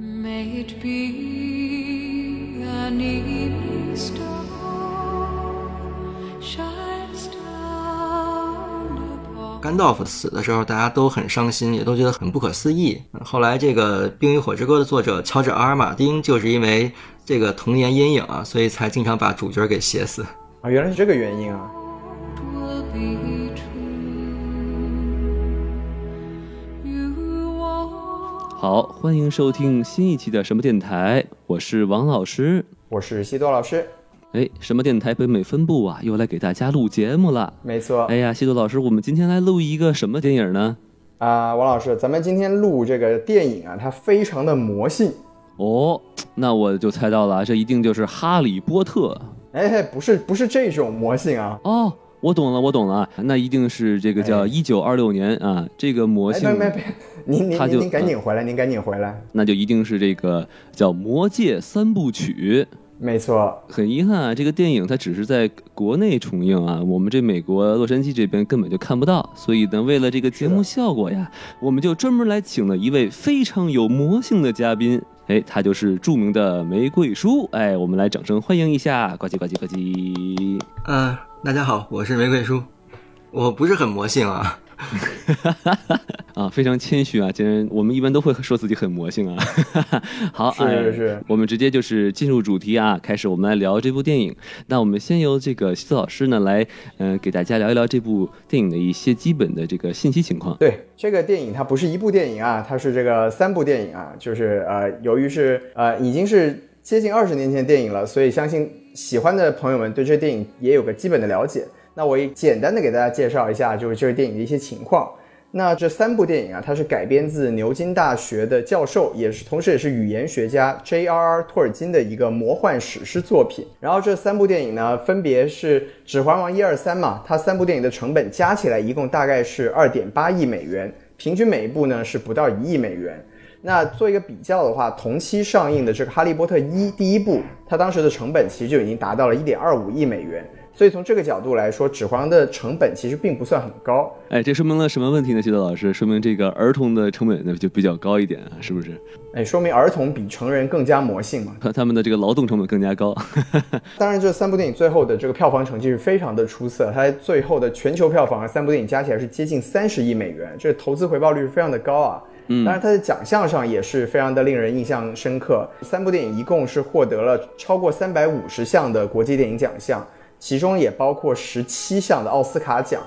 May it be an evening star shines down upon 甘道夫死的时候，大家都很伤心，也都觉得很不可思议。后来，这个《冰与火之歌》的作者乔治阿尔马丁就是因为这个童年阴影啊，所以才经常把主角给写死。啊，原来是这个原因啊。好，欢迎收听新一期的什么电台，我是王老师。我是西多老师，哎，什么电台北美分部啊，又来给大家录节目了。没错。哎呀，西多老师，我们今天来录一个什么电影呢？啊，王老师，咱们今天录这个电影啊，它非常的魔性。哦，那我就猜到了，这一定就是《哈利波特》。哎，不是不是这种魔性啊！哦，我懂了，我懂了，那一定是这个叫哎一九二六年啊，这个魔哎，性别，别别，您您他就您您赶紧回来，您赶紧回来。那就一定是这个叫《魔戒三部曲》。没错，很遗憾啊，这个电影它只是在国内重映啊，我们这美国洛杉矶这边根本就看不到，所以呢，为了这个节目效果呀，我们就专门来请了一位非常有魔性的嘉宾，哎，他就是著名的玫瑰叔，哎，我们来掌声欢迎一下，呱唧呱唧呱唧。嗯、大家好，我是玫瑰叔，我不是很魔性啊。啊，非常谦虚啊！既然我们一般都会说自己很魔性啊。好，是哎是是我们直接就是进入主题啊，开始我们来聊这部电影。那我们先由这个西子老师呢来，嗯、给大家聊一聊这部电影的一些基本的这个信息情况。对这个电影它不是一部电影啊，它是这个三部电影啊，就是呃，由于是呃已经是接近二十年前电影了，所以相信喜欢的朋友们对这电影也有个基本的了解。那我也简单的给大家介绍一下，就是这个电影的一些情况。那这三部电影啊，它是改编自牛津大学的教授，也是同时也是语言学家 J.R.R. 托尔金的一个魔幻史诗作品。然后这三部电影呢，分别是《指环王》一二三嘛，它三部电影的成本加起来一共大概是二点八亿美元，平均每一部呢是不到一亿美元。那做一个比较的话，同期上映的这个《哈利波特一》第一部，它当时的成本其实就已经达到了一点二五亿美元。所以从这个角度来说，《指环王》的成本其实并不算很高。哎，这说明了什么问题呢？西德老师，说明这个儿童的成本呢就比较高一点啊，是不是？哎，说明儿童比成人更加魔性嘛。他他们的这个劳动成本更加高。当然，这三部电影最后的这个票房成绩是非常的出色，它最后的全球票房三部电影加起来是接近三十亿美元，这投资回报率是非常的高啊。嗯，当然它的奖项上也是非常的令人印象深刻，三部电影一共是获得了超过三百五十项的国际电影奖项，其中也包括十七项的奥斯卡奖。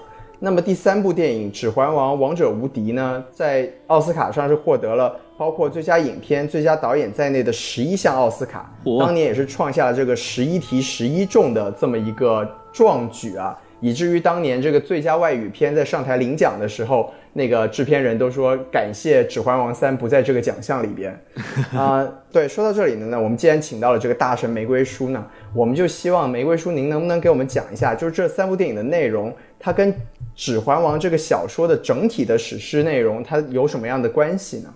那么第三部电影《指环王：王者无敌》呢，在奥斯卡上是获得了包括最佳影片、最佳导演在内的十一项奥斯卡，当年也是创下了这个十一题十一中的这么一个壮举啊，以至于当年这个最佳外语片在上台领奖的时候，那个制片人都说感谢《指环王三》不在这个奖项里边。啊、对，说到这里呢，我们既然请到了这个大神玫瑰叔呢，我们就希望玫瑰叔您能不能给我们讲一下，就是这三部电影的内容，它跟《指环王》这个小说的整体的史诗内容，它有什么样的关系呢？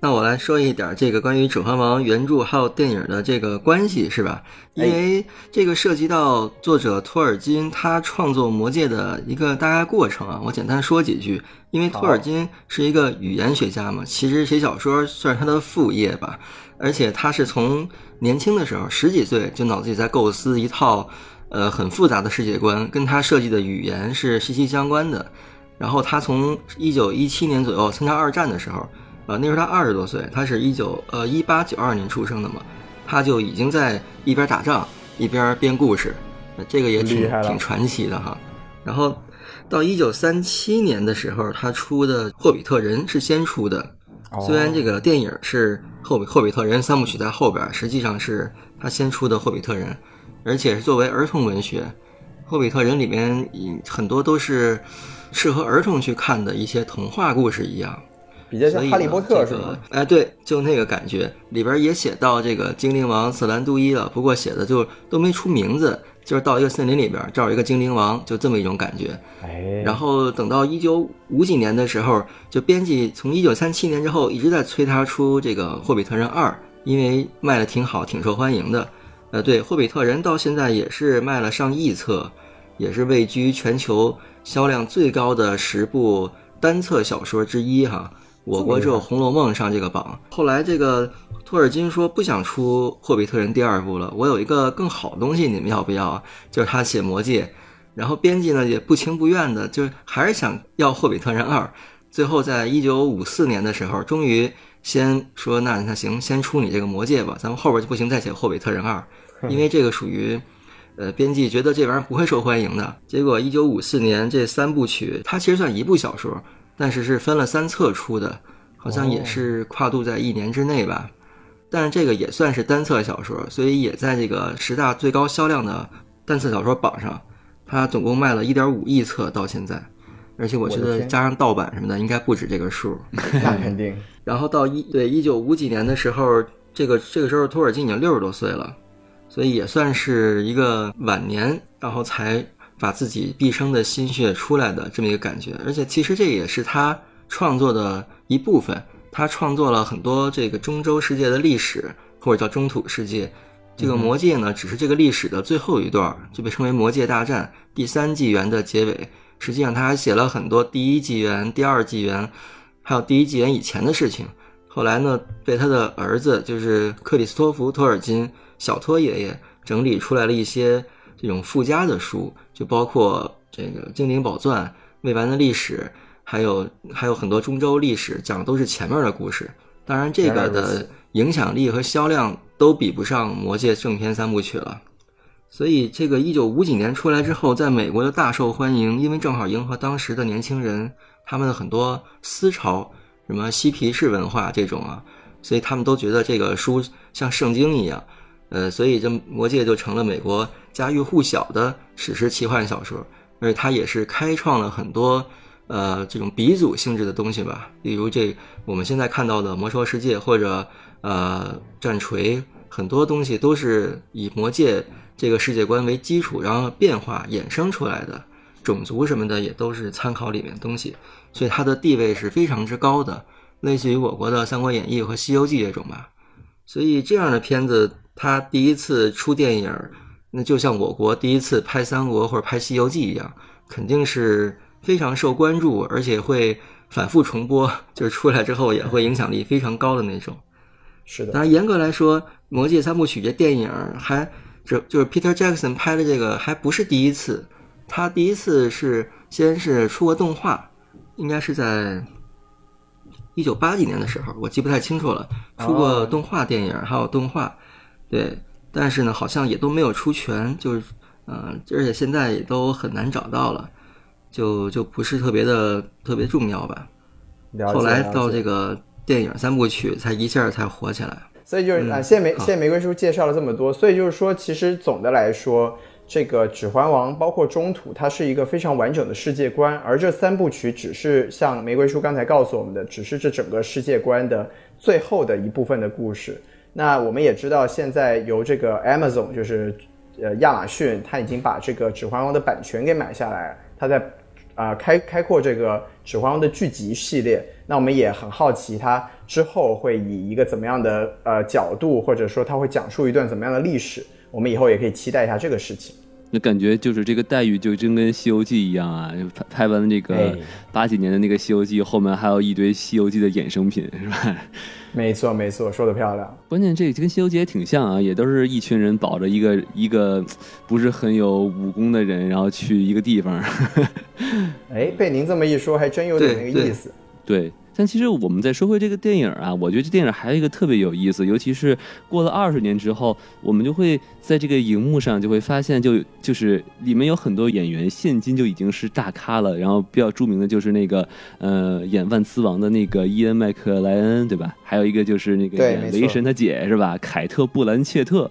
那我来说一点这个关于《指环王》原著还有电影的这个关系，是吧？因为这个涉及到作者托尔金他创作《魔戒》的一个大概过程啊，我简单说几句。因为托尔金是一个语言学家嘛，其实写小说算是他的副业吧，而且他是从年轻的时候十几岁就脑子里在构思一套呃很复杂的世界观，跟他设计的语言是息息相关的。然后他从一九一七年左右参加二战的时候，呃，那时候他二十多岁，他是一九呃一八九二年出生的嘛，他就已经在一边打仗一边编故事，呃这个也挺挺传奇的哈。然后到一九三七年的时候，他出的《霍比特人》是先出的，虽然这个电影是《霍比霍比特人》三部曲在后边，实际上是他先出的《霍比特人》，而且是作为儿童文学，《霍比特人》里面以很多都是适合儿童去看的一些童话故事一样。比较像哈利波特是吗？哎，对，就那个感觉，里边也写到这个精灵王瑟兰杜伊了，不过写的就都没出名字，就是到一个森林里边，这儿有一个精灵王，就这么一种感觉。哎，然后等到一九五几年的时候，就编辑从一九三七年之后一直在催他出这个《霍比特人二》，因为卖的挺好，挺受欢迎的。呃，对，《霍比特人》到现在也是卖了上亿册，也是位居全球销量最高的十部单册小说之一哈。我国只有《红楼梦》上这个榜。后来这个托尔金说不想出《霍比特人》第二部了，我有一个更好的东西，你们要不要啊？就是他写《魔戒》，然后编辑呢也不情不愿的，就是还是想要《霍比特人二》。最后在一九五四年的时候，终于先说那那行，先出你这个《魔戒》吧，咱们后边就不行再写《霍比特人二》，因为这个属于。呃，编辑觉得这玩意儿不会受欢迎的，结果一九五四年这三部曲，它其实算一部小说，但是是分了三册出的，好像也是跨度在一年之内吧。但是这个也算是单册小说，所以也在这个十大最高销量的单册小说榜上。它总共卖了一点五亿册到现在，而且我觉得加上盗版什么的，应该不止这个数。那肯定。然后到一对一九五几年的时候，这个这个时候托尔金已经六十多岁了。所以也算是一个晚年，然后才把自己毕生的心血出来的这么一个感觉。而且其实这也是他创作的一部分。他创作了很多这个中洲世界的历史，或者叫中土世界。这个魔界呢，只是这个历史的最后一段，就被称为魔界大战第三纪元的结尾。实际上他还写了很多第一纪元、第二纪元，还有第一纪元以前的事情。后来呢，被他的儿子就是克里斯托弗·托尔金。小托爷爷整理出来了一些这种附加的书，就包括这个《精灵宝钻》《未完的历史》，还有还有很多中州历史，讲的都是前面的故事。当然，这个的影响力和销量都比不上《魔戒》正片三部曲了。所以，这个一九五几年出来之后，在美国的大受欢迎，因为正好迎合当时的年轻人他们的很多思潮，什么嬉皮士文化这种啊，所以他们都觉得这个书像圣经一样。呃，所以这《魔戒》就成了美国家喻户晓的史诗奇幻小说，而且它也是开创了很多呃这种鼻祖性质的东西吧，例如这我们现在看到的《魔兽世界》或者呃战锤，很多东西都是以《魔戒》这个世界观为基础，然后变化衍生出来的，种族什么的也都是参考里面的东西，所以它的地位是非常之高的，类似于我国的《三国演义》和《西游记》这种吧，所以这样的片子。他第一次出电影，那就像我国第一次拍《三国》或者拍《西游记》一样，肯定是非常受关注，而且会反复重播，就是出来之后也会影响力非常高的那种。是的。当然，严格来说，《魔戒三部曲》这电影还这就是 Peter Jackson 拍的这个还不是第一次，他第一次是先是出过动画，应该是在一九八几年的时候，我记不太清楚了，出过动画电影，还有动画。对，但是呢，好像也都没有出全，就是，嗯，而且现在也都很难找到了，就就不是特别的特别重要吧。后来到这个电影三部曲才一下才火起来。所以就是啊，谢谢玫谢谢玫瑰叔介绍了这么多，所以就是说，其实总的来说，这个《指环王》包括中土，它是一个非常完整的世界观，而这三部曲只是像玫瑰叔刚才告诉我们的，只是这整个世界观的最后的一部分的故事。那我们也知道，现在由这个 Amazon，就是呃亚马逊，它已经把这个《指环王》的版权给买下来，它在啊开开阔这个《指环王》的剧集系列。那我们也很好奇，它之后会以一个怎么样的呃角度，或者说它会讲述一段怎么样的历史？我们以后也可以期待一下这个事情。那感觉就是这个待遇就真跟《西游记》一样啊！拍拍完这个八几年的那个《西游记》，后面还有一堆《西游记》的衍生品，是吧？没错，没错，说的漂亮。关键这跟《西游记》也挺像啊，也都是一群人保着一个一个不是很有武功的人，然后去一个地方。哎，被您这么一说，还真有点那个意思。对。但其实我们再说回这个电影啊，我觉得这电影还有一个特别有意思，尤其是过了二十年之后，我们就会在这个荧幕上就会发现，就就是里面有很多演员现今就已经是大咖了。然后比较著名的就是那个呃演万磁王的那个伊恩麦克莱恩，对吧？还有一个就是那个演雷神他姐是吧？凯特布兰切特，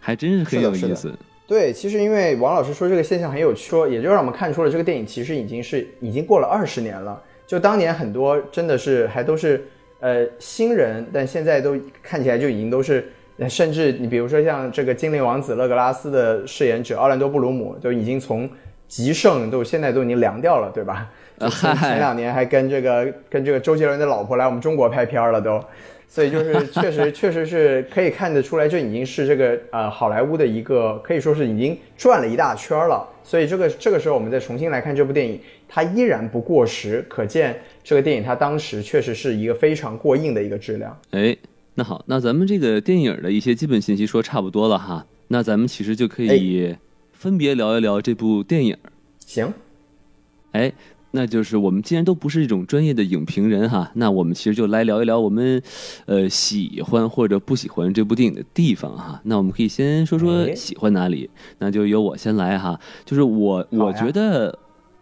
还真是很有意思。对，其实因为王老师说这个现象很有趣，说也就让我们看出了这个电影其实已经是已经过了二十年了。就当年很多真的是还都是呃新人，但现在都看起来就已经都是，甚至你比如说像这个精灵王子勒格拉斯的饰演者奥兰多布鲁姆，都已经从极盛都现在都已经凉掉了，对吧？前前两年还跟这个跟这个周杰伦的老婆来我们中国拍片了都，所以就是确实确实是可以看得出来，这已经是这个呃好莱坞的一个可以说是已经转了一大圈了。所以这个这个时候我们再重新来看这部电影，它依然不过时，可见这个电影它当时确实是一个非常过硬的一个质量。哎，那好，那咱们这个电影的一些基本信息说差不多了哈，那咱们其实就可以分别聊一聊这部电影。行，哎，那就是我们既然都不是一种专业的影评人哈，那我们其实就来聊一聊我们呃喜欢或者不喜欢这部电影的地方哈。那我们可以先说说哎喜欢哪里，那就由我先来哈。就是我我觉得。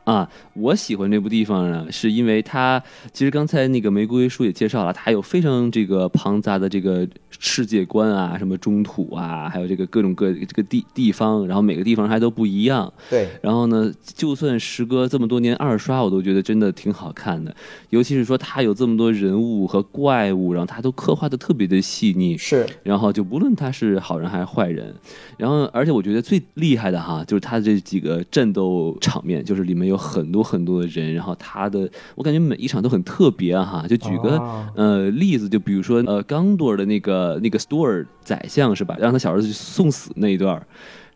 啊，我喜欢这部地方呢，是因为它其实刚才那个玫瑰叔也介绍了，它有非常这个庞杂的这个世界观啊，什么中土啊，还有这个各种各这个地地方，然后每个地方还都不一样。对，然后呢，就算时隔这么多年二刷，我都觉得真的挺好看的。尤其是说它有这么多人物和怪物，然后它都刻画的特别的细腻。是然后就不论他是好人还是坏人，然后而且我觉得最厉害的哈，就是他这几个战斗场面，就是里面有很多很多的人，然后他的我感觉每一场都很特别啊哈。就举个、哦呃例子，就比如说呃刚多尔的那个那个 store 宰相是吧，让他小儿子去送死那一段儿。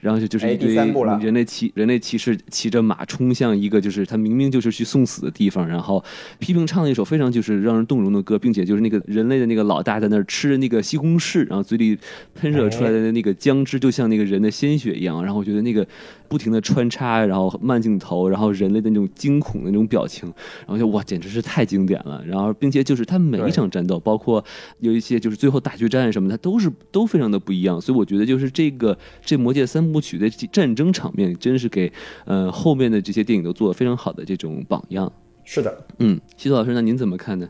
然后就就是哎一堆人类骑人类骑士骑着马冲向一个就是他明明就是去送死的地方，然后批评唱了一首非常就是让人动容的歌，并且就是那个人类的那个老大在那儿吃着那个西红柿，然后嘴里喷射出来的那个姜汁就像那个人的鲜血一样，然后我觉得那个不停的穿插，然后慢镜头，然后人类的那种惊恐的那种表情，然后就哇简直是太经典了。然后并且就是他每一场战斗，包括有一些就是最后大决战什么的，它都是都非常的不一样。所以我觉得就是这个这魔戒三部曲的战争场面，真是给呃后面的这些电影都做了非常好的这种榜样。是的，嗯，西子老师，那您怎么看呢？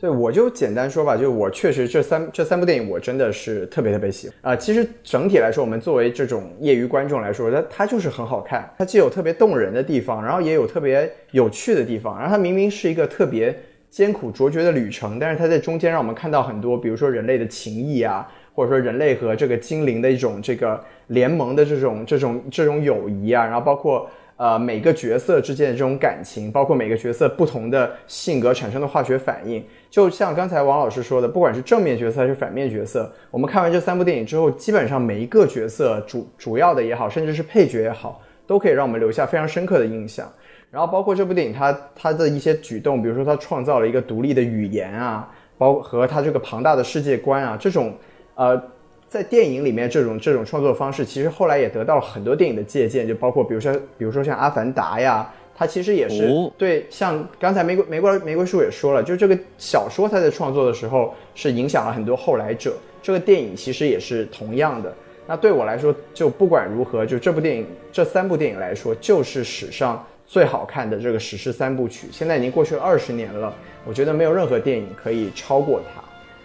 对，我就简单说吧，就我确实这三这三部电影我真的是特别特别喜欢啊、其实整体来说，我们作为这种业余观众来说，它它就是很好看，它既有特别动人的地方，然后也有特别有趣的地方，然后它明明是一个特别艰苦卓绝的旅程，但是它在中间让我们看到很多，比如说人类的情谊啊，或者说人类和这个精灵的一种这个联盟的这种这种这种友谊啊，然后包括呃每个角色之间的这种感情，包括每个角色不同的性格产生的化学反应。就像刚才王老师说的，不管是正面角色还是反面角色，我们看完这三部电影之后，基本上每一个角色主主要的也好，甚至是配角也好，都可以让我们留下非常深刻的印象。然后包括这部电影它它的一些举动，比如说它创造了一个独立的语言啊，包和它这个庞大的世界观啊，这种呃，在电影里面这种这种创作方式，其实后来也得到了很多电影的借鉴，就包括比如说比如说像《阿凡达》呀，它其实也是、哦对，像刚才玫瑰玫瑰玫瑰树也说了，就这个小说它在创作的时候是影响了很多后来者，这个电影其实也是同样的。那对我来说，就不管如何，就这部电影这三部电影来说，就是史上最好看的这个史诗三部曲。现在已经过去了二十年了，我觉得没有任何电影可以超过它。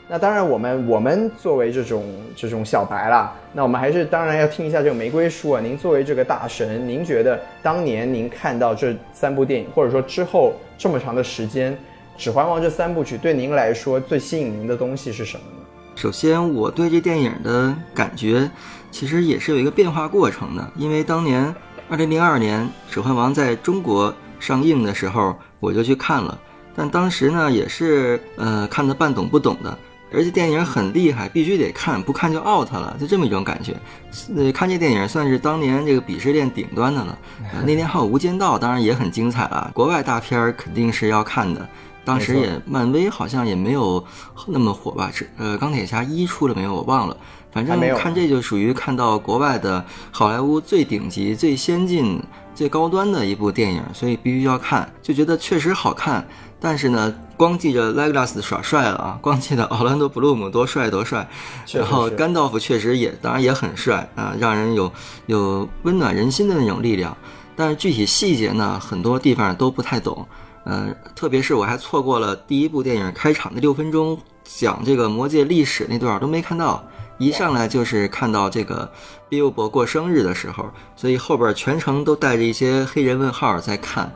那当然，我们我们作为这种这种小白啦，那我们还是当然要听一下这个玫瑰书啊。您作为这个大神，您觉得当年您看到这三部电影，或者说之后这么长的时间，《指环王》这三部曲对您来说最吸引您的东西是什么呢？首先，我对这电影的感觉其实也是有一个变化过程的，因为当年二零零二年《指环王》在中国上映的时候，我就去看了，但当时呢也是呃看得半懂不懂的，而且电影很厉害，必须得看，不看就 out 了，就这么一种感觉。呃，看这电影算是当年这个鄙视链顶端的了。呃、那年还有《无间道》，当然也很精彩了，国外大片儿肯定是要看的。当时也漫威好像也没有那么火吧？是呃，钢铁侠一出了没有？我忘了。反正看这就属于看到国外的好莱坞最顶级、最先进、最高端的一部电影，所以必须要看，就觉得确实好看。但是呢，光记着 Legolas 耍帅了啊，光记得奥兰多·布鲁姆多帅多帅，然后甘道夫确实也当然也很帅啊、让人有有温暖人心的那种力量。但是具体细节呢，很多地方都不太懂。呃，特别是我还错过了第一部电影开场的六分钟讲这个魔界历史那段儿都没看到，一上来就是看到这个 Bilbo 过生日的时候，所以后边全程都带着一些黑人问号在看。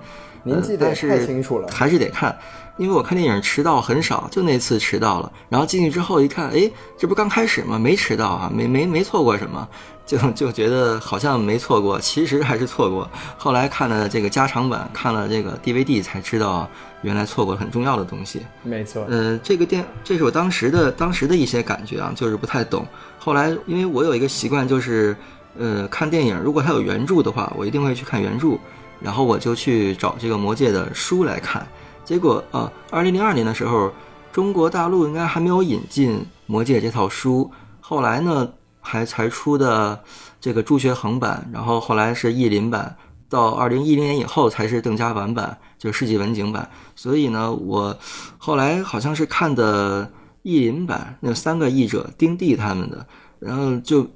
您记得太清楚了。还是得看，因为我看电影迟到很少，就那次迟到了。然后进去之后一看，哎，这不刚开始吗？没迟到啊，没没没错过什么，就就觉得好像没错过，其实还是错过。后来看了这个加长版，看了这个 DVD 才知道，原来错过很重要的东西。没错，呃，这个电，这是我当时的当时的一些感觉啊，就是不太懂。后来因为我有一个习惯，就是呃，看电影如果它有原著的话，我一定会去看原著，然后我就去找这个《魔戒》的书来看。结果啊，二零零二年的时候，中国大陆应该还没有引进《魔戒》这套书，后来呢还才出的这个朱学恒版，然后后来是译林版，到二零一零年以后才是邓家完版，就是世纪文景版。所以呢，我后来好像是看的译林版，那三个译者丁地他们的，然后就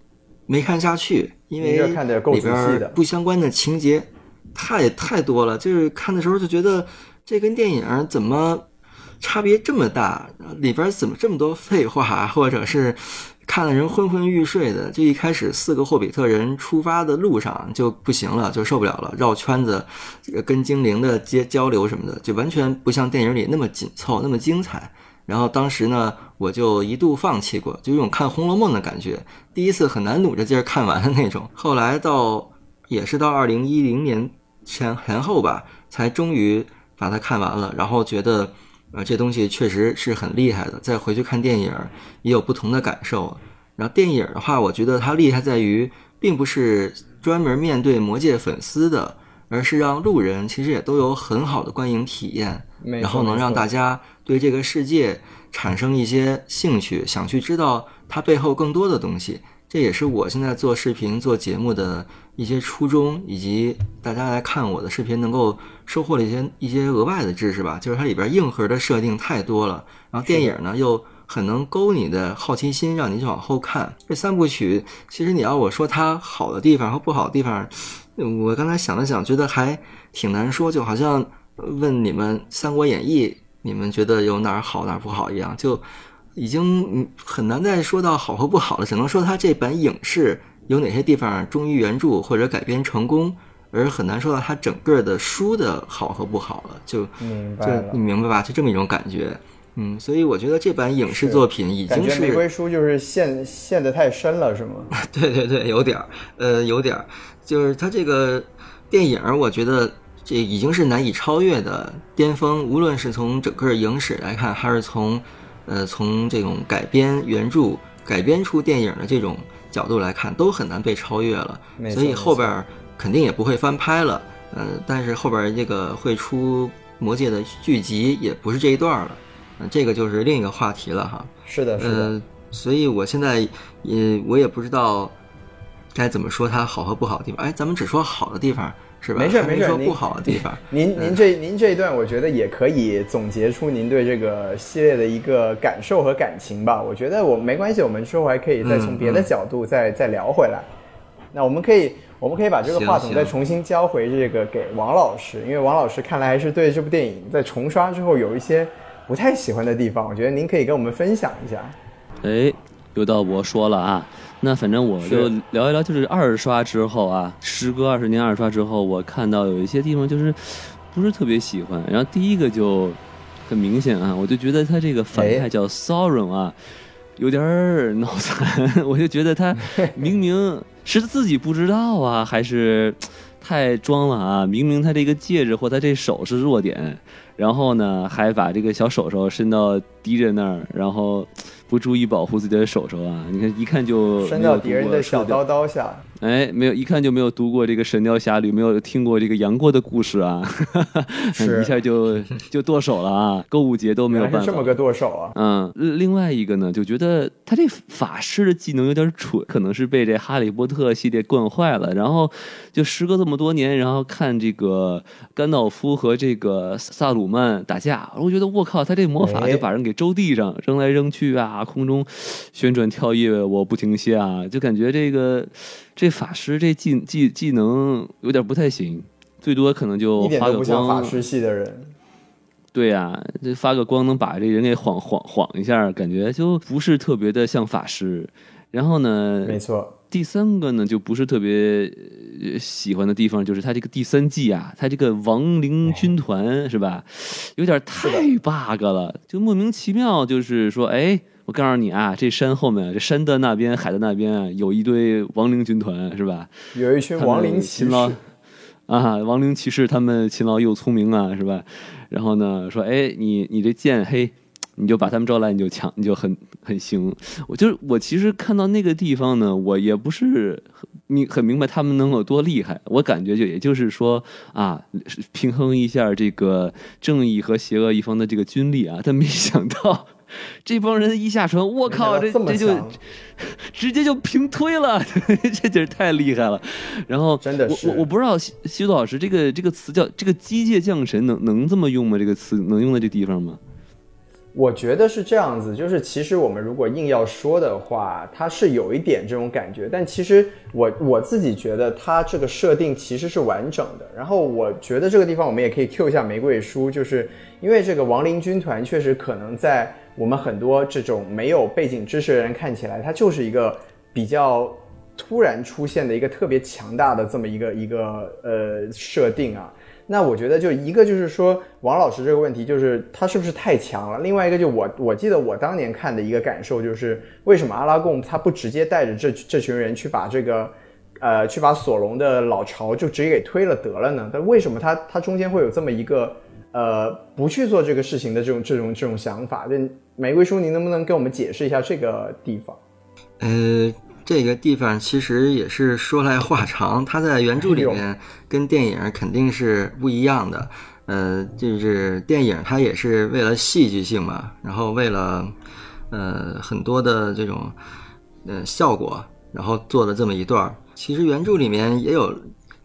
没看下去，因为里边不相关的情节太太多了，就是看的时候就觉得这跟电影怎么差别这么大，里边怎么这么多废话，或者是看的人昏昏欲睡的。就一开始四个霍比特人出发的路上就不行了，就受不了了，绕圈子，跟精灵的接交流什么的，就完全不像电影里那么紧凑，那么精彩。然后当时呢，我就一度放弃过，就有种看《红楼梦》的感觉，第一次很难努着劲儿看完的那种。后来到也是到二零一零年前前后吧，才终于把它看完了，然后觉得，呃，这东西确实是很厉害的。再回去看电影，也有不同的感受。然后电影的话，我觉得它厉害在于，并不是专门面对魔界粉丝的，而是让路人其实也都有很好的观影体验。然后能让大家对这个世界产生一些兴趣，想去知道它背后更多的东西。这也是我现在做视频、做节目的一些初衷，以及大家来看我的视频能够收获了一些一些额外的知识吧。就是它里边硬核的设定太多了，然后电影呢又很能勾你的好奇心，让你去往后看。这三部曲，其实你要我说它好的地方和不好的地方，我刚才想了想，觉得还挺难说，就好像问你们《三国演义》，你们觉得有哪儿好哪儿不好一样，就已经嗯很难再说到好和不好了，只能说它这本影视有哪些地方忠于原著或者改编成功，而很难说到它整个的书的好和不好了。就就你。明白吧？就这么一种感觉。嗯，所以我觉得这版影视作品已经感觉玫瑰书就是陷陷得太深了，是吗？对对对，有点儿，呃，有点儿，就是它这个电影，我觉得这已经是难以超越的巅峰，无论是从整个影史来看，还是从呃从这种改编原著、改编出电影的这种角度来看，都很难被超越了。所以后边儿肯定也不会翻拍了，呃，但是后边儿这个会出魔戒的剧集，也不是这一段儿了，呃这个就是另一个话题了哈。是的，是的。呃，所以我现在也我也不知道该怎么说它好和不好的地方。哎，咱们只说好的地方是吧？没事还 没事您说不好的地方。您您这您这一段，我觉得也可以总结出您对这个系列的一个感受和感情吧。我觉得我没关系，我们之后还可以再从别的角度再、再聊回来。那我们可以我们可以把这个话筒再重新交回这个给王老师，因为王老师看来还是对这部电影在重刷之后有一些不太喜欢的地方，我觉得您可以跟我们分享一下。哎，又到我说了啊，那反正我就聊一聊，就是二刷之后啊，时隔二十年二刷之后，我看到有一些地方就是不是特别喜欢。然后第一个就很明显啊，我就觉得他这个反哎派叫 Sauron 啊，有点儿脑残，我就觉得他 明明是自己不知道啊，还是太装了啊！明明他这个戒指或他这手是弱点，然后呢，还把这个小手手伸到敌人那儿，然后不注意保护自己的手手啊！你看，一看就伸到敌人的小刀刀下，哎，没有，一看就没有读过这个《神雕侠侣》，没有听过这个杨过的故事啊，是一下就 就剁手了啊！购物节都没有办法这么。个剁手啊！嗯，另外一个呢，就觉得他这法师的技能有点蠢，可能是被这《哈利波特》系列惯坏了。然后就时隔这么多年，然后看这个甘道夫和这个萨鲁曼打架，我觉得我靠，他这魔法哎就把人给周地上扔来扔去啊，空中旋转跳跃，我不停歇啊，就感觉这个这法师这技技技能有点不太行，最多可能就发个都不像光法师系的人。对呀、这发个光能把这人给晃晃晃一下，感觉就不是特别的像法师。然后呢，没错，第三个呢就不是特别呃喜欢的地方，就是他这个第三季啊，他这个亡灵军团是吧，有点太 bug 了，就莫名其妙，就是说，哎，我告诉你啊，这山后面，这山的那边，海的那边啊，有一堆亡灵军团是吧？有一群亡灵骑士，啊，亡灵骑士他们勤劳又聪明啊，是吧？然后呢，说，哎，你你这剑，嘿，你就把他们招来，你就强，你就很很行。我就是我，其实看到那个地方呢，我也不是很明很明白他们能有多厉害。我感觉就也就是说啊，平衡一下这个正义和邪恶一方的这个军力啊。但没想到这帮人一下船，我靠，这这就直接就平推了，这就是太厉害了。然后真的是我我不知道西西多老师这个这个词叫这个机械降神能能这么用吗？这个词能用在这地方吗？我觉得是这样子，就是其实我们如果硬要说的话，它是有一点这种感觉，但其实我我自己觉得它这个设定其实是完整的。然后我觉得这个地方我们也可以 Q 一下玫瑰书，就是因为这个亡灵军团确实可能在我们很多这种没有背景知识的人看起来，它就是一个比较突然出现的一个特别强大的这么一个一个呃设定啊。那我觉得就一个就是说王老师这个问题，就是他是不是太强了？另外一个就我我记得我当年看的一个感受就是，为什么阿拉贡他不直接带着这这群人去把这个呃去把索隆的老巢就直接给推了得了呢？但为什么他他中间会有这么一个呃不去做这个事情的这种这种这种想法？就玫瑰叔，您能不能给我们解释一下这个地方？呃，这个地方其实也是说来话长，它在原著里哎面跟电影肯定是不一样的。呃，就是电影它也是为了戏剧性嘛，然后为了呃很多的这种呃效果，然后做了这么一段儿。其实原著里面也有，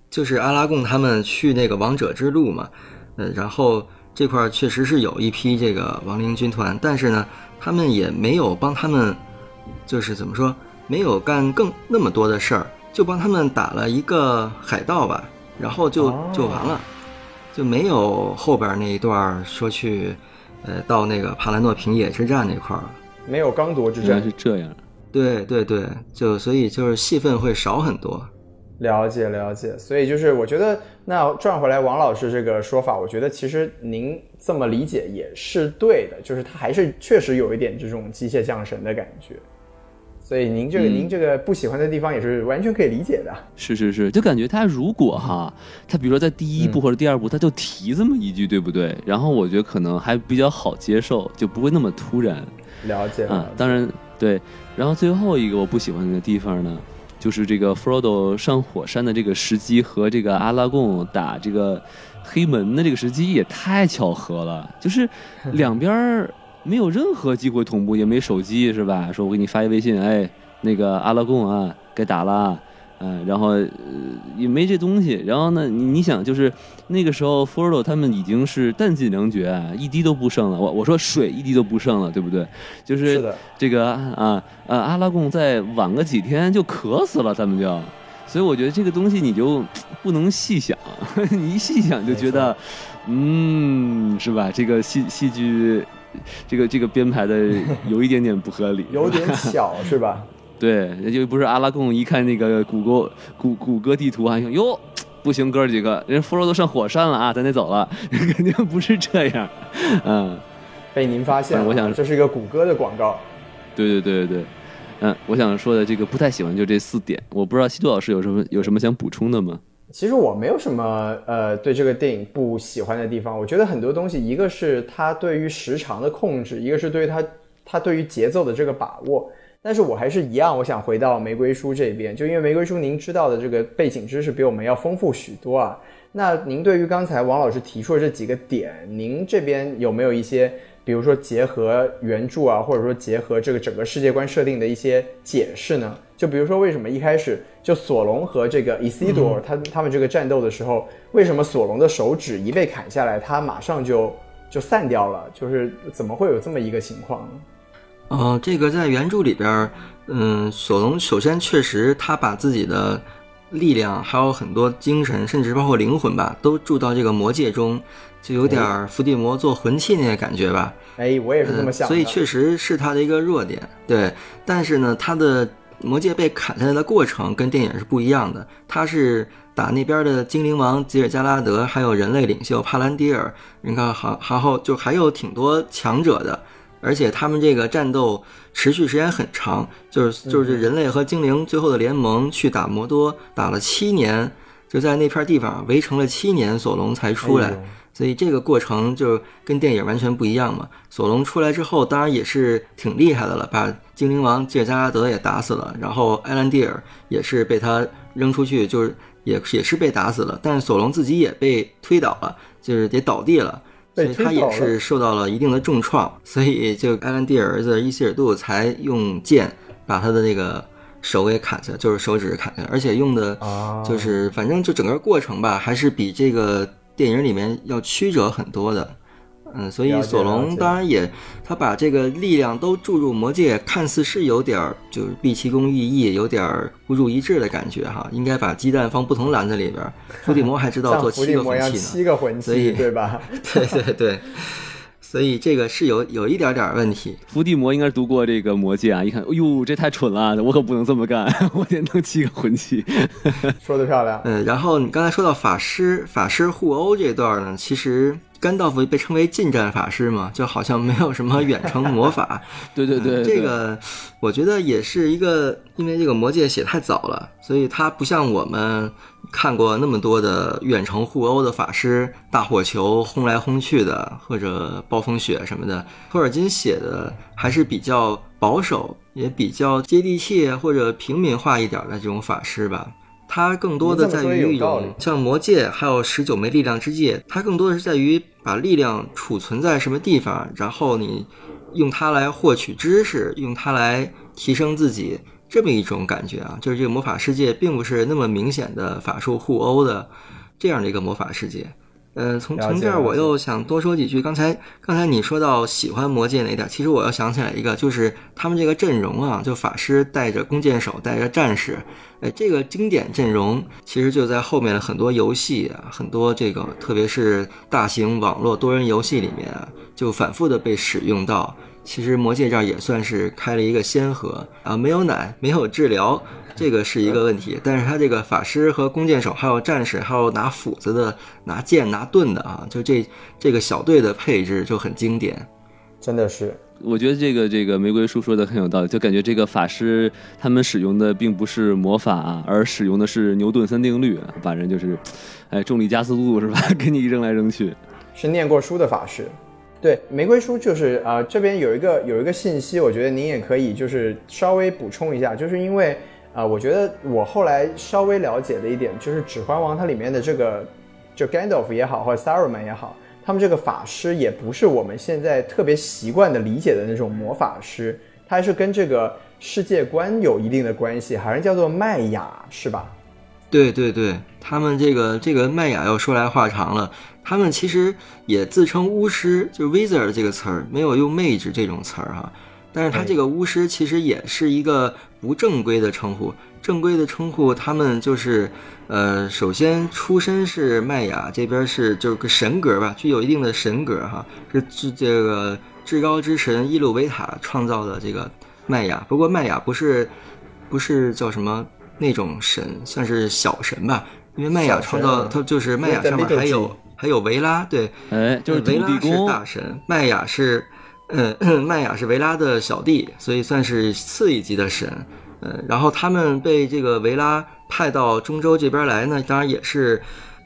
就是阿拉贡他们去那个王者之路嘛，呃，然后这块儿确实是有一批这个亡灵军团，但是呢，他们也没有帮他们，就是怎么说，没有干更那么多的事儿，就帮他们打了一个海盗吧，然后就哦就完了，就没有后边那一段说去，呃，到那个帕兰诺平野之战那块儿了。没有刚铎之战是这样。对对对，就所以就是戏份会少很多。了解了解，所以就是我觉得，那转回来王老师这个说法，我觉得其实您这么理解也是对的，就是他还是确实有一点这种机械降神的感觉，所以您这个、嗯您这个不喜欢的地方也是完全可以理解的。是是是，就感觉他如果哈，他比如说在第一部或者第二部，他就提这么一句，对不对？然后我觉得可能还比较好接受，就不会那么突然了解了啊。当然对，然后最后一个我不喜欢的地方呢，就是这个 Frodo 上火山的这个时机和这个阿拉贡打这个黑门的这个时机也太巧合了，就是 两边没有任何机会同步，也没手机是吧？说我给你发一微信，哎，那个阿拉贡啊，该打了啊。嗯，然后呃也没这东西，然后呢，你你想就是那个时候 Frodo 他们已经是弹尽粮绝啊，一滴都不剩了。我我说水一滴都不剩了，对不对？就是这个啊啊阿拉贡再晚个几天就渴死了，他们就。所以我觉得这个东西你就不能细想，你一细想就觉得，嗯，是吧？这个戏戏剧，这个这个编排的有一点点不合理，有点巧是吧？对，就不是阿拉贡一看那个谷歌谷谷歌地图还行，哟，不行，哥儿几个，人佛罗都上火山了啊，咱得走了，肯定不是这样，嗯，被您发现了，我想这是一个谷歌的广告。对对对对对，嗯，我想说的这个不太喜欢就这四点，我不知道西多老师有什么有什么想补充的吗？其实我没有什么呃对这个电影不喜欢的地方，我觉得很多东西，一个是它对于时长的控制，一个是对于它它对于节奏的这个把握。但是我还是一样，我想回到玫瑰叔这边，就因为玫瑰叔您知道的这个背景知识比我们要丰富许多啊。那您对于刚才王老师提出的这几个点，您这边有没有一些，比如说结合原著啊，或者说结合这个整个世界观设定的一些解释呢？就比如说为什么一开始就索隆和这个 Isidore 他他们这个战斗的时候，为什么索隆的手指一被砍下来，他马上就就散掉了？就是怎么会有这么一个情况呢？哦，这个在原著里边儿，嗯，索隆首先确实他把自己的力量，还有很多精神，甚至包括灵魂吧，都注到这个魔界中，就有点儿伏地魔做魂器那个感觉吧。哎，我也是这么想所以确实是他的一个弱点。对，但是呢，他的魔戒被砍下来的过程跟电影是不一样的。他是打那边的精灵王吉尔加拉德，还有人类领袖帕兰迪尔，你看，还还后就还有挺多强者的。而且他们这个战斗持续时间很长，就是就是人类和精灵最后的联盟去打魔多，打了七年，就在那片地方围城了七年，索隆才出来。所以这个过程就跟电影完全不一样嘛。索隆出来之后，当然也是挺厉害的了，把精灵王吉尔加拉德也打死了，然后艾兰蒂尔也是被他扔出去，就是也也是被打死了，但是索隆自己也被推倒了，就是也倒地了。所以他也是受到了一定的重创，所以就艾兰蒂尔儿子伊希尔杜才用剑把他的那个手给砍下，就是手指砍下，而且用的啊就是反正就整个过程吧，还是比这个电影里面要曲折很多的。嗯，所以索隆当然也，他把这个力量都注入魔戒，看似是有点儿就是毕其功于一役，有点儿孤注一掷的感觉哈。应该把鸡蛋放不同篮子里边儿。伏地魔还知道做七个魂器呢，七个魂所以器，对吧？对对对，所以这个是有有一点点儿问题。伏地魔应该是读过这个魔戒啊，一看，哎呦，这太蠢了，我可不能这么干，我得弄七个魂器。说的漂亮。嗯，然后你刚才说到法师，法师互殴这段呢，其实甘道夫被称为近战法师嘛，就好像没有什么远程魔法。对 对对，嗯这个我觉得也是一个，因为这个魔戒写太早了，所以他不像我们看过那么多的远程互殴的法师，大火球轰来轰去的，或者暴风雪什么的。托尔金写的还是比较保守，也比较接地气或者平民化一点的这种法师吧。它更多的在于一种像魔戒，还有十九枚力量之戒，它更多的是在于把力量储存在什么地方，然后你用它来获取知识，用它来提升自己，这么一种感觉啊。就是这个魔法世界并不是那么明显的法术互殴的这样的一个魔法世界。呃，从从这儿我又想多说几句。刚才刚才你说到喜欢魔戒那一点，其实我又想起来一个，就是他们这个阵容啊，就法师带着弓箭手，带着战士，哎，这个经典阵容其实就在后面的很多游戏啊，很多这个特别是大型网络多人游戏里面啊，就反复的被使用到。其实魔戒这儿也算是开了一个先河啊，没有奶，没有治疗，这个是一个问题。但是他这个法师和弓箭手，还有战士，还有拿斧子的、拿剑、拿盾的啊，就这这个小队的配置就很经典。真的是，我觉得这个这个玫瑰叔说的很有道理，就感觉这个法师他们使用的并不是魔法，而使用的是牛顿三定律，把人就是，哎，重力加速度是吧？给你扔来扔去。是念过书的法师。对，玫瑰书就是啊、呃这边有一个有一个信息，我觉得您也可以就是稍微补充一下，就是因为啊、呃我觉得我后来稍微了解的一点，就是《指环王》它里面的这个就 Gandalf 也好，或者 Saruman 也好，他们这个法师也不是我们现在特别习惯的理解的那种魔法师，他还是跟这个世界观有一定的关系，好像叫做麦雅，是吧？对对对，他们这个这个麦雅要说来话长了，他们其实也自称巫师，就是 wizard 这个词儿，没有用 mage 这种词儿哈。但是他这个巫师其实也是一个不正规的称呼，正规的称呼他们就是，呃，首先出身是麦雅这边是就是个神格吧，具有一定的神格哈，是至这个至高之神伊鲁维塔创造的这个麦雅。不过麦雅不是不是叫什么那种神，算是小神吧，因为麦雅创造他就是麦雅上面还有还有维拉，对，哎，就是维拉是，大神，麦雅是，嗯，麦雅是维拉的小弟，所以算是次一级的神。嗯，然后他们被这个维拉派到中州这边来呢，当然也是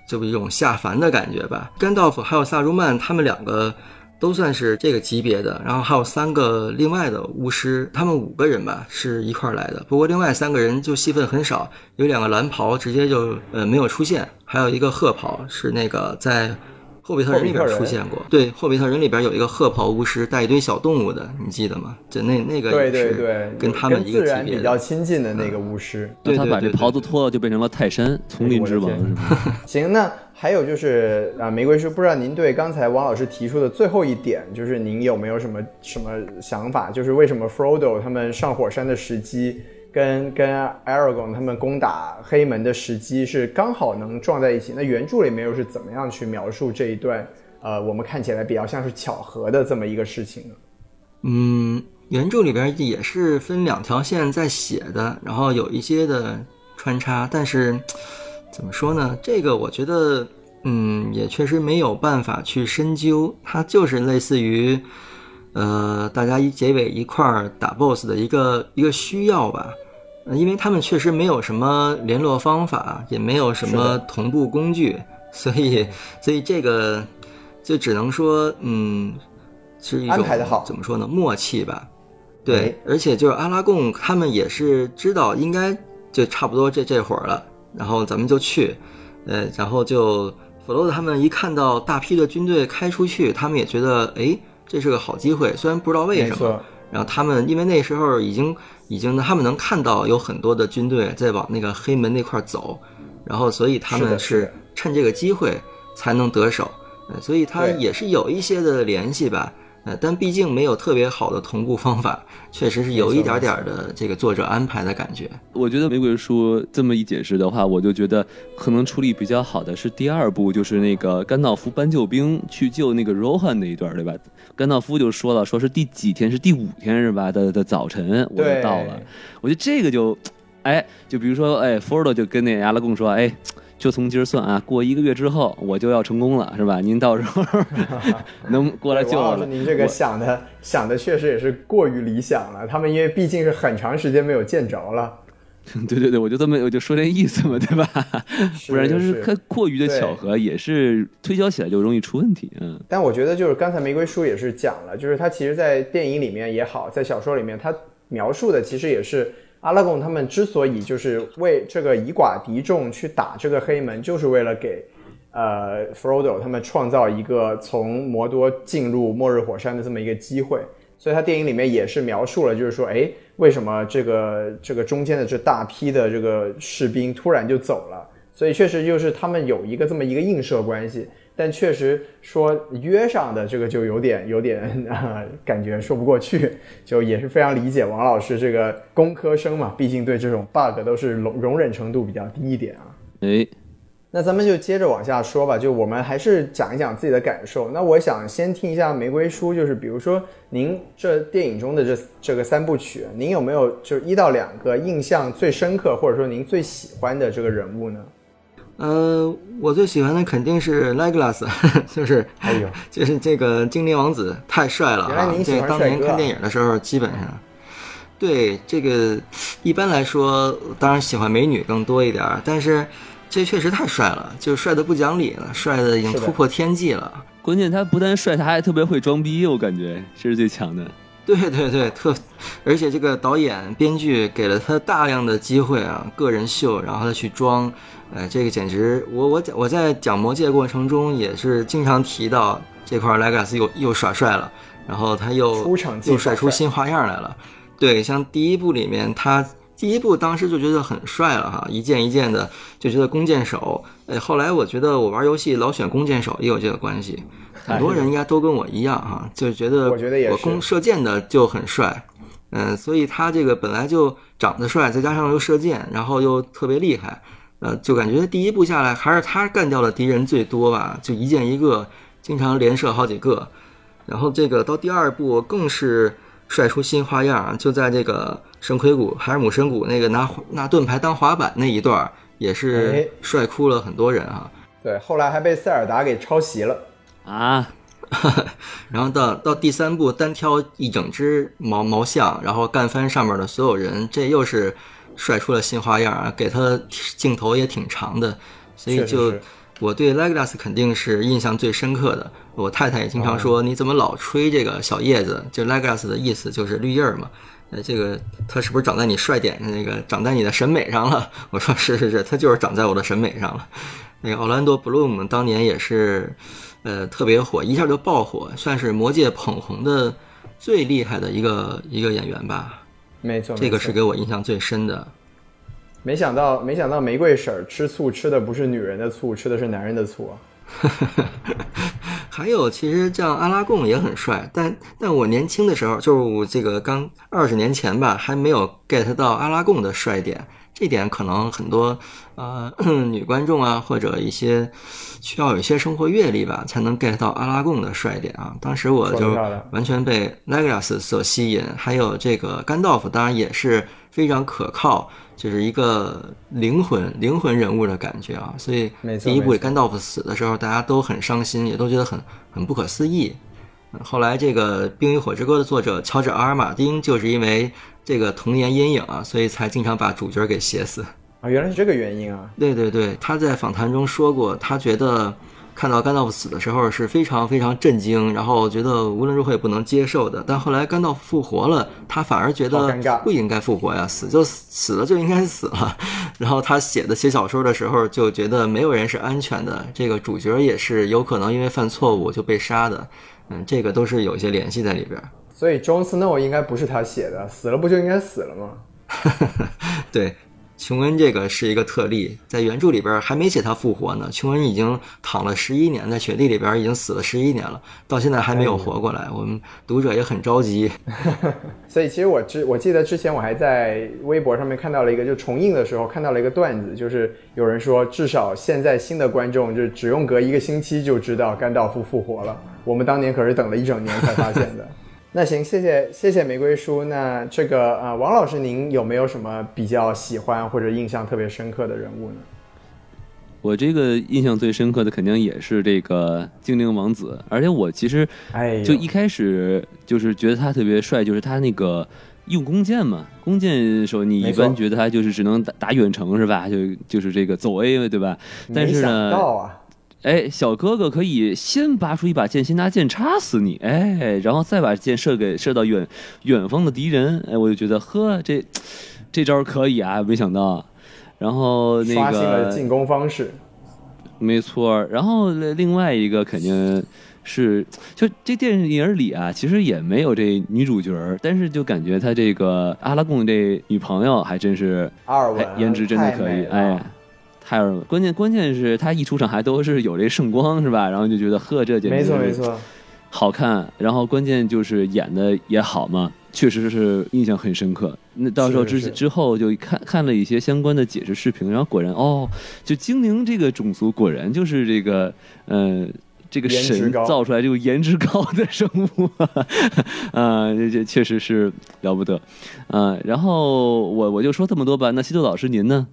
就一种下凡的感觉吧。甘道夫还有萨如曼他们两个都算是这个级别的，然后还有三个另外的巫师，他们五个人吧是一块儿来的。不过另外三个人就戏份很少，有两个蓝袍直接就呃没有出现，还有一个褐袍是那个在。霍比特人里边出现过，对，霍比特人里边有一个褐袍巫师带一堆小动物的，你记得吗？就那那个对对对，跟他们一个自级别的。然比较亲近的那个巫师。对那他把这袍子脱了，就变成了泰山，丛林之王是吧？行，那还有就是啊，玫瑰叔，不知道您对刚才王老师提出的最后一点，就是您有没有什么什么想法？就是为什么 Frodo 他们上火山的时机跟跟 Aragon 他们攻打黑门的时机是刚好能撞在一起？那原著里面又是怎么样去描述这一段？呃，我们看起来比较像是巧合的这么一个事情呢？嗯，原著里边也是分两条线在写的，然后有一些的穿插，但是怎么说呢？这个我觉得，嗯，也确实没有办法去深究，它就是类似于，呃，大家一结尾一块儿打 BOSS 的一个一个需要吧。呃因为他们确实没有什么联络方法，也没有什么同步工具，所以，所以这个就只能说，嗯，是一种怎么说呢？默契吧。对哎，而且就是阿拉贡他们也是知道应该就差不多这这会儿了，然后咱们就去，呃，然后就弗罗德他们一看到大批的军队开出去，他们也觉得，哎，这是个好机会，虽然不知道为什么。然后他们因为那时候已经已经他们能看到有很多的军队在往那个黑门那块儿走，然后所以他们是趁这个机会才能得手，呃，所以他也是有一些的联系吧，呃，但毕竟没有特别好的同步方法，确实是有一点点的这个作者安排的感觉。我觉得玫瑰书这么一解释的话，我就觉得可能处理比较好的是第二部，就是那个甘道夫搬救兵去救那个 Rohan 那一段，对吧？甘道夫就说了，说是第几天，是第五天是吧？的的早晨我就到了。我觉得这个就，哎，就比如说，哎，f o r d 就跟那阿拉贡说，哎。就从今儿算啊，过一个月之后我就要成功了，是吧？您到时候 能过来救我了。您这个想的想的确实也是过于理想了。他们因为毕竟是很长时间没有见着了，对对对，我就这么我就说这意思嘛，对吧？不然就是太过于的巧合，也是推销起来就容易出问题。嗯，但我觉得就是刚才玫瑰叔也是讲了，就是他其实，在电影里面也好，在小说里面，他描述的其实也是阿拉贡他们之所以就是为这个以寡敌众去打这个黑门，就是为了给呃 Frodo 他们创造一个从摩多进入末日火山的这么一个机会。所以他电影里面也是描述了，就是说，哎，为什么这个这个中间的这大批的这个士兵突然就走了？所以确实就是他们有一个这么一个映射关系，但确实说约上的这个就有点有点 啊、感觉说不过去，就也是非常理解王老师这个工科生嘛，毕竟对这种 bug 都是容容忍程度比较低一点啊。哎，那咱们就接着往下说吧，就我们还是讲一讲自己的感受。那我想先听一下玫瑰叔，就是比如说您这电影中的这这个三部曲，您有没有就是一到两个印象最深刻，或者说您最喜欢的这个人物呢？呃，我最喜欢的肯定是 Legolas，就是哎呦，就是这个精灵王子太帅了啊！原来您喜这当年看电影的时候，基本上对这个一般来说，当然喜欢美女更多一点儿，但是这确实太帅了，就帅的不讲理了，帅的已经突破天际了。关键他不但帅，他还特别会装逼，我感觉这是最强的。对对对，特，而且这个导演、编剧给了他大量的机会啊，个人秀，然后他去装，呃，这个简直，我我我在讲魔戒过程中也是经常提到这块莱卡斯又又耍帅了，然后他又出场又帅出新花样来了。对，像第一部里面他。第一部当时就觉得很帅了哈，一件一件的就觉得弓箭手。哎，后来我觉得我玩游戏老选弓箭手也有这个关系，很多人应该都跟我一样哈，就觉得我觉得我弓射箭的就很帅，嗯，所以他这个本来就长得帅，再加上又射箭，然后又特别厉害，呃，就感觉第一步下来还是他干掉的敌人最多吧，就一箭一个，经常连射好几个。然后这个到第二步更是帅出新花样，就在这个神盔谷海尔姆神谷那个拿拿盾牌当滑板那一段，也哎是帅哭了很多人啊。对，后来还被塞尔达给抄袭了。啊，然后到到第三步单挑一整只毛毛象，然后干翻上面的所有人，这又是帅出了新花样啊！给他镜头也挺长的，所以就我对 Legolas 肯定是印象最深刻的。我太太也经常说，你怎么老吹这个小叶子？就 Legolas 的意思就是绿叶儿嘛。呃，这个他是不是长在你帅点那个长在你的审美上了？我说是是是，他就是长在我的审美上了。那个奥兰多·布鲁姆当年也是，呃，特别火，一下就爆火，算是魔界捧红的最厉害的一个一个演员吧。没错，这个是给我印象最深的。没想到，没想到玫瑰婶儿吃醋吃的不是女人的醋，吃的是男人的醋啊！还有，其实像阿拉贡也很帅，但但我年轻的时候，就是我这个刚二十年前吧，还没有 get 到阿拉贡的帅点。这点可能很多呃 女观众啊，或者一些需要有一些生活阅历吧，才能 get 到阿拉贡的帅点啊。当时我就完全被 Legolas 所吸引，还有这个甘道夫，当然也是非常可靠，就是一个灵魂灵魂人物的感觉啊。所以第一部甘道夫死的时候，大家都很伤心，也都觉得很很不可思议。嗯后来，这个《冰与火之歌》的作者乔治阿尔马丁就是因为这个童年阴影啊，所以才经常把主角给写死。啊，原来是这个原因啊！对对对，他在访谈中说过，他觉得看到甘道夫死的时候是非常非常震惊，然后觉得无论如何也不能接受的。但后来甘道夫复活了，他反而觉得不应该复活呀，死就死死了就应该死了。然后他写的写小说的时候就觉得没有人是安全的，这个主角也是有可能因为犯错误就被杀的。嗯，这个都是有一些联系在里边儿。所以 Jon Snow 应该不是他写的，死了不就应该死了吗？对，琼恩这个是一个特例，在原著里边还没写他复活呢。琼恩已经躺了十一年，在雪地里边已经死了十一年了，到现在还没有活过来。我们读者也很着急。所以其实我之我记得之前我还在微博上面看到了一个，就重映的时候看到了一个段子，就是有人说至少现在新的观众就只用隔一个星期就知道甘道夫复活了，我们当年可是等了一整年才发现的。那行，谢谢谢谢玫瑰叔。那这个呃，王老师，您有没有什么比较喜欢或者印象特别深刻的人物呢？我这个印象最深刻的肯定也是这个精灵王子，而且我其实哎，就一开始就是觉得他特别帅，就是他那个用弓箭嘛，弓箭手你一般觉得他就是只能打打远程是吧？就就是这个走 A 对吧？但是想呢，到啊，哎，小哥哥可以先拔出一把剑，先拿剑插死你，哎，然后再把箭射给射到远远方的敌人，哎，我就觉得呵，这 这招可以啊，没想到。然后那刷新了个进攻方式。没错，然后另外一个肯定是，就这电影里啊，其实也没有这女主角，但是就感觉她这个阿拉贡这女朋友还真是，阿尔文颜值真的可以，哎，太尔文，关键关键是他一出场还都是有这圣光是吧？然后就觉得呵，这简直没错没错，好看，然后关键就是演的也好嘛，确实是印象很深刻。那到时候之之后就看看了一些相关的解释视频，然后果然哦，就精灵这个种族果然就是这个呃。这个神造出来这个颜值高的生物啊，啊，这这确实是了不得，啊，然后我我就说这么多吧。那西多老师您呢？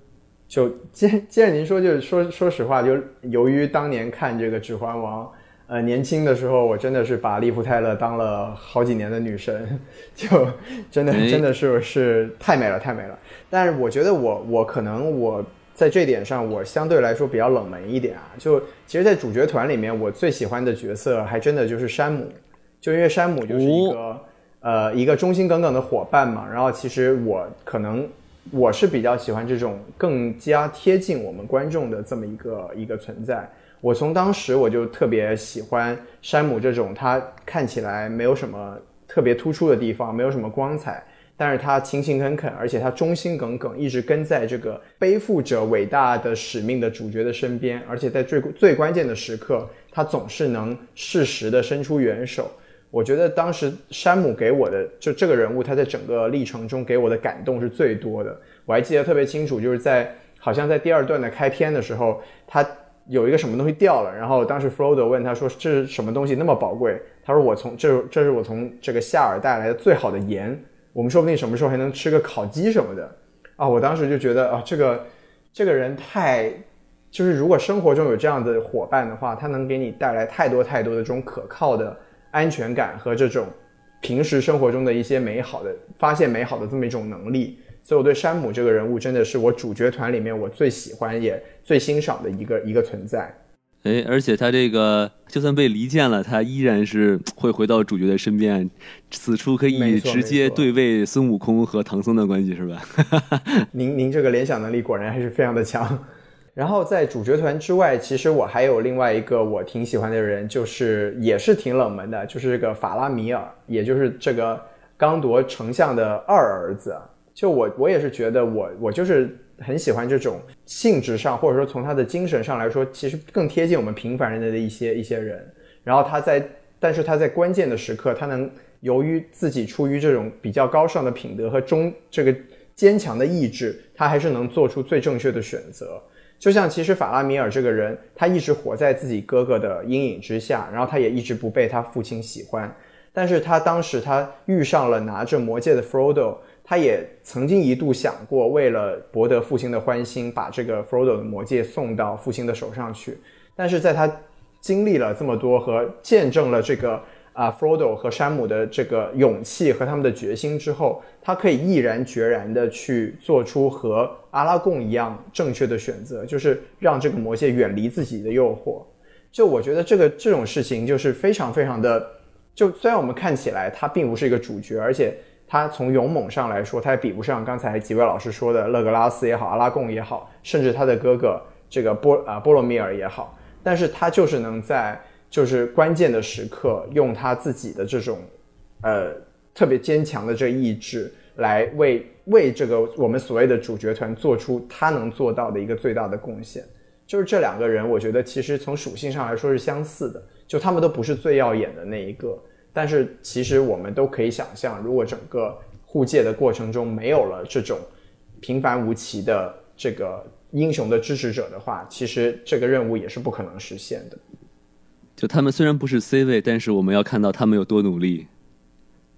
就接接着您说，就是说说实话，就由于当年看这个《指环王》，呃，年轻的时候我真的是把利夫泰勒当了好几年的女神，就真的哎真的是是太美了太美了。但是我觉得我我可能我在这点上我相对来说比较冷门一点啊。就其实，在主角团里面，我最喜欢的角色还真的就是山姆，就因为山姆就是一个、呃一个忠心耿耿的伙伴嘛。然后其实我可能我是比较喜欢这种更加贴近我们观众的这么一个一个存在。我从当时我就特别喜欢山姆这种，他看起来没有什么特别突出的地方，没有什么光彩，但是他勤勤恳恳，而且他忠心耿耿，一直跟在这个背负着伟大的使命的主角的身边，而且在最最关键的时刻，他总是能适时的伸出援手。我觉得当时山姆给我的就这个人物，他在整个历程中给我的感动是最多的。我还记得特别清楚，就是在好像在第二段的开篇的时候，他有一个什么东西掉了，然后当时 Frodo 问他说：“这是什么东西那么宝贵？”他说：“我从这这是我从这个夏尔带来的最好的盐，我们说不定什么时候还能吃个烤鸡什么的。”啊，我当时就觉得啊，这个这个人太就是如果生活中有这样的伙伴的话，他能给你带来太多太多的这种可靠的安全感和这种平时生活中的一些美好的发现美好的这么一种能力。所以我对山姆这个人物真的是我主角团里面我最喜欢也最欣赏的一个一个存在。哎，而且他这个就算被离间了，他依然是会回到主角的身边，此处可以直接对位孙悟空和唐僧的关系是吧？您您这个联想能力果然还是非常的强。然后在主角团之外，其实我还有另外一个我挺喜欢的人，就是也是挺冷门的，就是这个法拉米尔，也就是这个刚铎丞相的二儿子。就我我也是觉得我我就是很喜欢这种性质上，或者说从他的精神上来说，其实更贴近我们平凡人的一些一些人。然后他在，但是他在关键的时刻，他能由于自己出于这种比较高尚的品德和忠这个坚强的意志，他还是能做出最正确的选择。就像其实法拉米尔这个人，他一直活在自己哥哥的阴影之下，然后他也一直不被他父亲喜欢。但是他当时他遇上了拿着魔戒的 Frodo，他也曾经一度想过，为了博得父亲的欢心，把这个 Frodo 的魔戒送到父亲的手上去。但是在他经历了这么多和见证了这个啊 Frodo 和山姆的这个勇气和他们的决心之后，他可以毅然决然的去做出和阿拉贡一样正确的选择，就是让这个魔戒远离自己的诱惑。就我觉得这个这种事情就是非常非常的，就虽然我们看起来他并不是一个主角，而且他从勇猛上来说，他也比不上刚才几位老师说的勒格拉斯也好，阿拉贡也好，甚至他的哥哥这个波啊波罗米尔也好，但是他就是能在就是关键的时刻用他自己的这种呃特别坚强的这意志来为为这个我们所谓的主角团做出他能做到的一个最大的贡献。就是这两个人，我觉得其实从属性上来说是相似的，就他们都不是最耀眼的那一个，但是其实我们都可以想象，如果整个护戒的过程中没有了这种平凡无奇的这个英雄的支持者的话，其实这个任务也是不可能实现的。就他们虽然不是 C 位，但是我们要看到他们有多努力。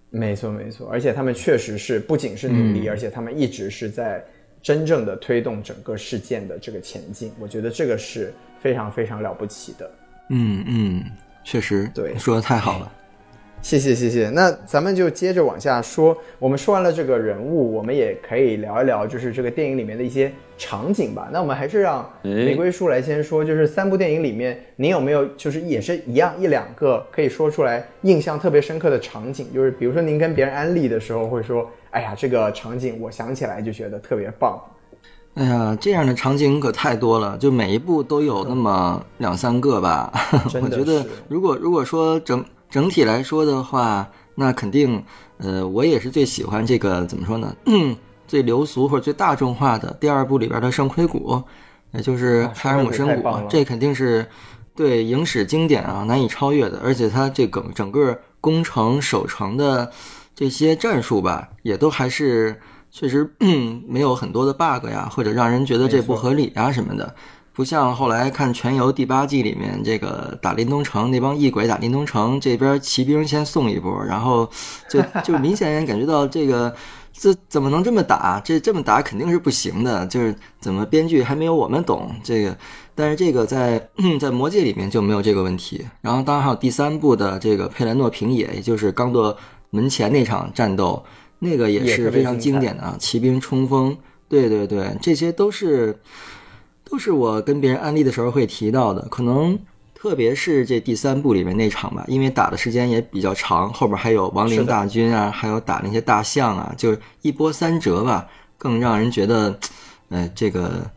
没错，没错，而且他们确实是不仅是努力，而且他们一直是在真正的推动整个事件的这个前进。我觉得这个是非常非常了不起的。嗯嗯，确实，对说的太好了。谢谢谢谢，那咱们就接着往下说。我们说完了这个人物，我们也可以聊一聊，就是这个电影里面的一些场景吧。那我们还是让哎玫瑰叔来先说，就是三部电影里面，您有没有就是也是一样一两个可以说出来印象特别深刻的场景？就是比如说您跟别人安利的时候会说，哎呀，这个场景我想起来就觉得特别棒。哎呀，这样的场景可太多了，就每一部都有那么两三个吧。我觉得，如果如果说整整体来说的话，那肯定，呃，我也是最喜欢这个怎么说呢？最流俗或者最大众化的第二部里边的圣盔谷，也就是啊哈尔姆深谷这肯定是对影史经典啊难以超越的。而且它这个整个攻城守城的这些战术吧，也都还是确实 没有很多的 bug 呀，或者让人觉得这不合理啊什么的。不像后来看《全游》第八季里面，这个打林东城那帮异鬼打林东城，这边骑兵先送一波，然后就就明显感觉到这个这怎么能这么打？这这么打肯定是不行的，就是怎么编剧还没有我们懂这个。但是这个在 在魔戒里面就没有这个问题。然后当然还有第三部的这个佩兰诺平野，也就是刚铎门前那场战斗，那个也是非常经典的啊，骑兵冲锋，对对对，这些都是都是我跟别人安利的时候会提到的，可能特别是这第三部里面那场吧，因为打的时间也比较长，后边还有亡灵大军啊，还有打那些大象啊，就是一波三折吧，更让人觉得，呃，这个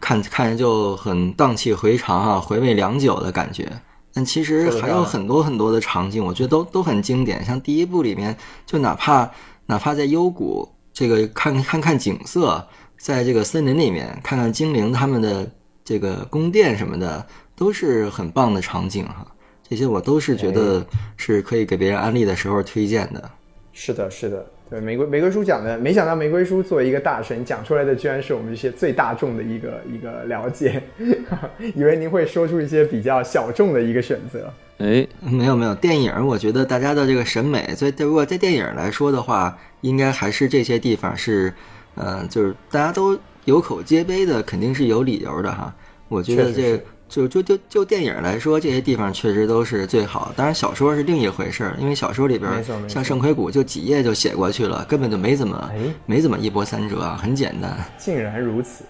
看看着就很荡气回肠啊，回味良久的感觉。但其实还有很多很多的场景，我觉得都都很经典。像第一部里面，就哪怕哪怕在幽谷这个看看看景色，在这个森林里面看看精灵他们的这个宫殿什么的，都是很棒的场景哈。这些我都是觉得是可以给别人安利的时候推荐的。是的，是的，对玫瑰玫瑰叔讲的，没想到玫瑰叔作为一个大神讲出来的，居然是我们这些最大众的一个一个了解，以为您会说出一些比较小众的一个选择。哎，没有没有，电影我觉得大家的这个审美，所以如果在电影来说的话，应该还是这些地方是，呃，就是大家都有口皆碑的，肯定是有理由的哈。我觉得这就就就就电影来说，这些地方确实都是最好。当然小说是另一回事儿，因为小说里边像圣盔谷就几页就写过去了，根本就没怎么哎没怎么一波三折啊，很简单。竟然如此。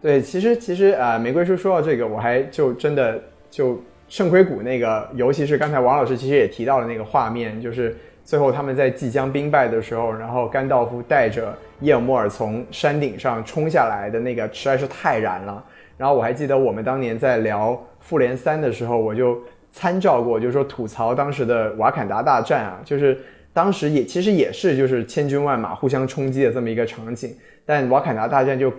对，其实其实啊、呃玫瑰叔说到这个，我还就真的就圣盔谷那个，尤其是刚才王老师其实也提到了那个画面，就是最后他们在即将兵败的时候，然后甘道夫带着叶尔莫尔从山顶上冲下来的那个，实在是太燃了。然后我还记得我们当年在聊《复联三》的时候，我就参照过，就是说吐槽当时的瓦坎达大战啊，就是当时也其实也是就是千军万马互相冲击的这么一个场景，但瓦坎达大战就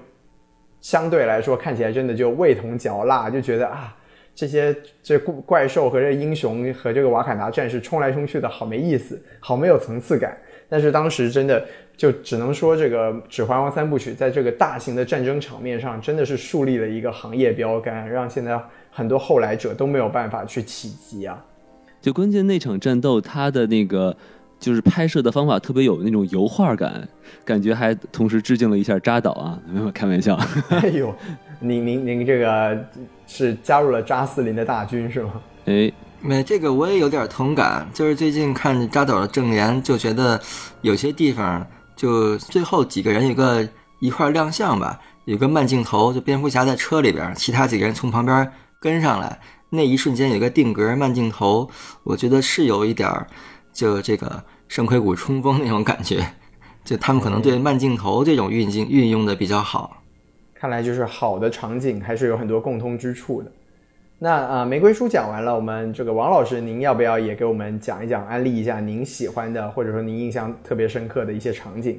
相对来说看起来真的就味同嚼蜡，就觉得啊，这些这怪兽和这英雄和这个瓦坎达战士冲来冲去的好没意思，好没有层次感。但是当时真的就只能说，这个《指环王》三部曲在这个大型的战争场面上，真的是树立了一个行业标杆，让现在很多后来者都没有办法去企及啊。就关键那场战斗，它的那个就是拍摄的方法特别有那种油画感，感觉还同时致敬了一下扎导啊，没有开玩笑。哎呦，您您您这个是加入了扎斯林的大军是吗？哎，没这个我也有点同感，就是最近看扎导的证言，就觉得有些地方就最后几个人有个一块儿亮相吧，有个慢镜头，就蝙蝠侠在车里边，其他几个人从旁边跟上来，那一瞬间有个定格慢镜头，我觉得是有一点儿就这个圣盔谷冲锋那种感觉，就他们可能对慢镜头这种运镜运用的比较好。看来就是好的场景还是有很多共通之处的。那啊、玫瑰书讲完了，我们这个王老师，您要不要也给我们讲一讲、安利一下您喜欢的，或者说您印象特别深刻的一些场景？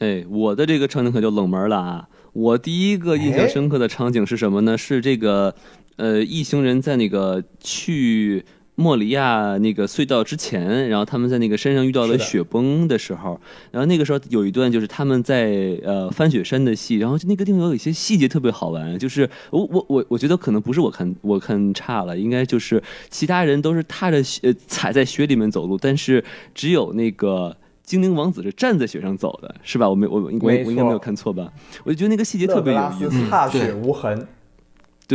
哎，我的这个场景可就冷门了啊！我第一个印象深刻的场景是什么呢？是这个，呃，一行人在那个去莫里亚那个隧道之前，然后他们在那个山上遇到了雪崩的时候，然后那个时候有一段就是他们在呃翻雪山的戏，然后就那个地方有一些细节特别好玩，就是我我我我觉得可能不是我看我看差了，应该就是其他人都是踏着雪呃踩在雪里面走路，但是只有那个。精灵王子是站在雪上走的，是吧？我没我我我应该没有看错吧？我就觉得那个细节特别有意思。踏 雪无痕，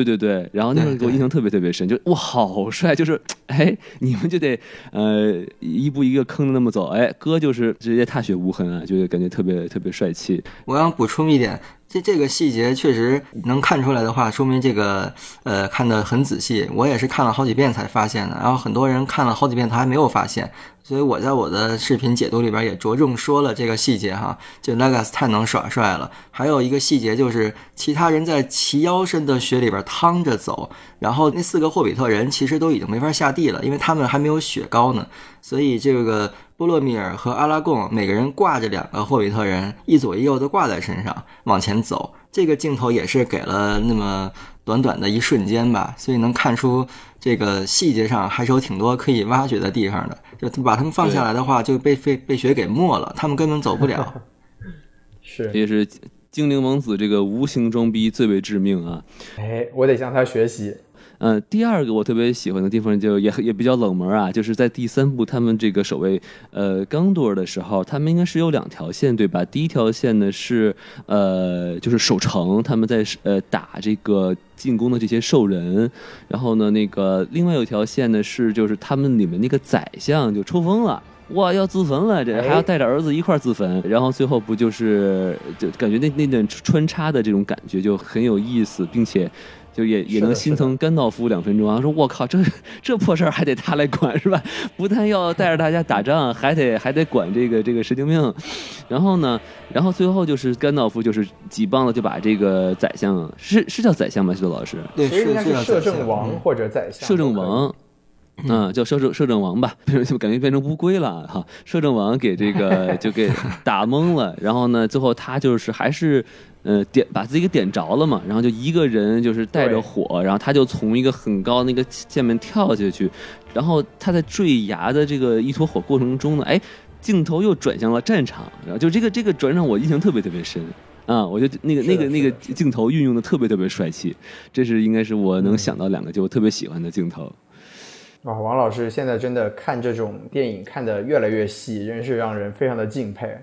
对对对，然后那个给我印象特别特别深，就哇好帅，就是哎你们就得呃一步一个坑的那么走，哎哥就是直接踏雪无痕啊，就是感觉特别特别帅气。我想补充一点，这这个细节确实能看出来的话，说明这个呃看得很仔细。我也是看了好几遍才发现的，然后很多人看了好几遍他还没有发现，所以我在我的视频解读里边也着重说了这个细节哈。就 Legas 太能耍帅了，还有一个细节就是其他人在齐腰深的雪里边趟着走，然后那四个霍比特人其实都已经没法下地了，因为他们还没有雪高呢，所以这个波洛米尔和阿拉贡每个人挂着两个霍比特人，一左一右的挂在身上往前走。这个镜头也是给了那么短短的一瞬间吧，所以能看出这个细节上还是有挺多可以挖掘的地方的。就把他们放下来的话，就被被被雪给没了，他们根本走不了。是这，也是精灵王子这个无形装逼最为致命啊。哎，我得向他学习。呃，第二个我特别喜欢的地方就也也比较冷门啊，就是在第三部他们这个守卫呃刚多尔的时候，他们应该是有两条线对吧？第一条线呢是呃就是守城，他们在呃打这个进攻的这些兽人，然后呢那个另外有一条线呢是就是他们里面那个宰相就抽风了。哇，要自焚了，这哎还要带着儿子一块儿自焚，然后最后不就是就感觉那那段穿插的这种感觉就很有意思，并且就也也能心疼甘道夫两分钟啊，说我靠，这这破事儿还得他来管是吧？不但要带着大家打仗，还得还得管这个这个神经病。然后呢，然后最后就是甘道夫就是几棒子就把这个宰相是是叫宰相吗？西多老师，对，是是摄政王或者宰相。摄政王。嗯，叫摄政摄政王吧，就感觉变成乌龟了哈。摄政王给这个就给打懵了，然后呢，最后他就是还是呃点把自己给点着了嘛，然后就一个人就是带着火，然后他就从一个很高那个下面跳下去，然后他在坠崖的这个一坨火过程中呢，哎，镜头又转向了战场，然后就这个这个转场我印象特别特别深。啊，我觉得那个那个那个镜头运用的特别特别帅气，这是应该是我能想到两个就我特别喜欢的镜头。哇，王老师现在真的看这种电影看得越来越细，真是让人非常的敬佩。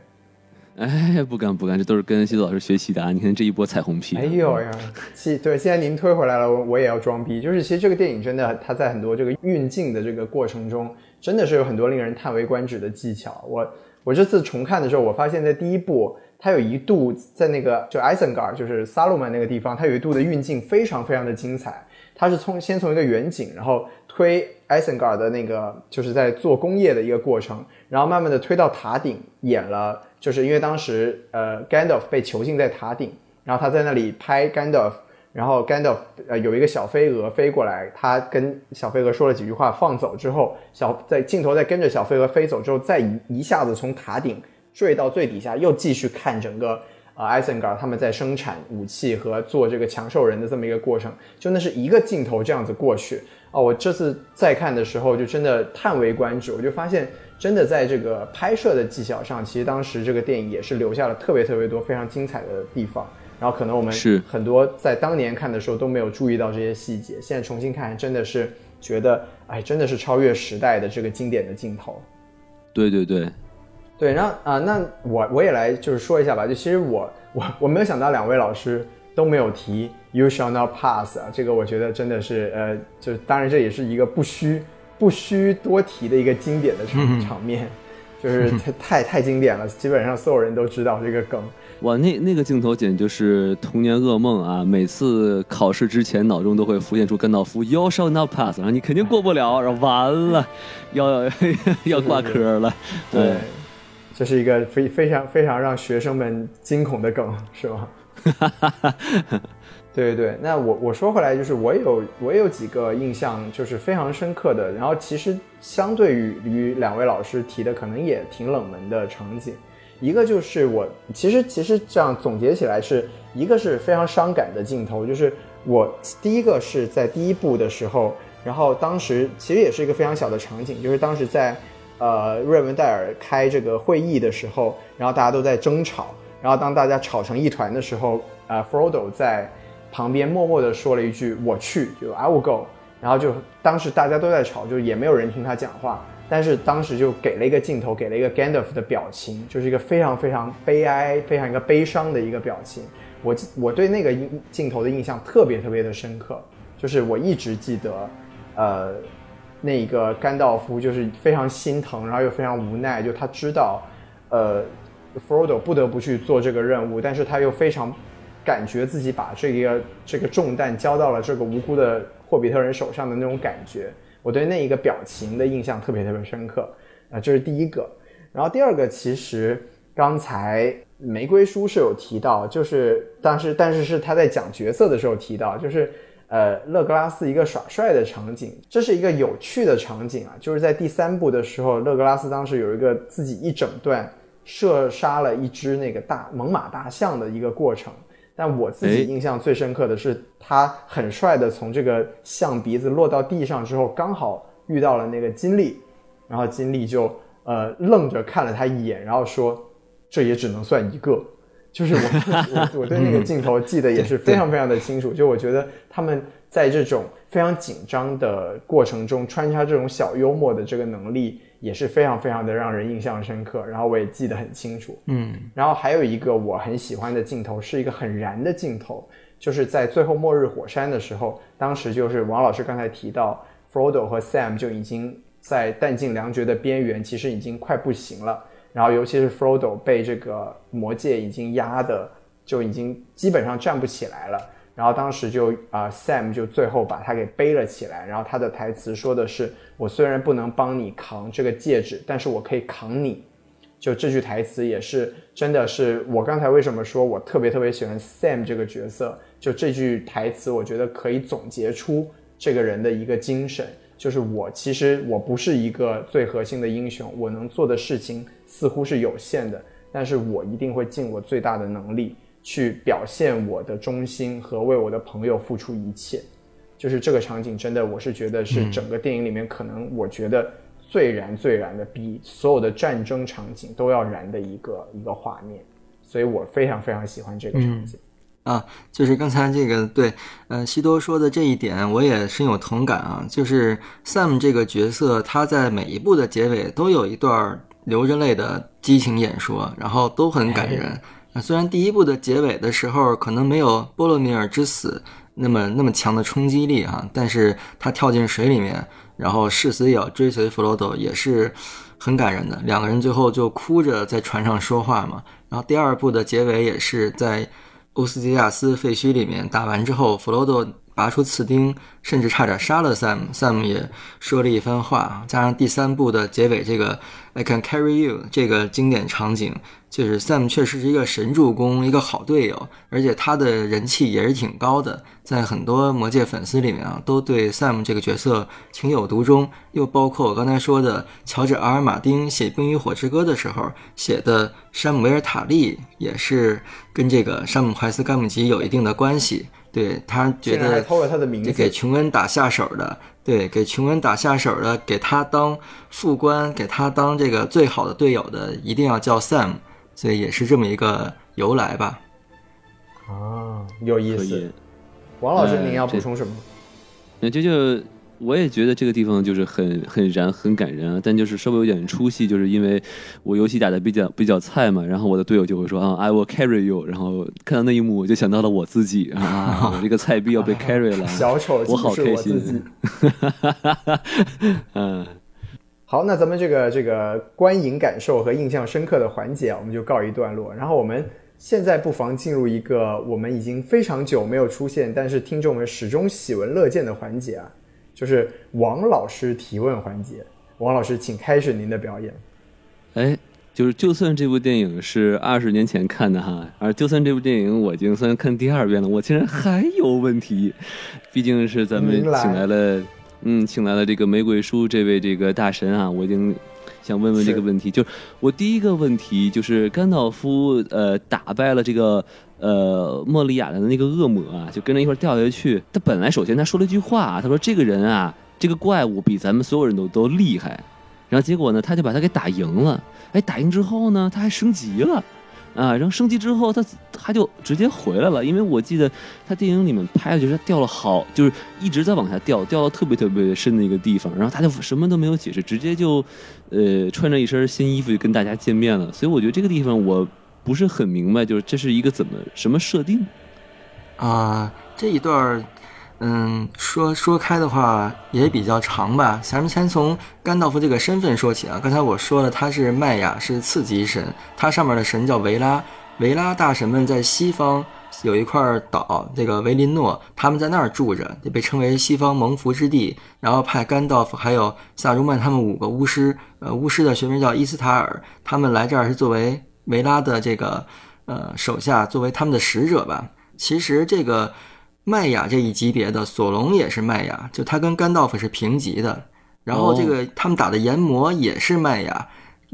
哎，不敢不敢，这都是跟西子老师学习的啊！你看这一波彩虹屁，哎呦呀，其对，现在您推回来了，我我也要装逼。就是其实这个电影真的，它在很多这个运镜的这个过程中，真的是有很多令人叹为观止的技巧。我我这次重看的时候，我发现在第一部，它有一度在那个就艾森 r 就是萨鲁曼那个地方，它有一度的运镜非常非常的精彩。它是从先从一个远景，然后推艾森 r 的那个就是在做工业的一个过程，然后慢慢的推到塔顶，演了，就是因为当时呃 Gandalf 被囚禁在塔顶，然后他在那里拍 Gandalf，然后 Gandalf 呃有一个小飞蛾飞过来，他跟小飞蛾说了几句话，放走之后，小在镜头再跟着小飞蛾飞走之后，再一一下子从塔顶坠到最底下，又继续看整个呃艾森 r 他们在生产武器和做这个强兽人的这么一个过程，就那是一个镜头这样子过去。哦，我这次再看的时候就真的叹为观止，我就发现真的在这个拍摄的技巧上，其实当时这个电影也是留下了特别特别多非常精彩的地方。然后可能我们是很多在当年看的时候都没有注意到这些细节，现在重新看真的是觉得，哎，真的是超越时代的这个经典的镜头。对对对，对，那啊、那我我也来就是说一下吧，就其实我我我没有想到两位老师都没有提 “You shall not pass” 啊，这个我觉得真的是呃，就当然这也是一个不需不需多提的一个经典的场、场面，就是太太太经典了，基本上所有人都知道这个梗。哇，那那个镜头简直就是童年噩梦啊！每次考试之前，脑中都会浮现出甘道夫 “You shall not pass”，然后你肯定过不了，然后完了，要要挂科了。对，这是一个非非常非常让学生们惊恐的梗，是吧？对对，那我我说回来，就是我有我有几个印象就是非常深刻的，然后其实相对于于两位老师提的，可能也挺冷门的场景。一个就是我其实其实这样总结起来是一个是非常伤感的镜头，就是我第一个是在第一部的时候，然后当时其实也是一个非常小的场景，就是当时在呃瑞文戴尔开这个会议的时候，然后大家都在争吵，然后当大家吵成一团的时候，呃 Frodo 在旁边默默地说了一句“我去”，就 I will go，然后就当时大家都在吵，就也没有人听他讲话。但是当时就给了一个镜头，给了一个 Gandalf 的表情，就是一个非常非常悲哀、非常一个悲伤的一个表情。我我对那个印镜头的印象特别特别的深刻，就是我一直记得，呃，那个甘道夫就是非常心疼，然后又非常无奈，就他知道，呃，Frodo 不得不去做这个任务，但是他又非常感觉自己把这个这个重担交到了这个无辜的霍比特人手上的那种感觉。我对那一个表情的印象特别特别深刻，啊，这是第一个。然后第二个，其实刚才玫瑰叔是有提到，就是当时但是是他在讲角色的时候提到，就是呃勒格拉斯一个耍帅的场景，这是一个有趣的场景啊，就是在第三部的时候，勒格拉斯当时有一个自己一整段射杀了一只那个大猛犸大象的一个过程。但我自己印象最深刻的是，他很帅的从这个象鼻子落到地上之后，刚好遇到了那个金历，然后金历就呃愣着看了他一眼，然后说：“这也只能算一个。”就是我 我我对那个镜头记得也是非常非常的清楚。就我觉得他们在这种非常紧张的过程中穿插这种小幽默的这个能力。也是非常非常的让人印象深刻，然后我也记得很清楚。嗯，然后还有一个我很喜欢的镜头，是一个很燃的镜头，就是在最后末日火山的时候，当时就是王老师刚才提到，Frodo 和 Sam 就已经在弹尽粮绝的边缘，其实已经快不行了。然后尤其是 Frodo 被这个魔戒已经压的，就已经基本上站不起来了。然后当时就啊，Sam 就最后把他给背了起来。然后他的台词说的是：“我虽然不能帮你扛这个戒指，但是我可以扛你。”就这句台词也是真的是我刚才为什么说我特别特别喜欢 Sam 这个角色？就这句台词，我觉得可以总结出这个人的一个精神，就是我其实我不是一个最核心的英雄，我能做的事情似乎是有限的，但是我一定会尽我最大的能力。去表现我的忠心和为我的朋友付出一切，就是这个场景真的，我是觉得是整个电影里面可能我觉得最燃最燃的，比所有的战争场景都要燃的一个一个画面，所以我非常非常喜欢这个场景。啊，就是刚才这个对，呃，西多说的这一点，我也深有同感啊。就是 Sam 这个角色，他在每一部的结尾都有一段流着泪的激情演说，然后都很感人。虽然第一部的结尾的时候可能没有波罗米尔之死那么那么强的冲击力哈，但是他跳进水里面，然后誓死也要追随弗罗多，也是很感人的。两个人最后就哭着在船上说话嘛。然后第二部的结尾也是在欧斯迪亚斯废墟里面打完之后，弗罗多拔出刺钉，甚至差点杀了 Sam。Sam 也说了一番话，加上第三部的结尾这个 I can carry you 这个经典场景。就是 Sam 确实是一个神助攻，一个好队友，而且他的人气也是挺高的，在很多魔界粉丝里面啊，都对 Sam 这个角色情有独钟。又包括我刚才说的，乔治阿尔马丁写《冰与火之歌》的时候写的山姆·维尔塔利，也是跟这个山姆·怀斯·甘姆吉有一定的关系。对他觉得偷了他的名字，给琼恩打下手的，对，给琼恩打下手的，给他当副官，给他当这个最好的队友的，一定要叫 Sam。所以也是这么一个由来吧。啊，有意思。王老师，您要补充什么？那就就我也觉得这个地方就是很很燃、很感人啊。但就是稍微有点出戏，就是因为我游戏打的比较比较菜嘛，然后我的队友就会说啊，I will carry you。然后看到那一幕，我就想到了我自己啊，我这个菜逼要被 carry 了，小丑，我好开心。嗯。好，那咱们这个这个观影感受和印象深刻的环节啊，我们就告一段落。然后我们现在不妨进入一个我们已经非常久没有出现，但是听众们始终喜闻乐见的环节啊，就是王老师提问环节。王老师，请开始您的表演。哎，就是就算这部电影是二十年前看的哈，而就算这部电影我已经算看第二遍了，我竟然还有问题。毕竟是咱们请来了，嗯，请来了这个玫瑰叔这位这个大神啊，我已经想问问这个问题。就我第一个问题就是甘道夫呃打败了这个呃莫里亚的那个恶魔啊，就跟着一块掉下去。他本来首先他说了一句话啊，他说这个人啊，这个怪物比咱们所有人都都厉害。然后结果呢，他就把他给打赢了。哎，打赢之后呢，他还升级了，啊，然后升级之后他他就直接回来了。因为我记得他电影里面拍的就是他掉了好，就是一直在往下掉，掉到特别特别深的一个地方，然后他就什么都没有解释，直接就呃穿着一身新衣服就跟大家见面了。所以我觉得这个地方我不是很明白，就是这是一个怎么什么设定？啊，这一段，嗯，说说开的话也比较长吧。咱们先从甘道夫这个身份说起啊。刚才我说了，他是麦雅，是次级神，他上面的神叫维拉。维拉大神们在西方有一块岛，这个维林诺，他们在那儿住着，被称为西方蒙福之地。然后派甘道夫还有萨如曼他们五个巫师，呃，巫师的学名叫伊斯塔尔，他们来这儿是作为维拉的这个呃手下，作为他们的使者吧。其实这个麦雅这一级别的索隆也是麦雅，就他跟甘道夫是平级的。然后这个他们打的炎魔也是麦雅，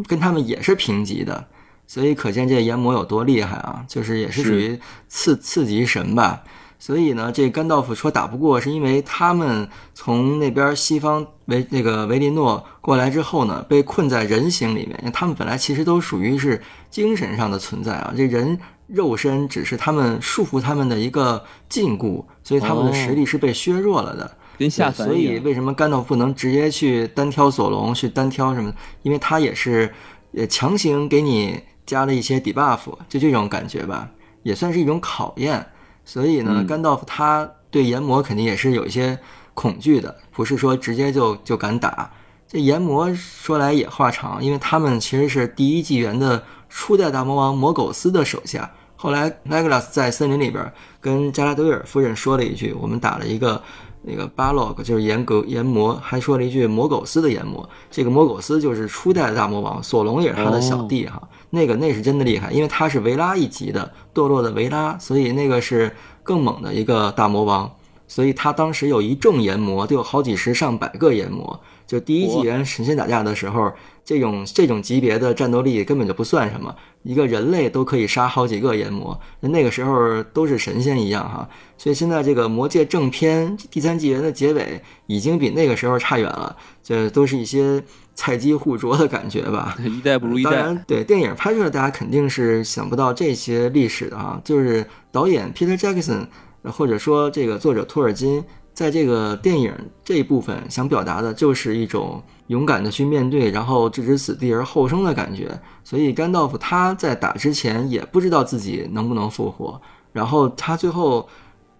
跟他们也是平级的。所以可见这炎魔有多厉害啊！就是也是属于次次级神吧。所以呢，这甘道夫说打不过，是因为他们从那边西方维那个维林诺过来之后呢，被困在人形里面。因为他们本来其实都属于是精神上的存在啊，这人肉身只是他们束缚他们的一个禁锢，所以他们的实力是被削弱了的。跟下所以。为什么甘道夫能直接去单挑索隆，去单挑什么？因为他也是，也强行给你加了一些 debuff，就这种感觉吧，也算是一种考验。所以呢，嗯甘道夫他对炎魔肯定也是有一些恐惧的，不是说直接就就敢打。这炎魔说来也话长，因为他们其实是第一纪元的初代大魔王魔苟斯的手下。后来 Legolas 在森林里边跟加拉德瑞尔夫人说了一句：“我们打了一个那个巴洛克，就是炎狗炎魔，还说了一句魔苟斯的炎魔。这个魔苟斯就是初代的大魔王，索隆也是他的小弟哈。那个那是真的厉害，因为他是维拉一级的堕落的维拉，所以那个是更猛的一个大魔王。所以他当时有一众炎魔，都有好几十上百个炎魔。就第一纪元神仙打架的时候，这种这种级别的战斗力根本就不算什么，一个人类都可以杀好几个炎魔。那个时候都是神仙一样哈。所以现在这个魔界正片第三纪元的结尾已经比那个时候差远了，这都是一些菜鸡互啄的感觉吧。一代不如一代，当然，对电影拍摄，大家肯定是想不到这些历史的哈。就是导演 Peter Jackson，呃或者说这个作者托尔金，在这个电影这一部分想表达的就是一种勇敢的去面对，然后置之死地而后生的感觉。所以甘道夫他在打之前也不知道自己能不能复活，然后他最后。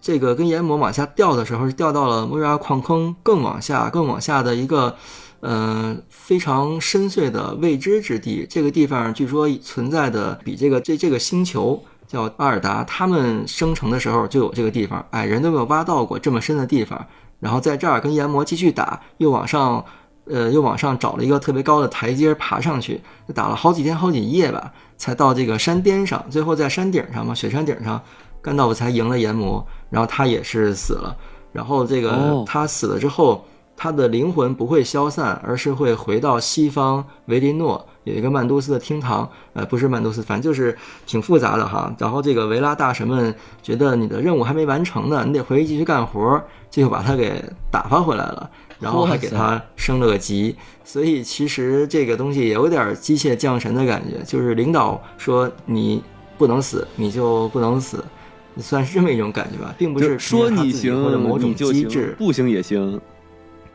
这个跟炎魔往下掉的时候，是掉到了莫瑞拉矿坑更往下、更往下的一个，呃，非常深邃的未知之地。这个地方据说存在的比这个这这个星球叫阿尔达，他们生成的时候就有这个地方，矮人都没有挖到过这么深的地方。然后在这儿跟炎魔继续打，又往上，呃，又往上找了一个特别高的台阶爬上去，打了好几天好几夜吧，才到这个山巅上。最后在山顶上嘛，雪山顶上，甘道夫才赢了炎魔，然后他也是死了。然后这个哦他死了之后，他的灵魂不会消散，而是会回到西方维林诺有一个曼都斯的厅堂，呃，不是曼都斯，反正就是挺复杂的哈。然后这个维拉大神们觉得你的任务还没完成呢，你得回去继续干活，就把他给打发回来了，然后还给他升了个级。所以其实这个东西也有点机械降神的感觉，就是领导说你不能死，你就不能死。算是这么一种感觉吧，并不是说你凭着他自己或者某种机制，，不行也行。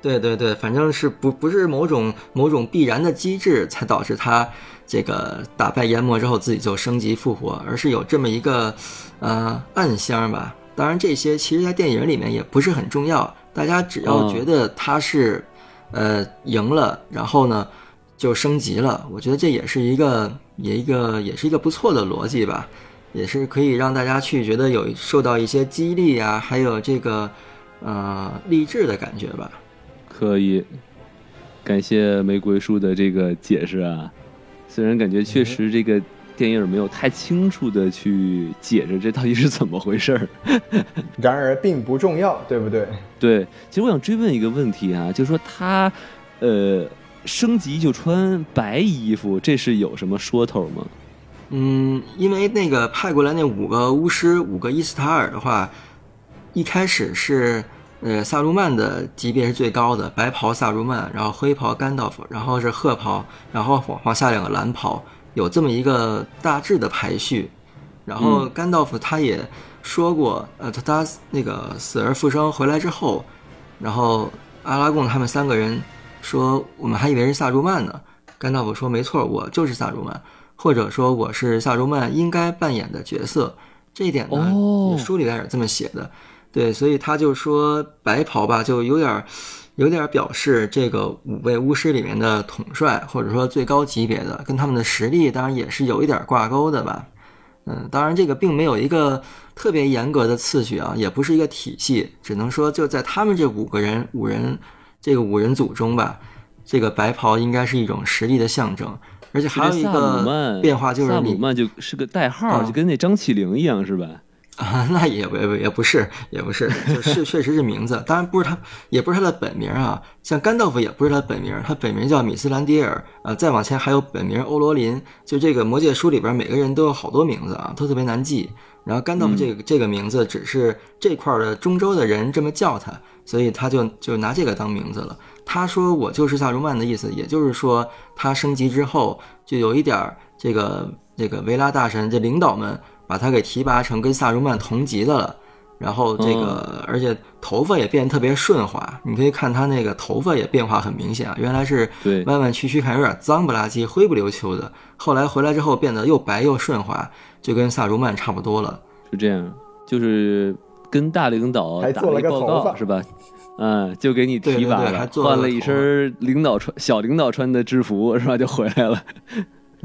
对对对，反正是不不是某种某种必然的机制才导致他这个打败炎魔之后自己就升级复活，而是有这么一个呃暗箱吧。当然这些其实在电影里面也不是很重要，大家只要嗯觉得他是、呃赢了，然后呢就升级了，我觉得这也是一个也一个也是一个不错的逻辑吧。也是可以让大家去觉得有受到一些激励啊，还有这个呃励志的感觉吧。可以，感谢玫瑰树的这个解释啊。虽然感觉确实这个电影没有太清楚的去解释这到底是怎么回事儿。然而并不重要，对不对？对，其实我想追问一个问题啊，就是说他呃升级就穿白衣服，这是有什么说头吗？嗯，因为那个派过来那五个巫师，五个伊斯塔尔的话，一开始是呃萨鲁曼的级别是最高的，白袍萨鲁曼，然后黑袍甘道夫，然后是褐袍，然后往往下两个蓝袍，有这么一个大致的排序。然后甘道夫他也说过，呃，他他那个死而复生回来之后，然后阿拉贡他们三个人说，我们还以为是萨鲁曼呢。甘道夫说，没错，我就是萨鲁曼。或者说我是萨鲁曼应该扮演的角色，这一点呢，哦书里边也这么写的。对，所以他就说白袍吧，就有点儿有点儿表示这个五位巫师里面的统帅，或者说最高级别的，跟他们的实力当然也是有一点儿挂钩的吧。嗯，当然这个并没有一个特别严格的次序啊，也不是一个体系，只能说就在他们这五个人五人这个五人组中吧，这个白袍应该是一种实力的象征。而且还有一个变化就是你萨鲁曼就是个代号，啊就跟那张起灵一样，是吧？啊，那也不也不也不是，也不是，就是 确实是名字，当然不是他，也不是他的本名啊。像甘道夫也不是他的本名，他本名叫米斯兰迪尔，呃，再往前还有本名欧罗林。就这个魔戒书里边，每个人都有好多名字啊，都特别难记。然后甘道夫这个、这个名字只是这块儿的中州的人这么叫他，所以他就就拿这个当名字了。他说我就是萨鲁曼的意思，也就是说他升级之后就有一点儿这个这个维拉大神这领导们把他给提拔成跟萨鲁曼同级的了。然后这个，而且头发也变得特别顺滑，你可以看他那个头发也变化很明显啊，原来是对弯弯曲曲，看有点脏不拉几、灰不溜秋的，后来回来之后变得又白又顺滑，就跟萨鲁曼差不多了。是这样，就是跟大领导打还做了一报告，是吧？嗯，就给你提拔对对对了，还做了个换了一身领导穿小领导穿的制服，是吧？就回来了。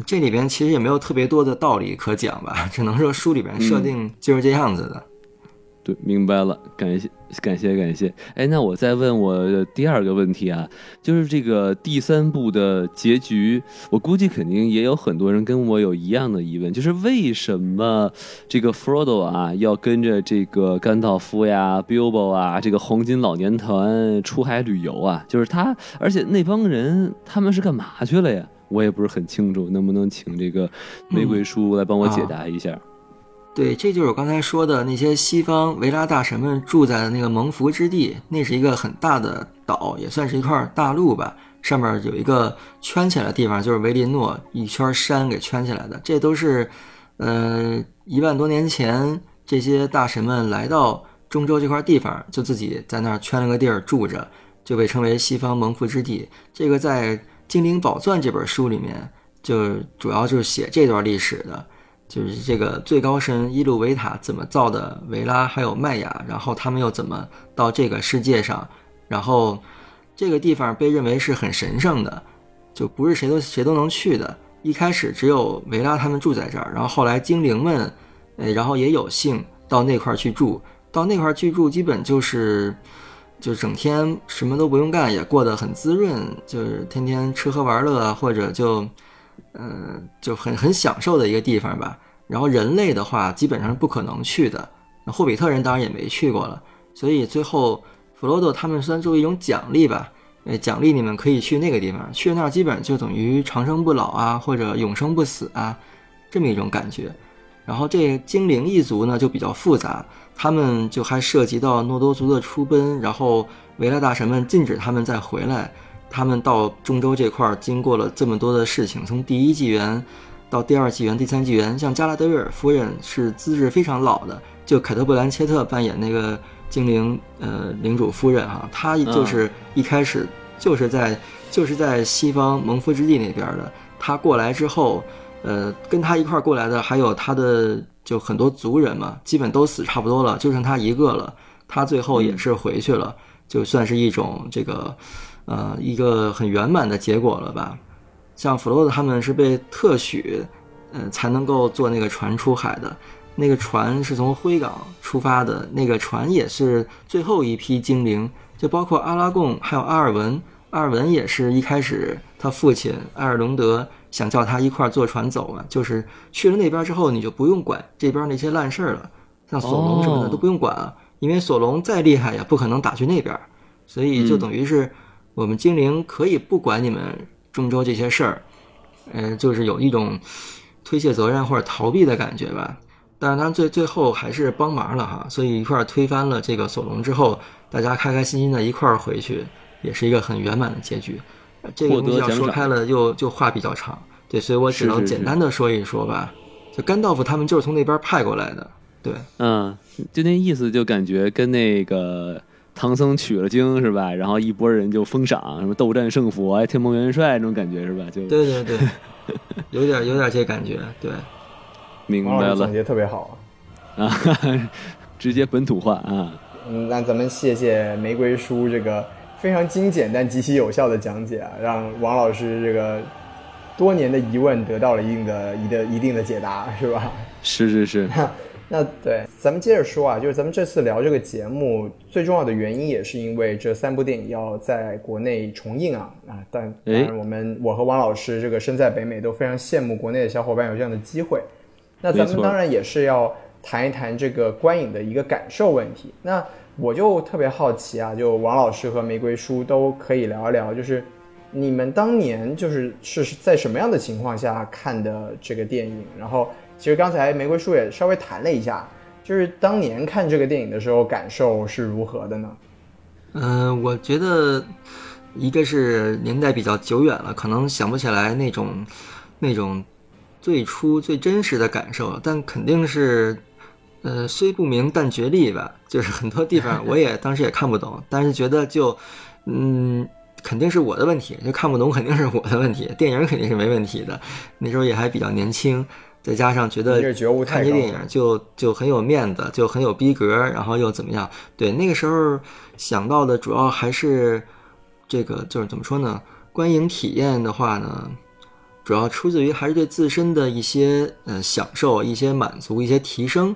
这里边其实也没有特别多的道理可讲吧，只能说书里边设定就是这样子的。对，明白了，感谢感谢感谢。哎，那我再问我的第二个问题啊，就是这个第三部的结局，我估计肯定也有很多人跟我有一样的疑问，就是为什么这个 Frodo 啊要跟着这个甘道夫呀、Bilbo 啊这个黄金老年团出海旅游啊？就是他，而且那帮人他们是干嘛去了呀？我也不是很清楚，能不能请这个玫瑰叔来帮我解答一下？对，这就是我刚才说的那些西方维拉大神们住在的那个蒙福之地，那是一个很大的岛，也算是一块大陆吧。上面有一个圈起来的地方，就是维林诺一圈山给圈起来的。这都是，呃，一万多年前这些大神们来到中州这块地方，就自己在那儿圈了个地儿住着，就被称为西方蒙福之地。这个在《精灵宝钻》这本书里面，就主要就是写这段历史的。就是这个最高神伊鲁维塔怎么造的维拉，还有麦雅，然后他们又怎么到这个世界上，然后这个地方被认为是很神圣的，就不是谁都谁都能去的。一开始只有维拉他们住在这儿，然后后来精灵们，呃，然后也有幸到那块儿去住，到那块儿去住基本就是，就整天什么都不用干，也过得很滋润，就是天天吃喝玩乐啊，或者就。嗯，就很很享受的一个地方吧。然后人类的话，基本上是不可能去的。那霍比特人当然也没去过了。所以最后弗罗多他们算作为一种奖励吧，呃，奖励你们可以去那个地方，去那儿基本上就等于长生不老啊，或者永生不死啊，这么一种感觉。然后这精灵一族呢就比较复杂，他们就还涉及到诺多族的出奔，然后维拉大神们禁止他们再回来。他们到中州这块儿经过了这么多的事情，从第一纪元到第二纪元、第三纪元，像加拉德维尔夫人是资质非常老的，就凯特·布兰切特扮演那个精灵呃领主夫人哈、她就是一开始就是在就是在西方蒙夫之地那边的。她过来之后，呃，跟她一块儿过来的还有她的就很多族人嘛，基本都死差不多了，就剩他一个了。他最后也是回去了，就算是一种这个。呃，一个很圆满的结果了吧？像弗罗多他们是被特许，呃，才能够坐那个船出海的。那个船是从灰港出发的，那个船也是最后一批精灵，就包括阿拉贡还有阿尔文。阿尔文也是一开始他父亲埃尔隆德想叫他一块儿坐船走啊，就是去了那边之后，你就不用管这边那些烂事儿了，像索隆什么的哦都不用管啊，因为索隆再厉害也不可能打去那边，所以就等于是我们精灵可以不管你们中州这些事儿，呃，就是有一种推卸责任或者逃避的感觉吧。但是他最最后还是帮忙了哈，所以一块儿推翻了这个索隆之后，大家开开心心的一块儿回去，也是一个很圆满的结局。呃这个获东西要说开了又就话比较长，对，所以我只能简单的说一说吧。就甘道夫他们就是从那边派过来的，对，嗯，就那意思，就感觉跟那个唐僧取了经是吧？然后一拨人就封赏，什么斗战胜佛、哎天蓬元帅那种感觉是吧？就对对对，有点有点这感觉，对。明白了总结特别好。啊，直接本土化啊。嗯，那咱们谢谢玫瑰叔这个非常精简但极其有效的讲解啊，让王老师这个多年的疑问得到了一定的一的一定的解答，是吧？是是是，那对，咱们接着说啊，就是咱们这次聊这个节目最重要的原因，也是因为这三部电影要在国内重映啊啊！但当然，我们我和王老师这个身在北美都非常羡慕国内的小伙伴有这样的机会。那咱们当然也是要谈一谈这个观影的一个感受问题。那我就特别好奇啊，就王老师和玫瑰叔都可以聊一聊，就是你们当年就是是在什么样的情况下看的这个电影？然后，其实刚才玫瑰叔也稍微谈了一下，就是当年看这个电影的时候感受是如何的呢？嗯、我觉得一个是年代比较久远了，可能想不起来那种那种最初最真实的感受，但肯定是，呃，虽不明但觉厉吧。就是很多地方 我也当时也看不懂，但是觉得就，嗯，肯定是我的问题，就看不懂肯定是我的问题，电影肯定是没问题的。那时候也还比较年轻，再加上觉得看这电影就就很有面子，就很有逼格，然后又怎么样？对，那个时候想到的主要还是这个，就是怎么说呢？观影体验的话呢，主要出自于还是对自身的一些呃享受、一些满足、一些提升，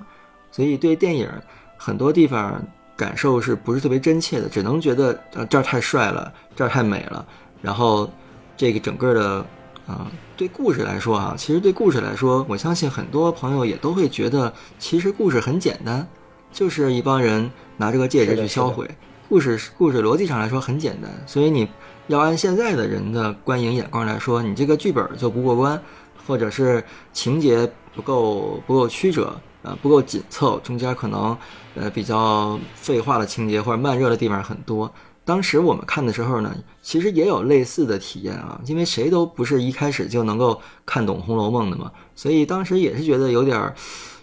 所以对电影很多地方感受是不是特别真切的？只能觉得呃这儿太帅了，这儿太美了，然后这个整个的啊、对故事来说啊，其实对故事来说，我相信很多朋友也都会觉得，其实故事很简单，就是一帮人拿这个戒指去销毁。故事故事逻辑上来说很简单，所以你要按现在的人的观影眼光来说，你这个剧本就不过关，或者是情节不够不够曲折，呃不够紧凑，中间可能呃比较废话的情节或者慢热的地方很多。当时我们看的时候呢，其实也有类似的体验啊，因为谁都不是一开始就能够看懂《红楼梦》的嘛，所以当时也是觉得有点儿，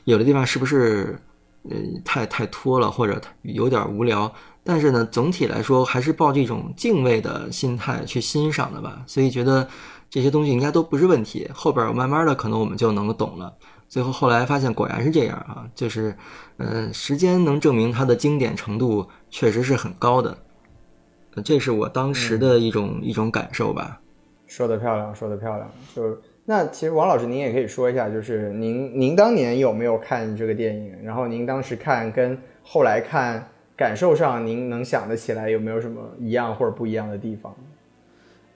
有的地方是不是呃太太拖了，或者有点无聊。但是呢，总体来说还是抱着一种敬畏的心态去欣赏的吧，所以觉得这些东西应该都不是问题。后边儿慢慢的可能我们就能懂了。最后后来发现果然是这样啊，就是，呃，时间能证明它的经典程度确实是很高的。呃这是我当时的一种、一种感受吧。说的漂亮，说的漂亮。就那其实王老师您也可以说一下，就是您您当年有没有看这个电影？然后您当时看跟后来看感受上，您能想得起来有没有什么一样或者不一样的地方？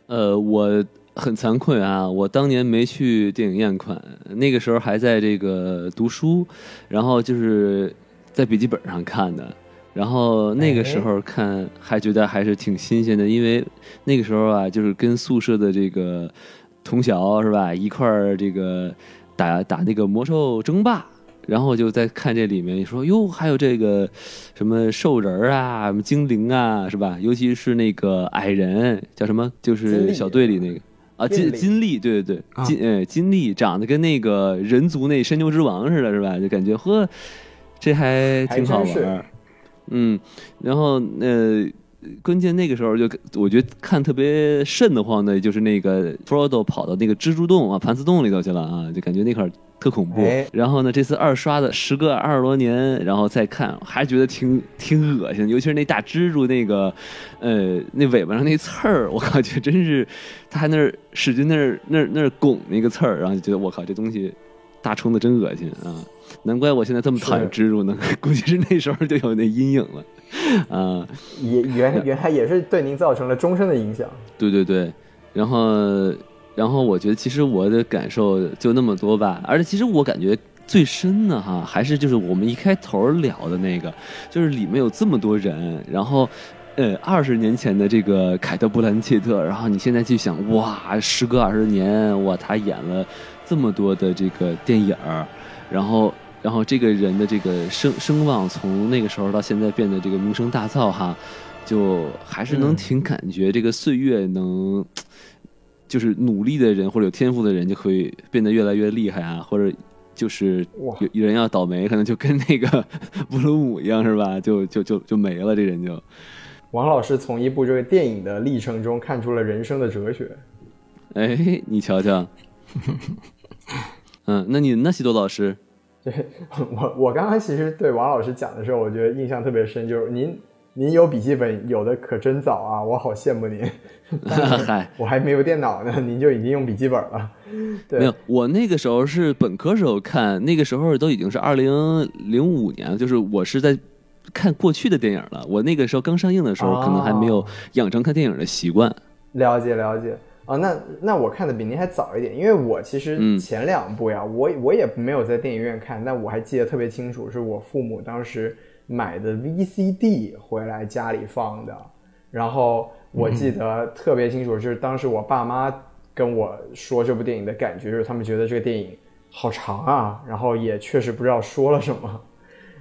呃，我很惭愧啊，我当年没去电影院看，那个时候还在这个读书，然后就是在笔记本上看的。然后那个时候看还觉得还是挺新鲜的，因为那个时候啊，就是跟宿舍的这个同学是吧，一块儿这个打打那个魔兽争霸，然后就在看这里面说哟，还有这个什么兽人啊，什么精灵啊，是吧？尤其是那个矮人叫什么，就是小队里那个。啊，金金立，对对对，啊金呃金立长得跟那个人族那神牛之王似的，是吧？就感觉呵，这还挺好玩儿。嗯，然后呃，关键那个时候就我觉得看特别瘆得慌的，就是那个 Frodo 跑到那个蜘蛛洞啊、盘丝洞里头去了啊，就感觉那块儿特恐怖。哎然后呢，这次二刷的，时隔二十多年，然后再看，还觉得挺挺恶心，尤其是那大蜘蛛那个，呃，那尾巴上那刺儿，我靠，就真是，他还那儿使劲那儿那儿那儿拱那个刺儿，然后就觉得我靠，这东西大虫子真恶心啊！难怪我现在这么讨厌蜘蛛呢，估计是那时候就有那阴影了啊。也原原来也是对您造成了终身的影响。对对对，然后然后我觉得其实我的感受就那么多吧，而且其实我感觉最深的哈，还是就是我们一开头聊的那个，就是里面有这么多人，然后。呃，二十年前的这个凯特·布兰切特，然后你现在去想，哇，时隔二十年，哇，他演了这么多的这个电影儿，然后，然后这个人的这个声声望从那个时候到现在变得这个名声大噪哈，就还是能挺感觉这个岁月能，就是努力的人或者有天赋的人就可以变得越来越厉害啊，或者就是有有人要倒霉，可能就跟那个 布鲁姆一样是吧？就就就就没了，这人就。王老师从一部这个电影的历程中看出了人生的哲学。哎，你瞧瞧。嗯，那你那西多老师？对 我，我刚刚其实对王老师讲的时候，我觉得印象特别深，就是您您有笔记本有的可真早啊，我好羡慕您。嗨，我还没有电脑呢，您就已经用笔记本了。对，没有，我那个时候是本科时候看，那个时候都已经是二零零五年，就是我是在。看过去的电影了，我那个时候刚上映的时候，可能还没有养成看电影的习惯。了解了解啊，那那我看的比您还早一点，因为我其实前两部呀，我我也没有在电影院看，但我还记得特别清楚，是我父母当时买的 VCD 回来家里放的。然后我记得特别清楚，就是当时我爸妈跟我说这部电影的感觉，就是他们觉得这个电影好长啊，然后也确实不知道说了什么。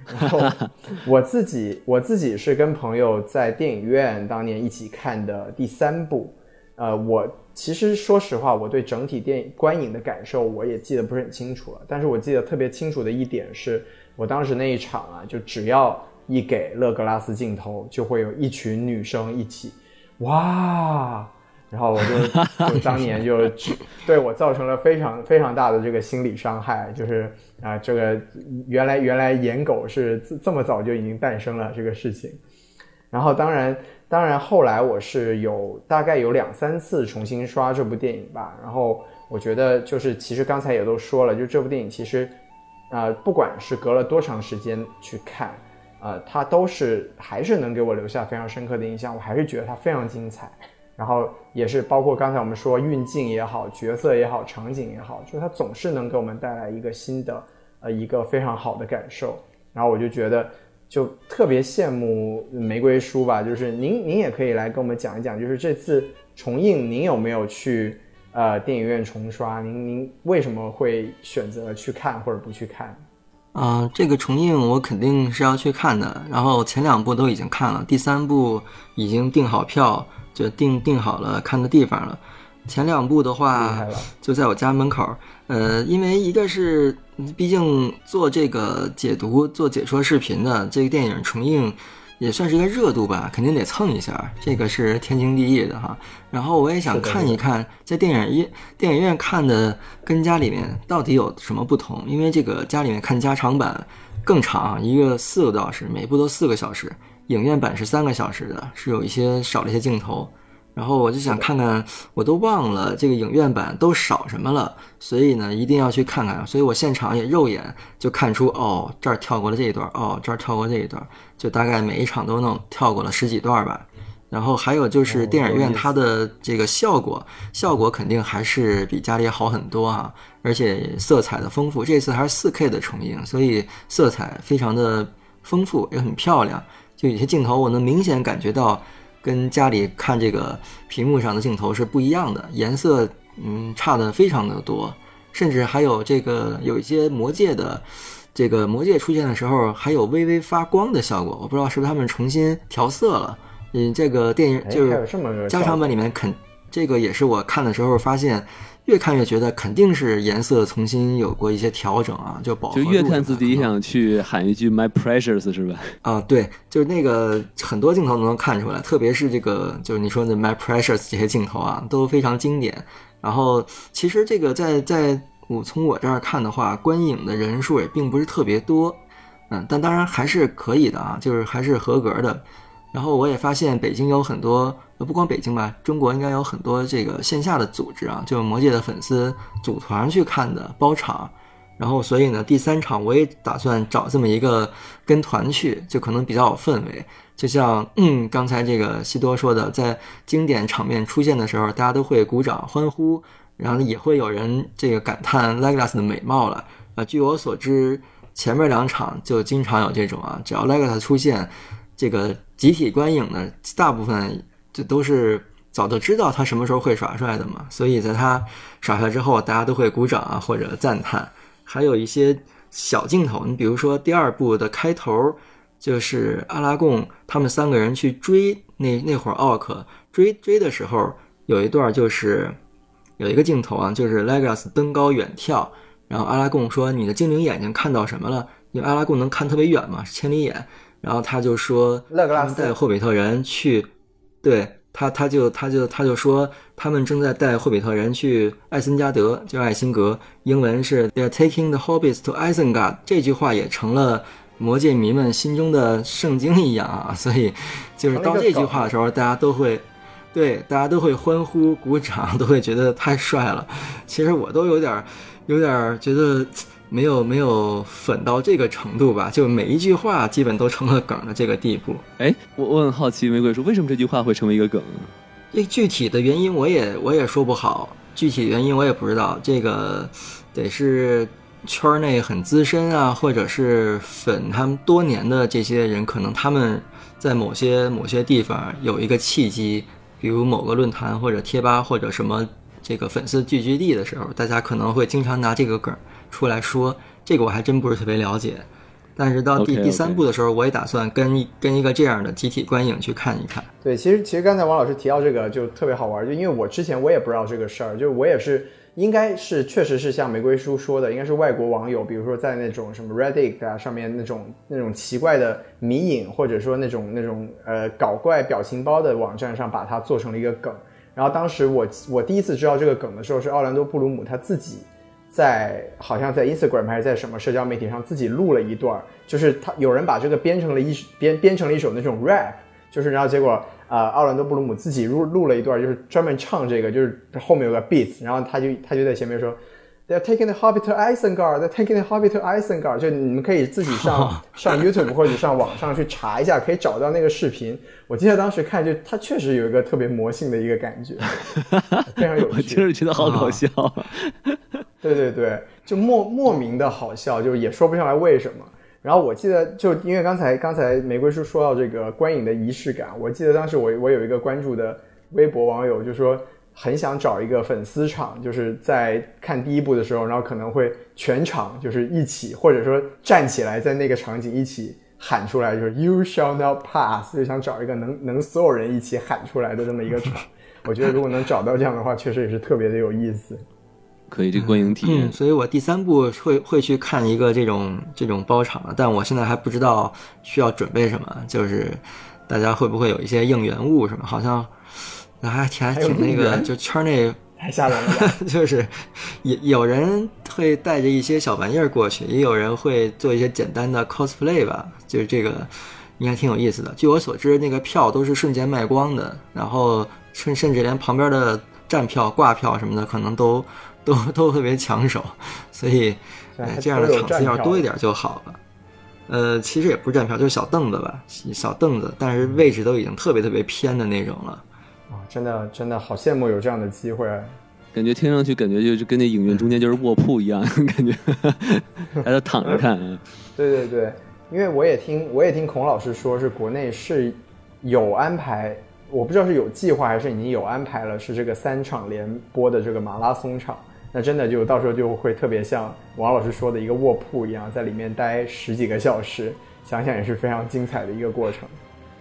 然后 我自己我自己是跟朋友在电影院当年一起看的第三部，呃，我其实说实话，我对整体电影观影的感受我也记得不是很清楚了。但是我记得特别清楚的一点是，我当时那一场啊，就只要一给勒格拉斯镜头，就会有一群女生一起，哇。然后我就 就当年就对我造成了非常非常大的这个心理伤害，就是啊，这个原来原来颜狗是这么早就已经诞生了这个事情。然后当然当然后来我是有大概有两三次重新刷这部电影吧。然后我觉得就是其实刚才也都说了，就这部电影其实啊，不管是隔了多长时间去看，呃，它都是还是能给我留下非常深刻的印象。我还是觉得它非常精彩。然后也是包括刚才我们说运镜也好，角色也好，场景也好，就是它总是能给我们带来一个新的，呃，一个非常好的感受。然后我就觉得，就特别羡慕玫瑰书吧。就是您，您也可以来跟我们讲一讲，就是这次重映，您有没有去呃电影院重刷？您您为什么会选择去看或者不去看？啊，这个重映我肯定是要去看的。然后前两部都已经看了，第三部已经订好票。就订订好了看的地方了，前两部的话就在我家门口。呃，因为一个是毕竟做这个解读、做解说视频的这个电影重映，也算是一个热度吧，肯定得蹭一下，这个是天经地义的哈。然后我也想看一看，在电影院电影院看的跟家里面到底有什么不同，因为这个家里面看加长版更长，一个四个多小时，每部都四个小时。影院版是三个小时的，是有一些少了一些镜头，然后我就想看看，我都忘了这个影院版都少什么了，所以呢一定要去看看，所以我现场也肉眼就看出，哦这儿跳过了这一段，哦这儿跳过这一段，就大概每一场都能跳过了十几段吧。然后还有就是电影院它的这个效果，效果肯定还是比家里好很多啊，而且色彩的丰富，这次还是四 K 的重映，所以色彩非常的丰富，也很漂亮。就有些镜头，我能明显感觉到，跟家里看这个屏幕上的镜头是不一样的，颜色嗯差的非常的多，甚至还有这个有一些魔界的这个魔界出现的时候，还有微微发光的效果，我不知道是不是他们重新调色了。嗯，这个电影就是加长版里面肯这个也是我看的时候发现。越看越觉得肯定是颜色重新有过一些调整啊，就饱和就越看自己想去喊一句 “My precious” 是吧？啊，对，就是那个很多镜头都能看出来，特别是这个就是你说的 “My precious” 这些镜头啊，都非常经典。然后其实这个在在我从我这儿看的话，观影的人数也并不是特别多，嗯，但当然还是可以的啊，就是还是合格的。然后我也发现北京有很多，不光北京吧，中国应该有很多这个线下的组织啊，就是魔界的粉丝组团去看的包场，然后所以呢，第三场我也打算找这么一个跟团去，就可能比较有氛围。就像嗯刚才这个西多说的，在经典场面出现的时候，大家都会鼓掌欢呼，然后也会有人这个感叹 Legolas 的美貌了。啊，据我所知，前面两场就经常有这种啊，只要 Legolas 出现，这个集体观影的大部分就都是早就知道他什么时候会耍帅的嘛，所以在他耍帅之后，大家都会鼓掌啊或者赞叹。还有一些小镜头，你比如说第二部的开头，就是阿拉贡他们三个人去追那那会儿奥克追追的时候，有一段就是有一个镜头啊，就是 Legas 登高远眺，然后阿拉贡说：“你的精灵眼睛看到什么了？”因为阿拉贡能看特别远嘛，千里眼。然后他就说：“勒格拉斯他们带霍比特人去，对他，他就他就他就说他们正在带霍比特人去艾森加德，就艾辛格，英文是 They're taking the hobbits to Isengard。这句话也成了魔界迷们心中的圣经一样啊，所以就是到这句话的时候，大家都会。对，大家都会欢呼、鼓掌，都会觉得太帅了。其实我都有点儿，有点儿觉得没有没有粉到这个程度吧，就每一句话基本都成了梗的这个地步。哎，我我很好奇，玫瑰说为什么这句话会成为一个梗呢？这具体的原因我也我也说不好，具体原因我也不知道。这个得是圈内很资深啊，或者是粉他们多年的这些人，可能他们在某些某些地方有一个契机，比如某个论坛或者贴吧或者什么这个粉丝聚集地的时候，大家可能会经常拿这个梗出来说。这个我还真不是特别了解。但是到第第三部的时候，我也打算跟一跟一个这样的集体观影去看一看。对，其实其实刚才王老师提到这个就特别好玩，就因为我之前我也不知道这个事儿，就我也是应该是确实是像玫瑰叔说的，应该是外国网友，比如说在那种什么 Reddit 啊上面那种那种奇怪的迷影，或者说那种那种呃搞怪表情包的网站上把它做成了一个梗。然后当时我我第一次知道这个梗的时候，是奥兰多布鲁姆他自己在好像在 Instagram 还是在什么社交媒体上自己录了一段，就是他有人把这个编成了一编编成了一首那种 rap，就是然后结果呃奥兰多布鲁姆自己录录了一段，就是专门唱这个，就是后面有个 beat，然后他就他就在前面说。They're taking the Hobbit to Isengard. They're taking the Hobbit to Isengard. 就你们可以自己上 上 YouTube 或者上网上去查一下，可以找到那个视频。我记得当时看，就它确实有一个特别魔性的一个感觉，非常有趣我听趣。着觉得好搞笑。对对对，就莫莫名的好笑，就也说不上来为什么。然后我记得，就因为刚才刚才玫瑰叔说到这个观影的仪式感，我记得当时我我有一个关注的微博网友就说，很想找一个粉丝场，就是在看第一部的时候，然后可能会全场就是一起，或者说站起来在那个场景一起喊出来，就是 “You shall not pass”，就想找一个能能所有人一起喊出来的这么一个场。我觉得如果能找到这样的话，确实也是特别的有意思。可以，这个观影体验嗯，所以我第三部会会去看一个这种这种包场的，但我现在还不知道需要准备什么，就是大家会不会有一些应援物什么？好像还挺还挺那个，就圈内太吓人了！就是有有人会带着一些小玩意儿过去，也有人会做一些简单的 cosplay 吧，就是这个应该挺有意思的。据我所知，那个票都是瞬间卖光的，然后甚甚至连旁边的站票、挂票什么的，可能都都都特别抢手，所以这样的场次要多一点就好了。呃，其实也不是站票，就是小凳子吧，小凳子，但是位置都已经特别特别偏的那种了。哇，真的真的好羡慕有这样的机会。感觉听上去感觉就是跟那影院中间就是卧铺一样，感觉 大家躺着看啊。对对对，因为我也听我也听孔老师说，是国内是有安排，我不知道是有计划还是已经有安排了，是这个三场连播的这个马拉松场。那真的就到时候就会特别像王老师说的一个卧铺一样，在里面待十几个小时，想想也是非常精彩的一个过程。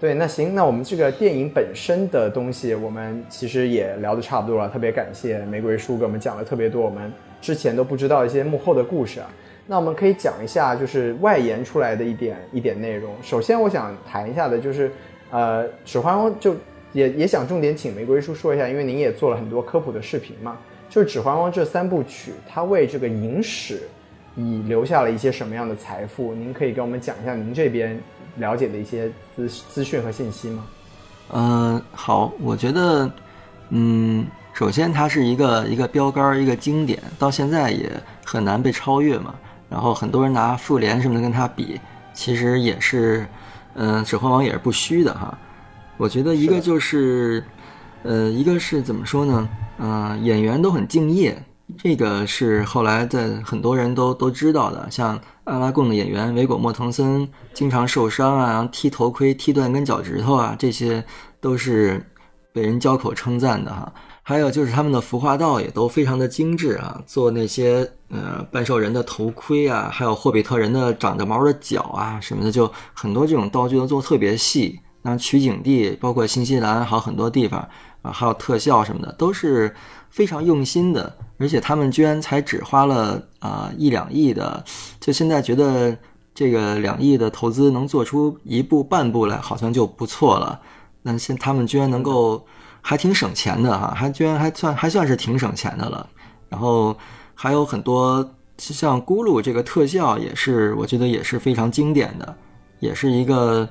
对，那行，那我们这个电影本身的东西，我们其实也聊得差不多了。特别感谢玫瑰叔给我们讲了特别多我们之前都不知道一些幕后的故事啊。那我们可以讲一下，就是外延出来的一点一点内容。首先，我想谈一下的就是，呃，《指环王》就也也想重点请玫瑰叔说一下，因为您也做了很多科普的视频嘛。就《指环王》这三部曲，它为这个影史已留下了一些什么样的财富？您可以跟我们讲一下您这边了解的一些资资讯和信息吗？嗯，好，我觉得，嗯，首先它是一个一个标杆儿，一个经典，到现在也很难被超越嘛。然后很多人拿复联什么的跟它比，其实也是，嗯、指环王也是不虚的哈。我觉得一个就是，呃，一个是怎么说呢？嗯、演员都很敬业，这个是后来在很多人都都知道的。像阿拉贡的演员维果莫滕森经常受伤啊，然后踢头盔踢断根脚趾头啊，这些都是被人交口称赞的哈。还有就是他们的服化道也都非常的精致啊，做那些呃半兽人的头盔啊，还有霍比特人的长着毛的脚啊什么的，就很多这种道具都做特别细。那取景地包括新西兰，还有很多地方啊，还有特效什么的，都是非常用心的。而且他们居然才只花了啊、一两亿的，就现在觉得这个两亿的投资能做出一部半部来，好像就不错了。那现他们居然能够还挺省钱的哈，还居然还算还算是挺省钱的了。然后还有很多像咕噜这个特效也是，我觉得也是非常经典的，也是一个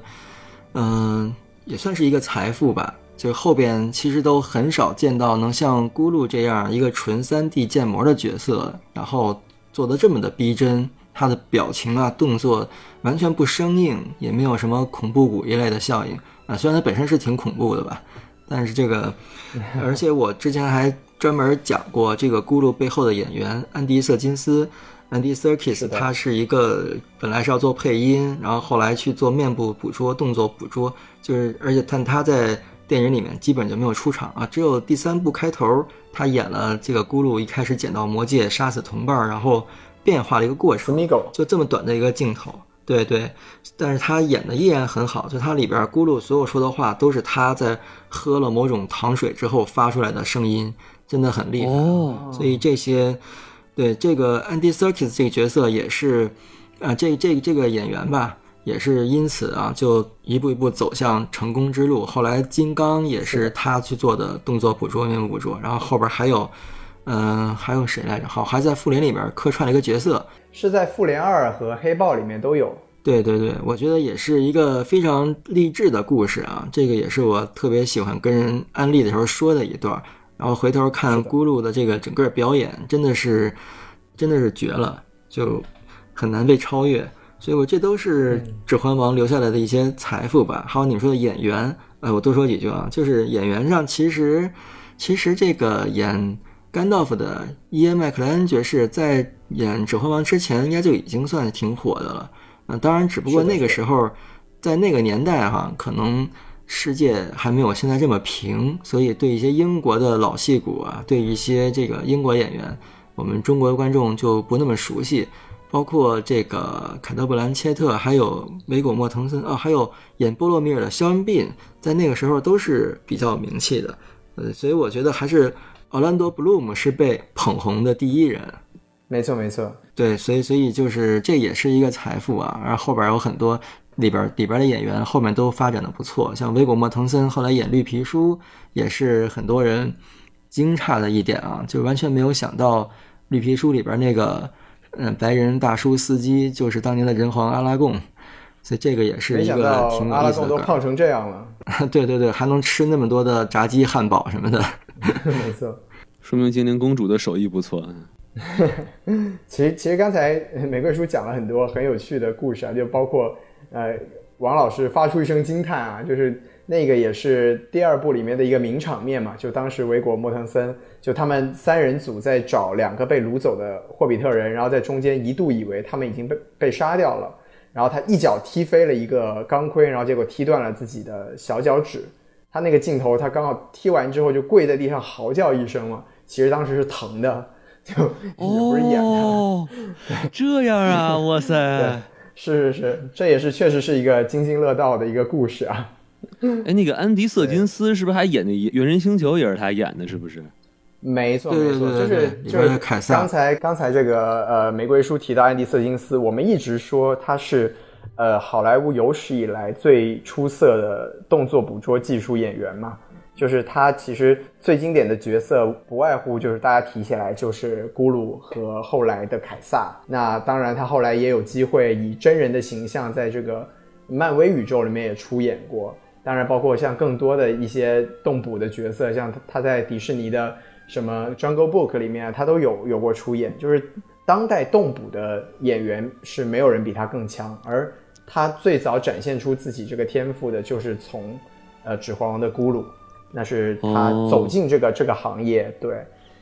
嗯、也算是一个财富吧。就后边其实都很少见到能像咕噜这样一个纯 3D 建模的角色，然后做的这么的逼真，他的表情啊、动作完全不生硬，也没有什么恐怖谷一类的效应啊。虽然它本身是挺恐怖的吧，但是这个，而且我之前还专门讲过这个咕噜背后的演员安迪·瑟金斯。安迪· Serkis，他是一个本来是要做配音，然后后来去做面部捕捉、动作捕捉，就是而且但他在电影里面基本就没有出场啊，只有第三部开头他演了这个咕噜一开始捡到魔戒杀死同伴，然后变化的一个过程就这么短的一个镜头。对对，但是他演的依然很好，就他里边咕噜所有说的话都是他在喝了某种糖水之后发出来的声音，真的很厉害。哦，所以这些，对这个 Andy Serkis 这个角色也是，啊、这这这个演员吧，也是因此啊，就一步一步走向成功之路。后来金刚也是他去做的动作捕捉、面部捕捉，然后后边还有，嗯、还有谁来着？好，还在复联里边客串了一个角色。是在复联二和黑豹里面都有。对对对，我觉得也是一个非常励志的故事啊！这个也是我特别喜欢跟人安利的时候说的一段儿。然后回头看咕噜的这个整个表演，真的是真的是绝了，就很难被超越。所以我这都是《指环王》留下来的一些财富吧。还有你们说的演员，呃，我多说几句啊，就是演员上其实其实这个演甘道夫的伊恩麦克莱恩爵士在演《指环王》之前，应该就已经算挺火的了。嗯、当然，只不过那个时候，在那个年代哈，可能世界还没有现在这么平，所以对一些英国的老戏骨啊，对一些这个英国演员，我们中国的观众就不那么熟悉。包括这个凯特·布兰切特，还有维果·莫滕森啊，还有演波洛米尔的肖恩·宾，在那个时候都是比较有名气的。呃，所以我觉得还是奥兰多·布鲁姆是被捧红的第一人。没错没错，对，所以所以就是这也是一个财富啊。然后后边有很多里边里边的演员后面都发展的不错，像维果·莫滕森后来演绿皮书也是很多人惊诧的一点啊，就完全没有想到绿皮书里边那个嗯白人大叔司机就是当年的人皇阿拉贡，所以这个也是一个挺有阿拉意思的阿拉。贡都胖成这样了。对对对，还能吃那么多的炸鸡、汉堡什么的。没错。说明精灵公主的手艺不错。其实，其实刚才呃玫瑰叔讲了很多很有趣的故事啊，就包括呃，王老师发出一声惊叹啊，就是那个也是第二部里面的一个名场面嘛，就当时维果·莫腾森就他们三人组在找两个被掳走的霍比特人，然后在中间一度以为他们已经被被杀掉了，然后他一脚踢飞了一个钢盔，然后结果踢断了自己的小脚趾。他那个镜头，他刚好踢完之后就跪在地上嚎叫一声嘛，其实当时是疼的，就也不是演的。哦，这样啊，哇塞！是是是，这也是确实是一个津津乐道的一个故事啊。哎，那个安迪·瑟金斯是不是还演的《猿人星球》也是他演的？是不是？没错没错，就是就是凯撒刚才刚才这个呃玫瑰叔提到安迪·瑟金斯，我们一直说他是呃好莱坞有史以来最出色的动作捕捉技术演员嘛。就是他其实最经典的角色不外乎就是大家提起来就是咕噜和后来的凯撒。那当然他后来也有机会以真人的形象在这个漫威宇宙里面也出演过。当然，包括像更多的一些动捕的角色，像他他在迪士尼的什么《Jungle Book》里面啊，他都有有过出演。就是当代动捕的演员是没有人比他更强，而他最早展现出自己这个天赋的，就是从呃《指环王》的咕噜，那是他哦走进这个、这个行业，对。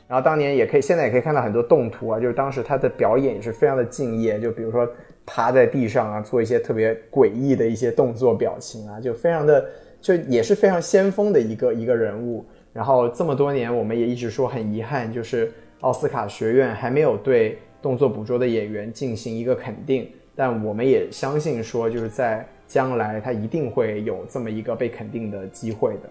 然后当年也可以，现在也可以看到很多动图啊，就是当时他的表演也是非常的敬业，就比如说趴在地上啊，做一些特别诡异的一些动作表情啊，就非常的，就也是非常先锋的一个一个人物。然后这么多年，我们也一直说很遗憾，就是奥斯卡学院还没有对动作捕捉的演员进行一个肯定，但我们也相信说，就是在将来他一定会有这么一个被肯定的机会的。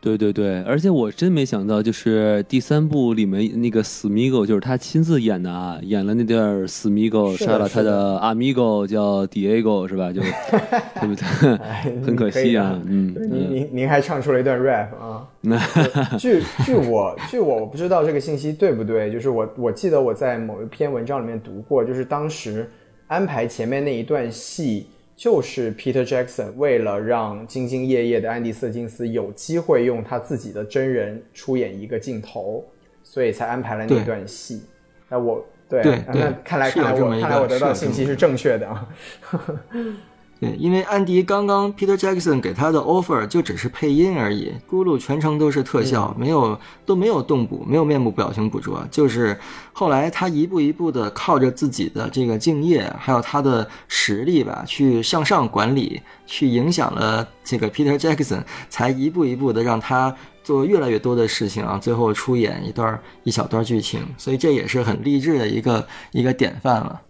对对对，而且我真没想到，就是第三部里面那个 Smigo，就是他亲自演的啊，演了那段 Smigo 杀了他的的 Amigo 叫 Diego 是吧？就对不对？哎很可惜啊，嗯您您您还唱出了一段 rap 啊！那 据据我据我我不知道这个信息对不对，就是我我记得我在某一篇文章里面读过，就是当时安排前面那一段戏，就是 Peter Jackson 为了让兢兢业业的安迪瑟金斯有机会用他自己的真人出演一个镜头，所以才安排了那段戏。那我对那那看来看来我看来我得到信息是正确的啊。对，因为安迪刚刚 Peter Jackson 给他的 offer 就只是配音而已，咕噜全程都是特效，没有都没有动捕，没有面部表情捕捉，就是后来他一步一步的靠着自己的这个敬业，还有他的实力吧，去向上管理，去影响了这个 Peter Jackson，才一步一步的让他做越来越多的事情啊，最后出演一段一小段剧情，所以这也是很励志的一个一个典范了。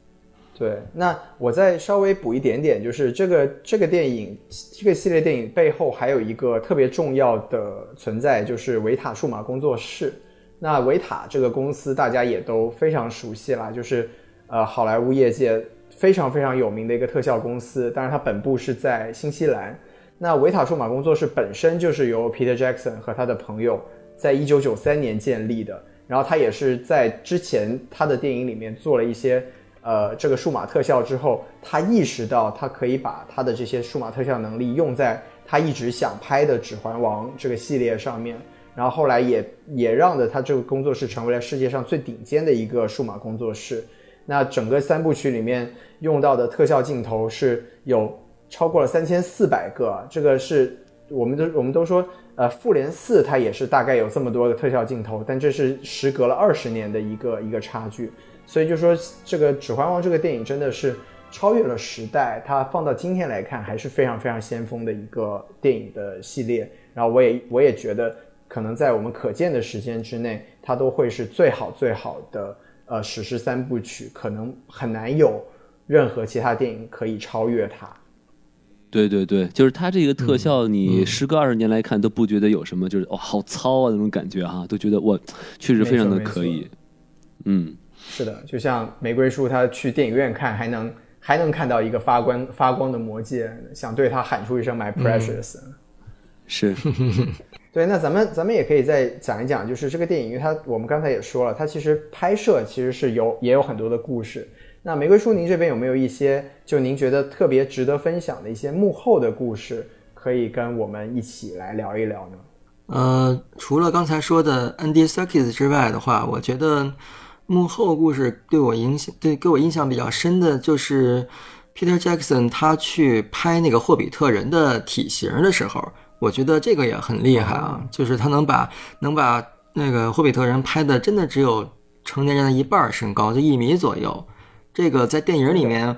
对，那我再稍微补一点点，就是这个这个电影，这个系列电影背后还有一个特别重要的存在，就是维塔数码工作室。那维塔这个公司大家也都非常熟悉啦，就是呃好莱坞业界非常非常有名的一个特效公司，当然它本部是在新西兰。那维塔数码工作室本身就是由 Peter Jackson 和他的朋友在一九九三年建立的，然后他也是在之前他的电影里面做了一些呃这个数码特效之后，他意识到他可以把他的这些数码特效能力用在他一直想拍的《指环王》这个系列上面，然后后来也也让的他这个工作室成为了世界上最顶尖的一个数码工作室。那整个三部曲里面用到的特效镜头是有超过了三千四百个，这个是我们都我们都说，呃，复联四它也是大概有这么多的特效镜头，但这是时隔了二十年的一个一个差距，所以就说这个《指环王》这个电影真的是超越了时代，它放到今天来看还是非常非常先锋的一个电影的系列。然后我也我也觉得，可能在我们可见的时间之内，它都会是最好最好的呃史诗三部曲，可能很难有任何其他电影可以超越它。对对对，就是它这个嗯特效，你时隔二十年来看都不觉得有什么，就是哇好糙啊那种感觉哈、都觉得哇确实非常的可以。嗯，是的，就像玫瑰叔他去电影院看，还能还能看到一个发光发光的魔戒，想对他喊出一声 “My precious”。是，对，那咱们咱们也可以再讲一讲，就是这个电影，因为它我们刚才也说了，它其实拍摄其实是有也有很多的故事。那玫瑰叔，您这边有没有一些就您觉得特别值得分享的一些幕后的故事，可以跟我们一起来聊一聊呢？呃，除了刚才说的 Andy Serkis 之外的话，我觉得幕后故事对我影响，对给我印象比较深的就是 Peter Jackson 他去拍那个霍比特人的体型的时候，我觉得这个也很厉害啊，就是他能把能把那个霍比特人拍的真的只有成年人的一半身高，就一米左右。这个在电影里面，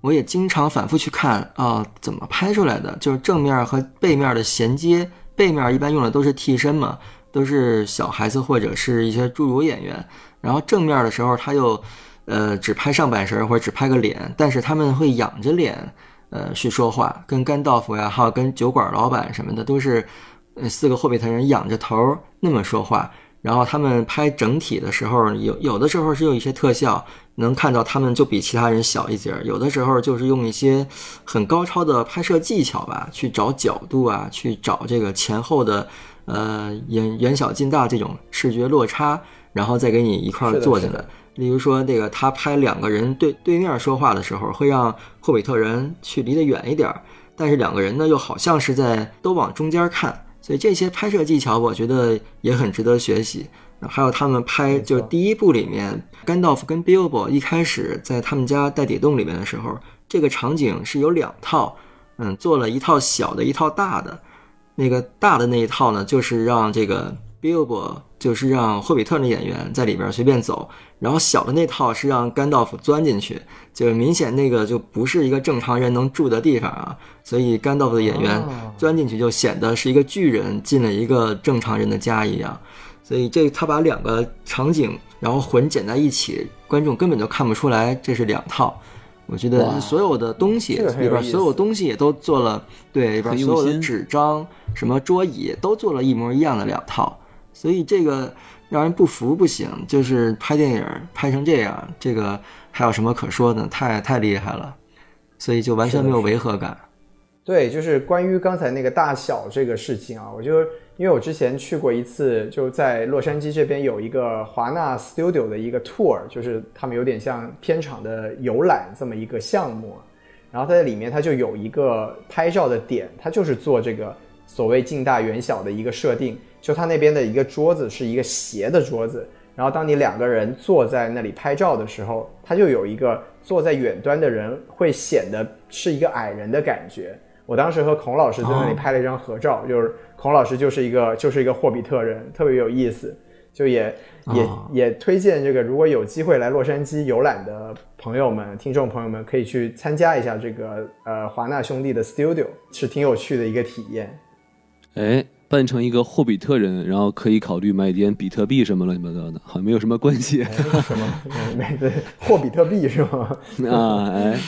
我也经常反复去看啊，怎么拍出来的？就是正面和背面的衔接，背面一般用的都是替身嘛，都是小孩子或者是一些侏儒演员。然后正面的时候，他又呃只拍上半身或者只拍个脸，但是他们会仰着脸呃去说话，跟甘道夫呀，还有跟酒馆老板什么的，都是四个霍比特人仰着头那么说话。然后他们拍整体的时候，有有的时候是用一些特效，能看到他们就比其他人小一截儿；有的时候就是用一些很高超的拍摄技巧吧，去找角度啊，去找这个前后的呃远远小近大这种视觉落差，然后再给你一块儿做进来。例如说，这个他拍两个人对对面说话的时候，会让霍比特人去离得远一点儿，但是两个人呢又好像是在都往中间看，所以这些拍摄技巧我觉得也很值得学习。还有他们拍就是第一部里面，甘道夫跟 Bilbo 一开始在他们家袋底洞里面的时候，这个场景是有两套，嗯，做了一套小的，一套大的。那个大的那一套呢，就是让这个 Bilbo，就是让霍比特的演员在里边随便走，然后小的那套是让甘道夫钻进去，就明显那个就不是一个正常人能住的地方啊，所以甘道夫的演员哦钻进去就显得是一个巨人进了一个正常人的家一样。所以这他把两个场景然后混剪在一起，观众根本就看不出来这是两套。我觉得所有的东西里边所有东西也都做了，对里边所有的纸张、什么桌椅都做了一模一样的两套，所以这个让人不服不行。就是拍电影拍成这样，这个还有什么可说的？太太厉害了，所以就完全没有违和感。对，就是关于刚才那个大小这个事情啊，我就因为我之前去过一次，就在洛杉矶这边有一个华纳 Studio 的一个 tour，就是他们有点像片场的游览这么一个项目，然后它在里面它就有一个拍照的点，它就是做这个所谓近大远小的一个设定，就它那边的一个桌子是一个斜的桌子，然后当你两个人坐在那里拍照的时候，它就有一个坐在远端的人会显得是一个矮人的感觉。我当时和孔老师在那里拍了一张合照，就是孔老师就是一个就是一个霍比特人，特别有意思。就也也、哦也推荐这个，如果有机会来洛杉矶游览的朋友们、听众朋友们，可以去参加一下这个呃华纳兄弟的 studio，是挺有趣的一个体验。哎，扮成一个霍比特人，然后可以考虑买点比特币什么乱七八糟的，好像没有什么关系哎什么？没对，霍比特币是吗？啊。哎，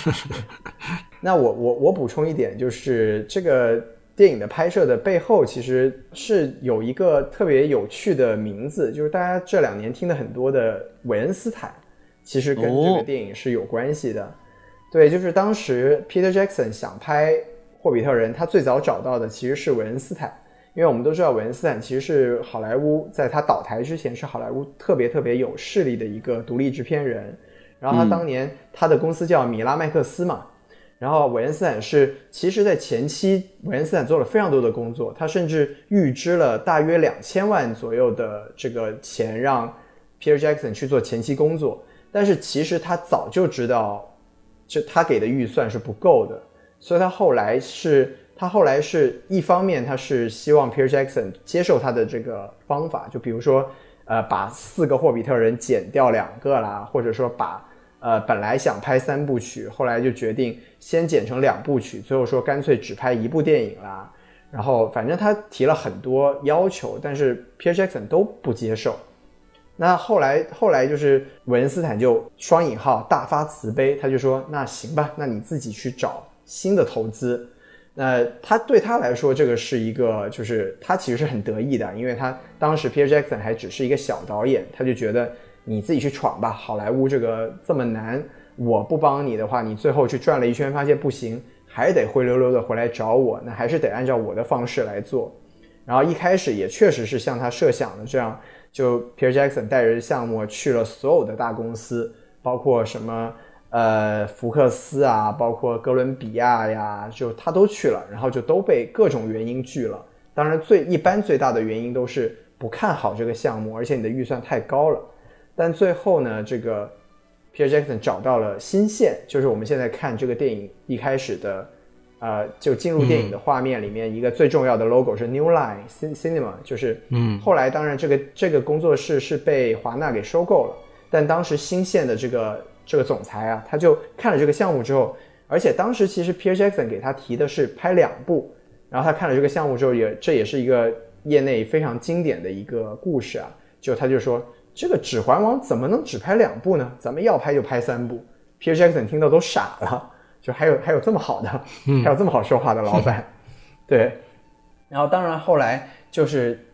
那我我我补充一点，就是这个电影的拍摄的背后，其实是有一个特别有趣的名字，就是大家这两年听的很多的韦恩斯坦，其实跟这哦。个电影是有关系的。对，就是当时 Peter Jackson 想拍《霍比特人》，他最早找到的其实是韦恩斯坦，因为我们都知道韦恩斯坦其实是好莱坞在他倒台之前是好莱坞特别特别有势力的一个独立制片人，然后他当年他的公司叫米拉麦克斯嘛，然后韦恩斯坦是，其实，在前期，韦恩斯坦做了非常多的工作，他甚至预支了大约两千万左右的这个钱，让 Peter Jackson 去做前期工作。但是其实他早就知道，这他给的预算是不够的，所以他后来是，他后来是一方面他是希望 Peter Jackson 接受他的这个方法，就比如说，呃，把四个霍比特人减掉两个啦，或者说把呃，本来想拍三部曲，后来就决定先剪成两部曲，最后说干脆只拍一部电影啦。然后反正他提了很多要求，但是 Peter Jackson 都不接受。那后来后来就是韦恩斯坦就双引号大发慈悲，他就说那行吧，那你自己去找新的投资。那他对他来说，这个是一个，就是他其实是很得意的，因为他当时 Peter Jackson 还只是一个小导演，他就觉得你自己去闯吧，好莱坞这个这么难，我不帮你的话，你最后去转了一圈，发现不行，还得灰溜溜的回来找我，那还是得按照我的方式来做。然后一开始也确实是像他设想的这样，就 Peter Jackson 带着项目去了所有的大公司，包括什么呃福克斯啊，包括哥伦比亚呀，就他都去了，然后就都被各种原因拒了。当然最一般最大的原因都是不看好这个项目，而且你的预算太高了。但最后呢，这个 Peter Jackson 找到了新线，就是我们现在看这个电影一开始的，呃，就进入电影的画面里面一个最重要的 logo 是 New Line Cin- Cinema，就是嗯。后来当然这个这个工作室是被华纳给收购了，但当时新线的这个这个总裁啊，他就看了这个项目之后，而且当时其实 Peter Jackson 给他提的是拍两部，然后他看了这个项目之后也，这也是一个业内非常经典的一个故事啊，就他就说这个《指环王》怎么能只拍两部呢？咱们要拍就拍三部。Peter Jackson 听到都傻了，就还有还有这么好的，还有这么好说话的老板，对。然后当然后来就是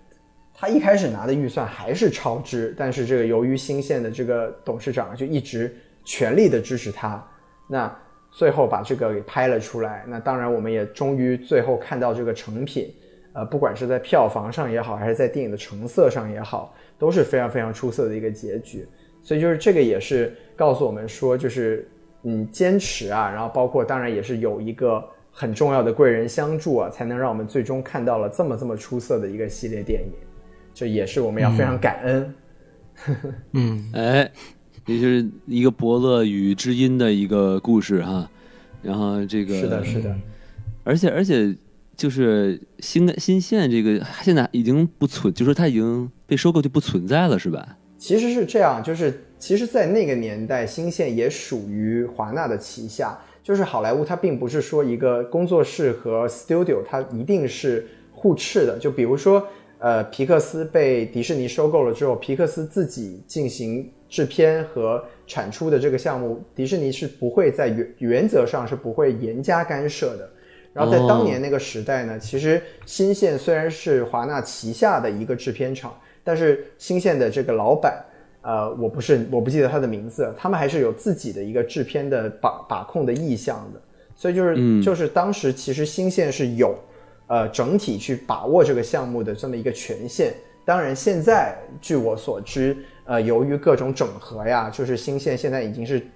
他一开始拿的预算还是超支，但是这个由于新线的这个董事长就一直全力的支持他，那最后把这个给拍了出来。那当然我们也终于最后看到这个成品，呃，不管是在票房上也好，还是在电影的成色上也好，都是非常非常出色的一个结局。所以就是这个也是告诉我们说，就是嗯坚持啊，然后包括当然也是有一个很重要的贵人相助啊，才能让我们最终看到了这么这么出色的一个系列电影。这也是我们要非常感恩，嗯，哎，也就是一个伯乐与知音的一个故事哈。然后这个是的，是的，而且而且就是新新线这个现在已经不存，就是它已经被收购就不存在了，是吧？其实是这样，就是其实，在那个年代，新线也属于华纳的旗下。就是好莱坞，它并不是说一个工作室和 studio 它一定是互斥的。就比如说，呃，皮克斯被迪士尼收购了之后，皮克斯自己进行制片和产出的这个项目，迪士尼是不会在原原则上是不会严加干涉的。然后在当年那个时代呢，其实新线虽然是华纳旗下的一个制片厂，但是新线的这个老板。呃，我不是，我不记得他的名字。他们还是有自己的一个制片的把把控的意向的，所以就是，嗯就是当时其实新线是有，呃，整体去把握这个项目的这么一个权限。当然，现在据我所知，呃，由于各种整合呀，就是新线现在已经是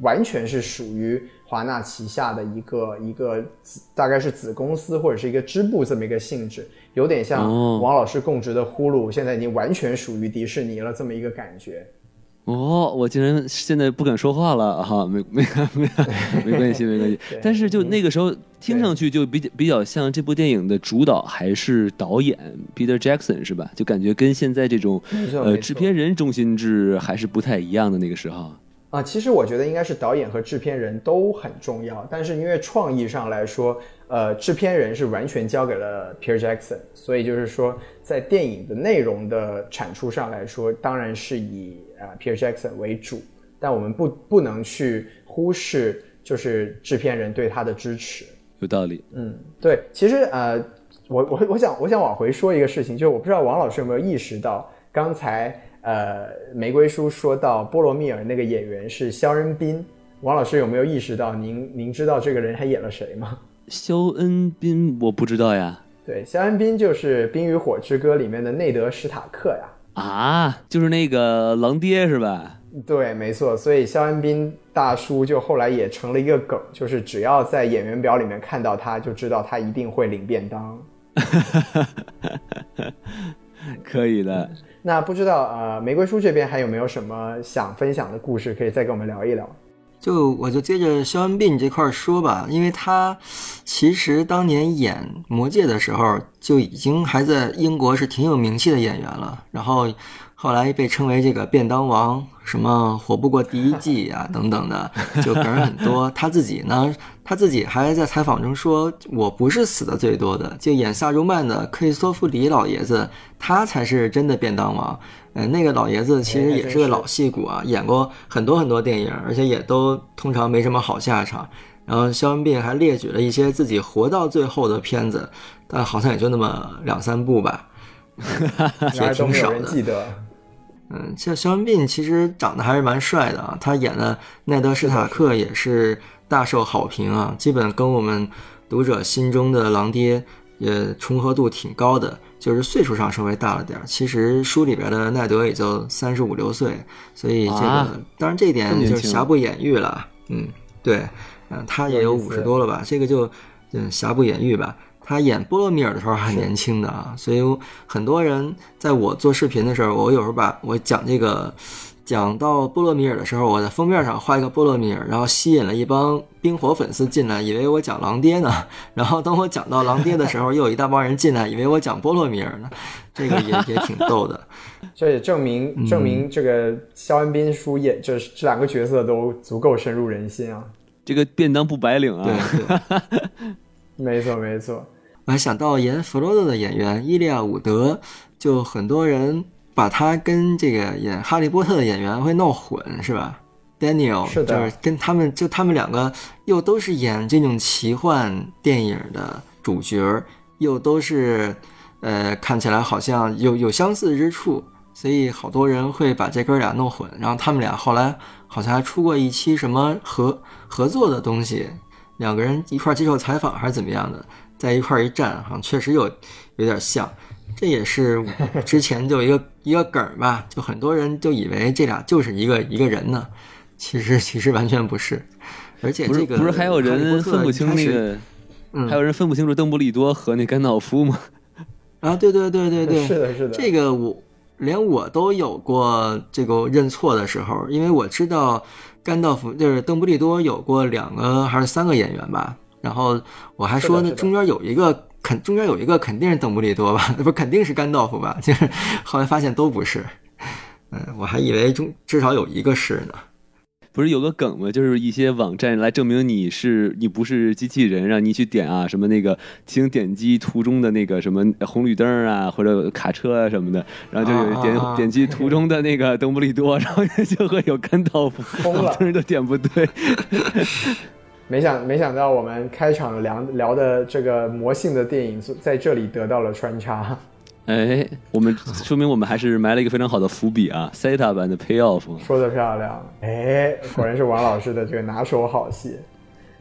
完全是属于华纳旗下的一个一个子，大概是子公司或者是一个支部这么一个性质，有点像哦王老师供职的呼噜，现在已经完全属于迪士尼了这么一个感觉。哦，我竟然现在不敢说话了哈，没没没没关系没关系。但是就那个时候听上去就比较比较像这部电影的主导还是导演 Peter Jackson 是吧？就感觉跟现在这种呃制片人中心制还是不太一样的那个时候。啊，其实我觉得应该是导演和制片人都很重要，但是因为创意上来说，呃，制片人是完全交给了 Peter Jackson，所以就是说，在电影的内容的产出上来说，当然是以呃 Peter Jackson 为主，但我们不不能去忽视就是制片人对他的支持。有道理，嗯，对，其实呃，我我我想我想往回说一个事情，就是我不知道王老师有没有意识到，刚才呃玫瑰叔说到波罗蜜尔那个演员是肖恩宾，王老师有没有意识到您您知道这个人还演了谁吗？肖恩宾我不知道呀。对，肖恩宾就是《冰与火之歌》里面的内德史塔克呀。啊，就是那个狼爹是吧？对，没错，所以肖恩宾大叔就后来也成了一个梗，就是只要在演员表里面看到他，就知道他一定会领便当。可以的。那不知道啊，玫瑰叔这边还有没有什么想分享的故事，可以再跟我们聊一聊？就我就接着肖恩宾这块儿说吧，因为他其实当年演《魔戒》的时候就已经还在英国是挺有名气的演员了，然后后来被称为这个便当王，什么活不过第一季啊等等的，就梗儿很多。他自己呢，他自己还在采访中说：“我不是死的最多的，就演萨如曼的克里斯托弗里老爷子，他才是真的便当王。”嗯，那个老爷子其实也是个老戏骨啊，演过很多很多电影，而且也都通常没什么好下场。然后肖恩宾还列举了一些自己活到最后的片子，但好像也就那么两三部吧，然 也挺少的。记得。嗯，像肖恩宾其实长得还是蛮帅的啊，他演的奈德史塔克也是大受好评啊，基本跟我们读者心中的狼爹也重合度挺高的，就是岁数上稍微大了点儿。其实书里边的奈德也就三十五六岁，所以这个、啊当然这一点就瑕不掩瑜了。嗯，对，嗯，他也有五十多了吧，这个就嗯瑕不掩瑜吧。他演波罗米尔的时候还很年轻的啊，所以很多人在我做视频的时候，我有时候把我讲这个讲到波罗米尔的时候，我在封面上画一个波罗米尔，然后吸引了一帮冰火粉丝进来，以为我讲狼爹呢。然后等我讲到狼爹的时候，又有一大帮人进来，以为我讲波罗米尔呢。这个也也挺逗的。这也证明证明这个肖恩斌叔演这这两个角色都足够深入人心啊。这个便当不白领啊，对对。没错没错，我还想到演弗罗多的演员伊利亚伍德，就很多人把他跟这个演哈利波特的演员会闹混，是吧？Daniel 是的就是跟他们就他们两个又都是演这种奇幻电影的主角，又都是呃看起来好像有有相似之处，所以好多人会把这哥俩弄混。然后他们俩后来好像还出过一期什么合合作的东西，两个人一块接受采访还是怎么样的，在一块儿一站，好像确实有有点像。这也是 之前就一个一个梗儿吧，就很多人就以为这俩就是一个一个人呢，其实其实完全不是。而且这个不是还有人分不清一开始那个，嗯还有人分不清楚邓布利多和那甘道夫吗？啊，对对对对对，是的是的，这个我连我都有过这个认错的时候，因为我知道甘道夫就是邓布利多有过两个还是三个演员吧，然后我还说那中间有一个肯中间有一个肯定是邓布利多吧，不肯定是甘道夫吧，就是 后来发现都不是，嗯，我还以为中至少有一个是呢。不是有个梗吗？就是一些网站来证明你是你不是机器人，让你去点啊什么那个，请点击图中的那个什么红绿灯啊，或者卡车啊什么的，然后就有点、点击图中的那个邓布利多，然后就会有甘道夫，疯了好多人都点不对。没想没想到我们开场聊聊的这个魔性的电影，在这里得到了穿插。哎，我们说明我们还是埋了一个非常好的伏笔啊，Seta 版的 Payoff。说的漂亮，哎，果然是王老师的这个拿手好戏。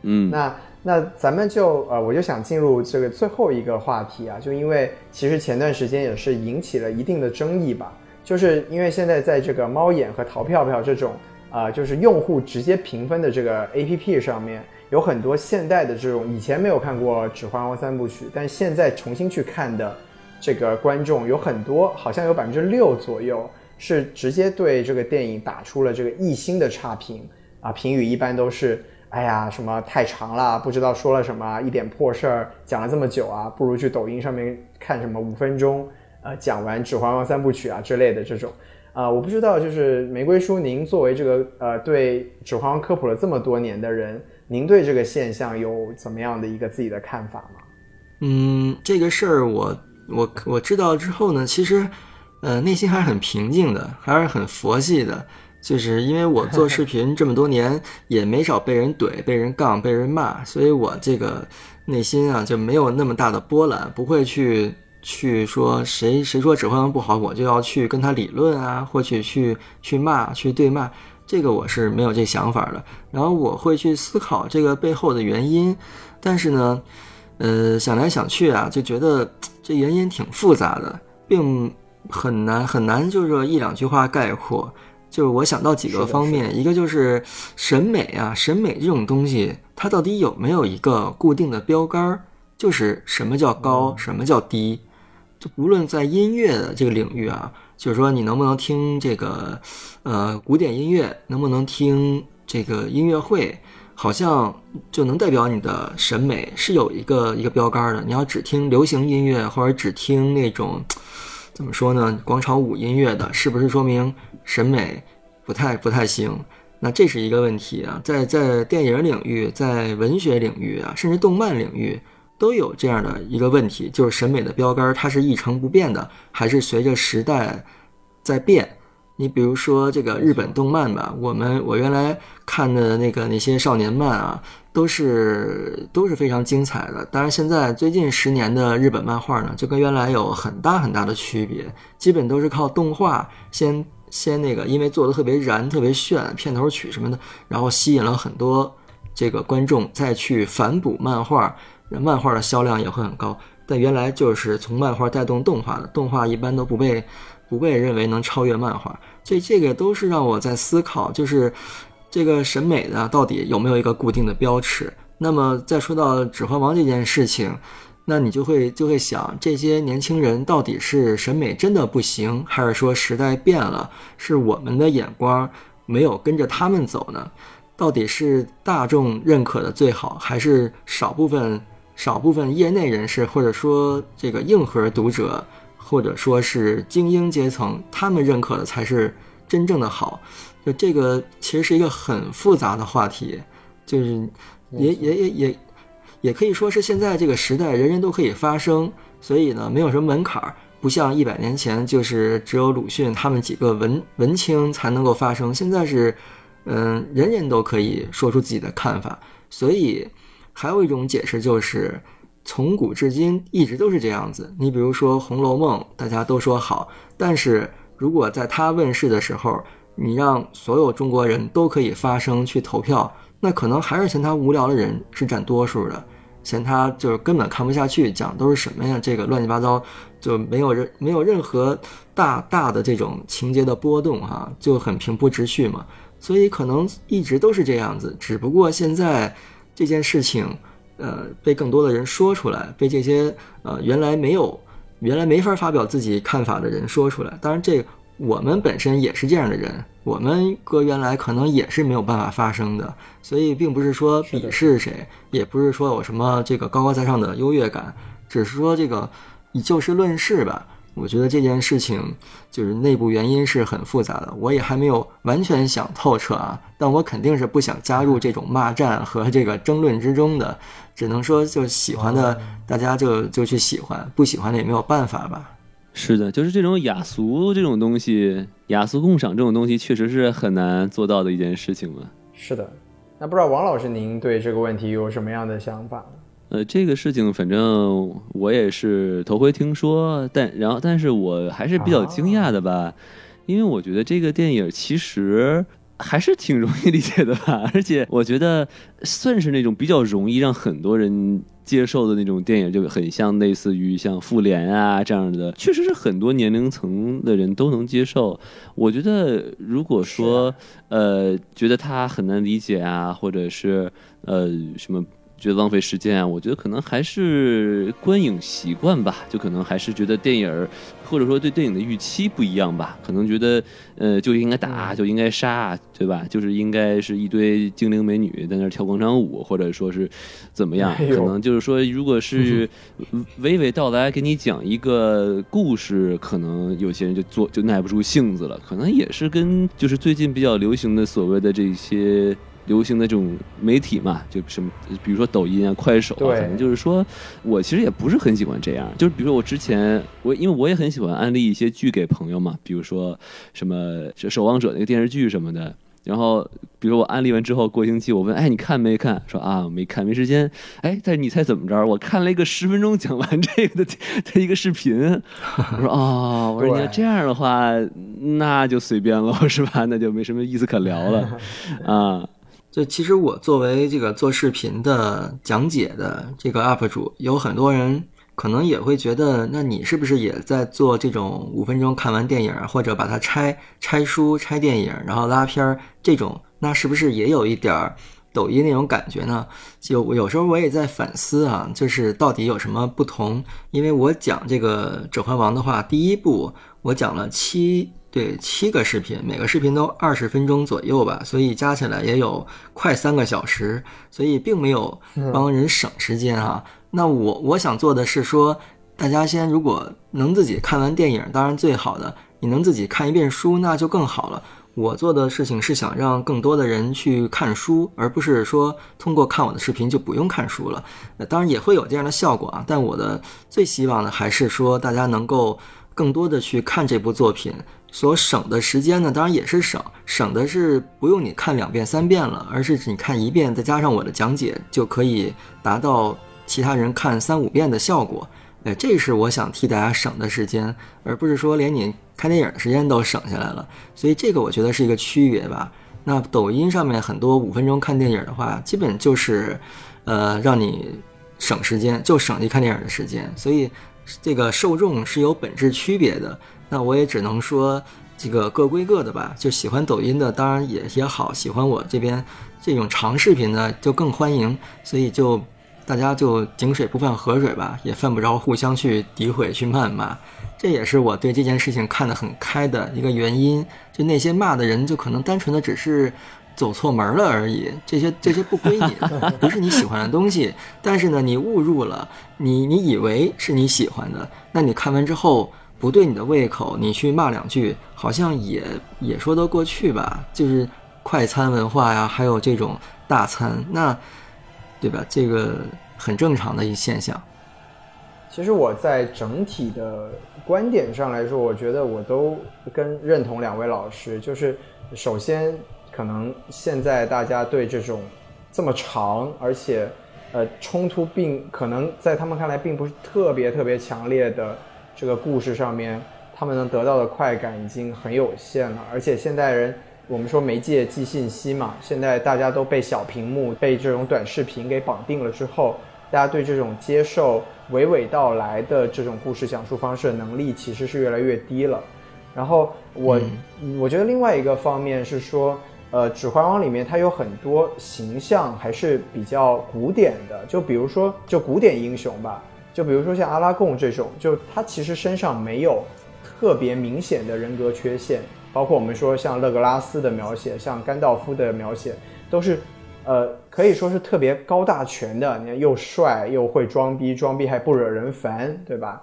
嗯，那那咱们就呃，我就想进入这个最后一个话题啊，就因为其实前段时间也是引起了一定的争议吧，就是因为现在在这个猫眼和淘票票这种啊、呃就是用户直接评分的这个 APP 上面，有很多现代的这种以前没有看过《指环王》三部曲，但现在重新去看的这个观众有很多，好像有百分之六左右是直接对这个电影打出了这个一星的差评啊，评语一般都是。哎呀，什么太长了，不知道说了什么，一点破事儿讲了这么久啊，不如去抖音上面看什么五分钟，呃，讲完《指环王》三部曲啊之类的这种。啊、我不知道，就是玫瑰叔，您作为这个呃对《指环王》科普了这么多年的人，您对这个现象有怎么样的一个自己的看法吗？嗯，这个事儿我我我知道之后呢，其实呃内心还是很平静的，还是很佛系的。就是因为我做视频这么多年，也没少被人怼、被人杠、被人骂，所以我这个内心啊就没有那么大的波澜，不会去去说谁谁说《指环王》不好，我就要去跟他理论啊，或去去去骂、去对骂，这个我是没有这想法的。然后我会去思考这个背后的原因，但是呢，呃，想来想去啊，就觉得这原因挺复杂的，并很难很难，就是说一两句话概括。就是我想到几个方面，一个就是审美啊，审美这种东西，它到底有没有一个固定的标杆儿？就是什么叫高，什么叫低？就无论在音乐的这个领域啊，就是说你能不能听这个呃古典音乐，能不能听这个音乐会，好像就能代表你的审美是有一个一个标杆的。你要只听流行音乐，或者只听那种怎么说呢，广场舞音乐的，是不是说明审美不太不太行？那这是一个问题啊，在在电影领域，在文学领域啊，甚至动漫领域，都有这样的一个问题，就是审美的标杆它是一成不变的，还是随着时代在变？你比如说这个日本动漫吧，我们我原来看的那个那些少年漫啊，都是都是非常精彩的。当然，现在最近十年的日本漫画呢，就跟原来有很大很大的区别，基本都是靠动画先先那个，因为做的特别燃、特别炫，片头曲什么的，然后吸引了很多这个观众，再去反哺漫画，漫画的销量也会很高。但原来就是从漫画带动动画的，动画一般都不被不被认为能超越漫画，所以这个都是让我在思考，就是这个审美的到底有没有一个固定的标尺？那么再说到《指环王》这件事情，那你就会就会想，这些年轻人到底是审美真的不行，还是说时代变了，是我们的眼光没有跟着他们走呢？到底是大众认可的最好，还是少部分少部分业内人士，或者说这个硬核读者，或者说是精英阶层，他们认可的才是真正的好？就这个其实是一个很复杂的话题，就是也也也也也可以说是现在这个时代人人都可以发声，所以呢，没有什么门槛儿，不像一百年前就是只有鲁迅他们几个文文青才能够发声，现在是。嗯，人人都可以说出自己的看法，所以还有一种解释就是，从古至今一直都是这样子。你比如说《红楼梦》，大家都说好，但是如果在它问世的时候，你让所有中国人都可以发声去投票，那可能还是嫌它无聊的人是占多数的，嫌它就是根本看不下去，讲都是什么呀？这个乱七八糟，就没有任没有任何大大的这种情节的波动哈、就很平铺直叙嘛。所以可能一直都是这样子，只不过现在这件事情，呃，被更多的人说出来，被这些呃原来没有原来没法发表自己看法的人说出来。当然，这个我们本身也是这样的人，我们搁原来可能也是没有办法发声的，所以并不是说鄙视谁，也不是说有什么这个高高在上的优越感，只是说这个以就事论事吧。我觉得这件事情就是内部原因是很复杂的，我也还没有完全想透彻啊。但我肯定是不想加入这种骂战和这个争论之中的，只能说就喜欢的大家就就去喜欢，不喜欢的也没有办法吧。是的，就是这种雅俗这种东西，雅俗共赏这种东西，确实是很难做到的一件事情嘛。是的，那不知道王老师您对这个问题有什么样的想法呢？呃，这个事情反正我也是头回听说，但然后但是我还是比较惊讶的吧，因为我觉得这个电影其实还是挺容易理解的吧，而且我觉得算是那种比较容易让很多人接受的那种电影，就很像类似于像《复联》啊这样的，确实是很多年龄层的人都能接受。我觉得如果说呃觉得它很难理解啊，或者是呃什么。觉得浪费时间啊，我觉得可能还是观影习惯吧，就可能还是觉得电影，或者说对电影的预期不一样吧，可能觉得呃就应该打，就应该杀，对吧？就是应该是一堆精灵美女在那跳广场舞，或者说是怎么样？可能就是说，如果是 娓娓道来给你讲一个故事，可能有些人就做就耐不住性子了，可能也是跟就是最近比较流行的所谓的这些。流行的这种媒体嘛，就什么，比如说抖音啊、快手啊，对可能就是说，我其实也不是很喜欢这样。就是比如说我之前，我因为我也很喜欢安利一些剧给朋友嘛，比如说什么《守望者》那个电视剧什么的。然后，比如我安利完之后，过星期我问，哎，你看没看？说啊，没看，没时间。哎，但是你猜怎么着？我看了一个十分钟讲完这个的 的一个视频。我说哦，我说你要这样的话，那就随便了，是吧？那就没什么意思可聊了啊。就其实我作为这个做视频的讲解的这个 UP 主，有很多人可能也会觉得，那你是不是也在做这种五分钟看完电影，或者把它拆拆书、拆电影，然后拉片儿这种？那是不是也有一点儿抖音那种感觉呢？就有时候我也在反思啊，就是到底有什么不同？因为我讲这个《指环王》的话，第一部我讲了七。对，七个视频，每个视频都二十分钟左右吧，所以加起来也有快三个小时，所以并没有帮人省时间啊。那我我想做的是说，大家先如果能自己看完电影，当然最好的；你能自己看一遍书，那就更好了。我做的事情是想让更多的人去看书，而不是说通过看我的视频就不用看书了。呃当然也会有这样的效果啊，但我的最希望的还是说大家能够更多的去看这部作品。所省的时间呢，当然也是省，省的是不用你看两遍三遍了，而是你看一遍，再加上我的讲解，就可以达到其他人看三五遍的效果。哎，这是我想替大家省的时间，而不是说连你看电影的时间都省下来了。所以这个我觉得是一个区别吧。那抖音上面很多五分钟看电影的话，基本就是，呃，让你省时间，就省你看电影的时间。所以这个受众是有本质区别的。那我也只能说，这个各归各的吧。就喜欢抖音的，当然也也好；喜欢我这边这种长视频的，就更欢迎。所以就大家就井水不犯河水吧，也犯不着互相去诋毁、去谩骂。这也是我对这件事情看得很开的一个原因。就那些骂的人，就可能单纯的只是走错门了而已。这些这些不归你，不是你喜欢的东西。但是呢，你误入了，你你以为是你喜欢的，那你看完之后。不对你的胃口，你去骂两句，好像也也说得过去吧？就是快餐文化呀，还有这种大餐，那对吧？这个很正常的一现象。其实我在整体的观点上来说，我觉得我都跟认同两位老师。就是首先，可能现在大家对这种这么长，而且呃冲突并可能在他们看来并不是特别特别强烈的这个故事上面，他们能得到的快感已经很有限了。而且现代人，我们说媒介寄信息嘛，现在大家都被小屏幕、被这种短视频给绑定了之后。大家对这种接受娓娓道来的这种故事讲述方式的能力其实是越来越低了。然后我、我觉得另外一个方面是说，呃，《指环王》里面它有很多形象还是比较古典的，就比如说就古典英雄吧，就比如说像阿拉贡这种，就他其实身上没有特别明显的人格缺陷，包括我们说像勒格拉斯的描写，像甘道夫的描写，都是呃可以说是特别高大全的，你看又帅又会装逼，装逼还不惹人烦，对吧？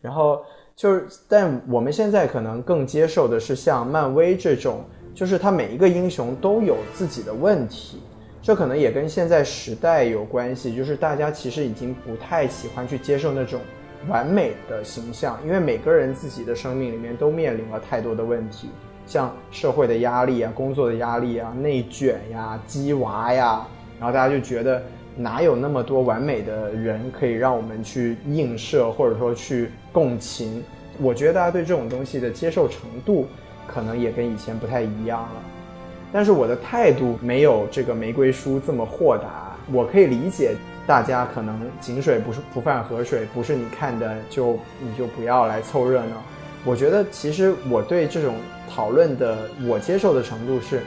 然后就是，但我们现在可能更接受的是像漫威这种，就是他每一个英雄都有自己的问题，这可能也跟现在时代有关系，就是大家其实已经不太喜欢去接受那种完美的形象，因为每个人自己的生命里面都面临了太多的问题，像社会的压力啊、工作的压力啊、内卷呀、鸡娃呀，然后大家就觉得哪有那么多完美的人可以让我们去映射或者说去共情？我觉得大家对这种东西的接受程度可能也跟以前不太一样了。但是我的态度没有这个玫瑰书这么豁达，我可以理解大家可能井水不是不犯河水，不是你看的就你就不要来凑热闹。我觉得其实我对这种讨论的我接受的程度是，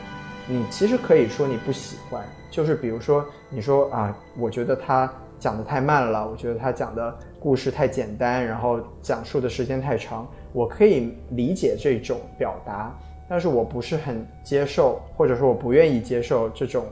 你其实可以说你不喜欢，就是比如说你说啊，我觉得他讲的太慢了，我觉得他讲的故事太简单，然后讲述的时间太长，我可以理解这种表达。但是我不是很接受，或者说我不愿意接受这种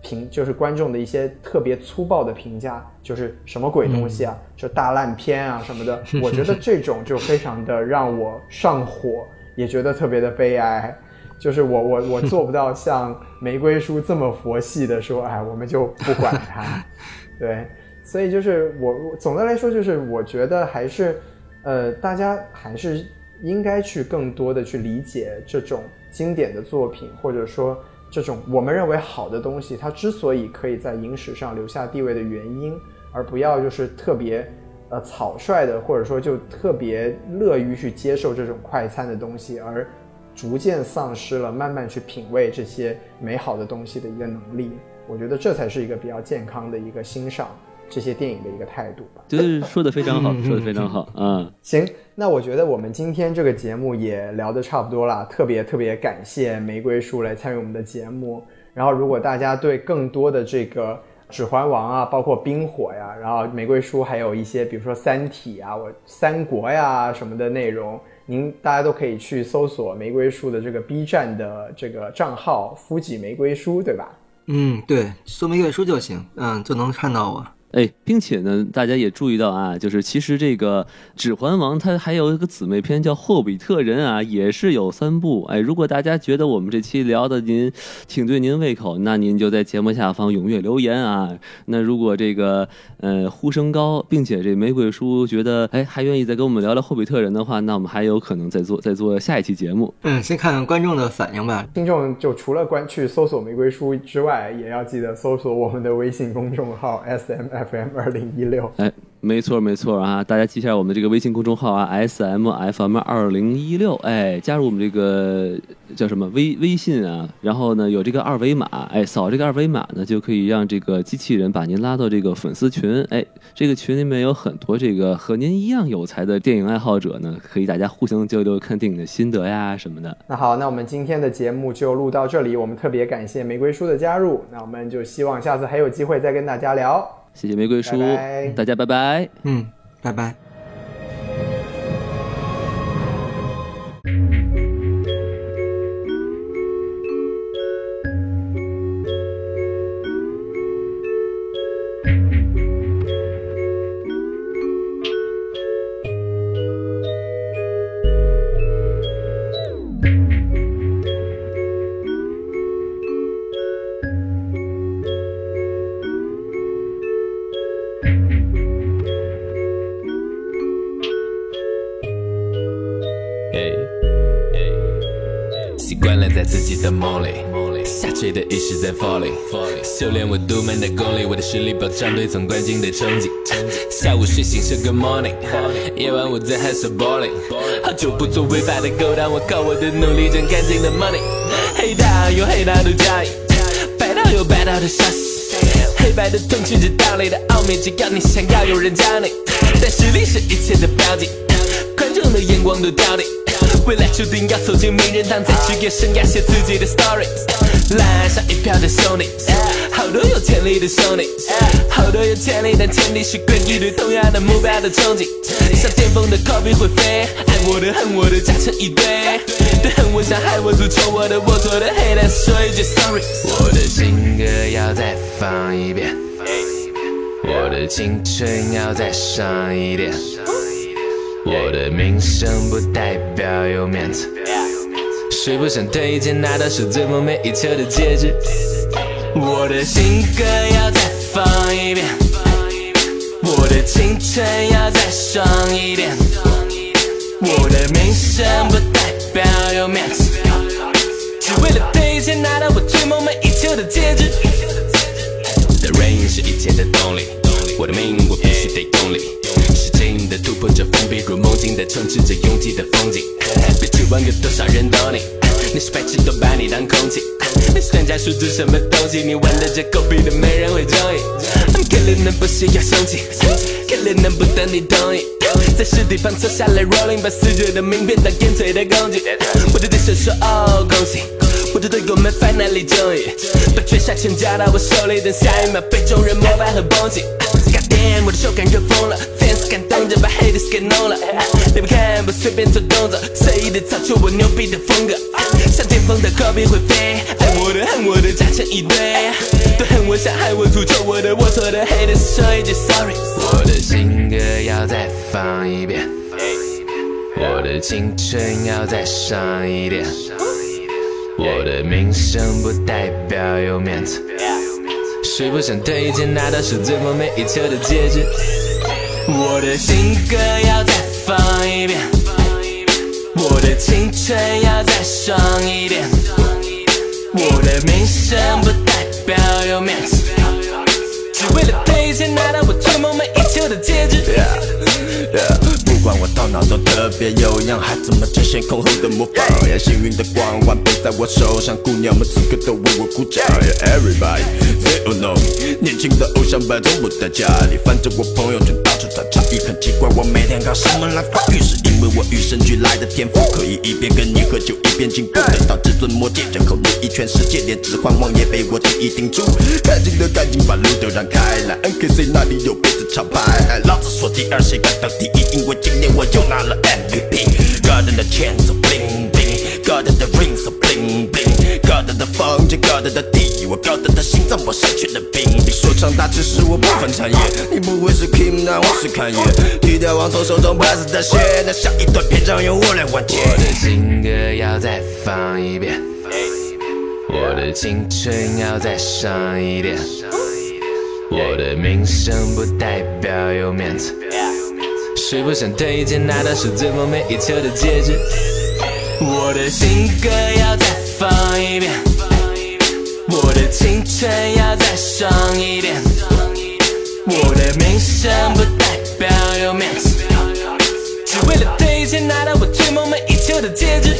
评，就是观众的一些特别粗暴的评价，就是什么鬼东西啊，就大烂片啊什么的。我觉得这种就非常的让我上火，也觉得特别的悲哀。就是我我我做不到像玫瑰叔这么佛系的说，哎，我们就不管它。对，所以就是我我总的来说就是我觉得还是，呃，大家还是。应该去更多的去理解这种经典的作品，或者说这种我们认为好的东西，它之所以可以在影史上留下地位的原因，而不要就是特别呃草率的，或者说就特别乐于去接受这种快餐的东西，而逐渐丧失了慢慢去品味这些美好的东西的一个能力。我觉得这才是一个比较健康的一个欣赏。这些电影的一个态度吧，就是说的非常好，说的非常好嗯。行，那我觉得我们今天这个节目也聊得差不多了，特别特别感谢玫瑰叔来参与我们的节目。然后，如果大家对更多的这个《指环王》啊，包括冰火呀，然后玫瑰叔还有一些，比如说《三体》啊、我三国呀什么的内容，您大家都可以去搜索玫瑰叔的这个 B 站的这个账号“夫几玫瑰叔”，对吧？嗯，对，搜玫瑰书就行，嗯，就能看到我。哎，并且呢，大家也注意到啊，就是其实这个《指环王》它还有一个姊妹篇叫《霍比特人》啊，也是有三部。哎，如果大家觉得我们这期聊的您挺对您胃口，那您就在节目下方踊跃留言啊。那如果这个呃呼声高，并且这玫瑰叔觉得哎还愿意再跟我们聊聊《霍比特人》的话，那我们还有可能再做再做下一期节目。嗯，先看看观众的反应吧。听众就除了关去搜索玫瑰叔之外，也要记得搜索我们的微信公众号 S M。FM 二零一六，哎，没错没错啊！大家记一下我们这个微信公众号啊，S M F M 二零一六，哎，加入我们这个叫什么微微信啊？然后呢，有这个二维码，哎，扫这个二维码呢，就可以让这个机器人把您拉到这个粉丝群，哎，这个群里面有很多这个和您一样有才的电影爱好者呢，可以大家互相交流看电影的心得呀什么的。那好，那我们今天的节目就录到这里，我们特别感谢玫瑰叔的加入，那我们就希望下次还有机会再跟大家聊。谢谢玫瑰叔，大家拜拜。嗯，拜拜。的梦里，下垂的意识在 falling，修炼我独门的功力，我的实力保障对总冠军的成绩。下午睡醒是 good morning，夜晚我在 house balling，好久不做违法的勾当，我靠我的努力挣干净的 money。黑道有黑道的交易，白道有白道的消息，黑白的通吃着道理的奥秘，只要你想要有人教你，但实力是一切的标记，观众的眼光都到底。未来注定要走进名人堂，在职业生涯写自己的 story。来上一票的兄弟，好多有潜力的兄弟，好多有潜力，但潜力是跟一对同样的目标的憧憬。像巅峰的 Kobe 会飞，爱我的恨我的加成一堆，对恨我想害我诅咒我的龌龊的黑但说一句 sorry。我的情歌要再放一遍，我的青春要再上一点，我的名声不代表有面子。谁不想对一件拿到手最梦寐以求的戒指？我的情歌要再放一遍，我的青春要再爽一点，我的名声不代表有面子，只为了对一件拿到我最梦寐以求的戒指。The rain 是一切的动力，我的命我必须得用力。使劲的突破着封闭，如梦境的充斥着拥挤的风景。别指望有多少人懂你，那些白痴都把你当空气。那些专家说出什么东西，你玩的这狗屁的没人会中意。I'm killing 能不需要生气，killing 能不等你同意。在尸体旁坐下来 rolling，把死者的名片当烟嘴的工具。我对对手说哦恭喜。我的队友们 finally 终于把全下钱交到我手里，等下一秒被众人膜拜和抨击。我的手感热疯了，fans 感动着把 haters 给弄了。你们看，不随便做动作，随意的造出我牛逼的风格。像巅峰的 Kobe 会飞，爱我的恨我的加成一堆，都恨我想害我诅咒我的龌龊的 haters 说一句 sorry。我的情歌要再放一遍，我的青春要再上一点。我的名声不代表有面子，谁不想对一件拿到手最梦寐以求的戒指？我的新歌要再放一遍，我的青春要再爽一点，我的名声不代表有面子，只为了对一件拿到我最梦寐以求的戒指。Yeah, 不管我头脑都特别有样，孩子们争先恐后的模仿？Yeah, 幸运的光环背在我手上，姑娘们此刻都为我鼓掌。Yeah, everybody they all know me，年轻的偶像派从不在家里，反正我朋友圈到处传差异，很奇怪我每天靠什么来发育？是因为我与生俱来的天赋，可以一边跟你喝酒一边进步，得到至尊魔戒人口日一全世界，连指环王也被我轻易定住。赶紧的，赶紧把路都让开来，NKC 那里有杯子厂牌，老子说第二谁敢当第一？因为今年我又拿了 MVP。God 的 chain so bling bling，God 的 ring so bling bling，God 的房间，God 的地，我 God 的心脏，我失去了兵。你说唱大只是我不分产业，你不会是 King，那我是侃爷。剃掉王从手中拍子的血，那下一段篇章由我来完结。我的情歌要再放一遍，我的青春要再上一点，我的名声不代表有面子，谁不想对一件拿到手最梦寐以求的戒指？我的情歌要再放一遍，我的青春要再爽一点，我的名声不代表有面子。只为了对一件拿到我最梦寐以求的戒指。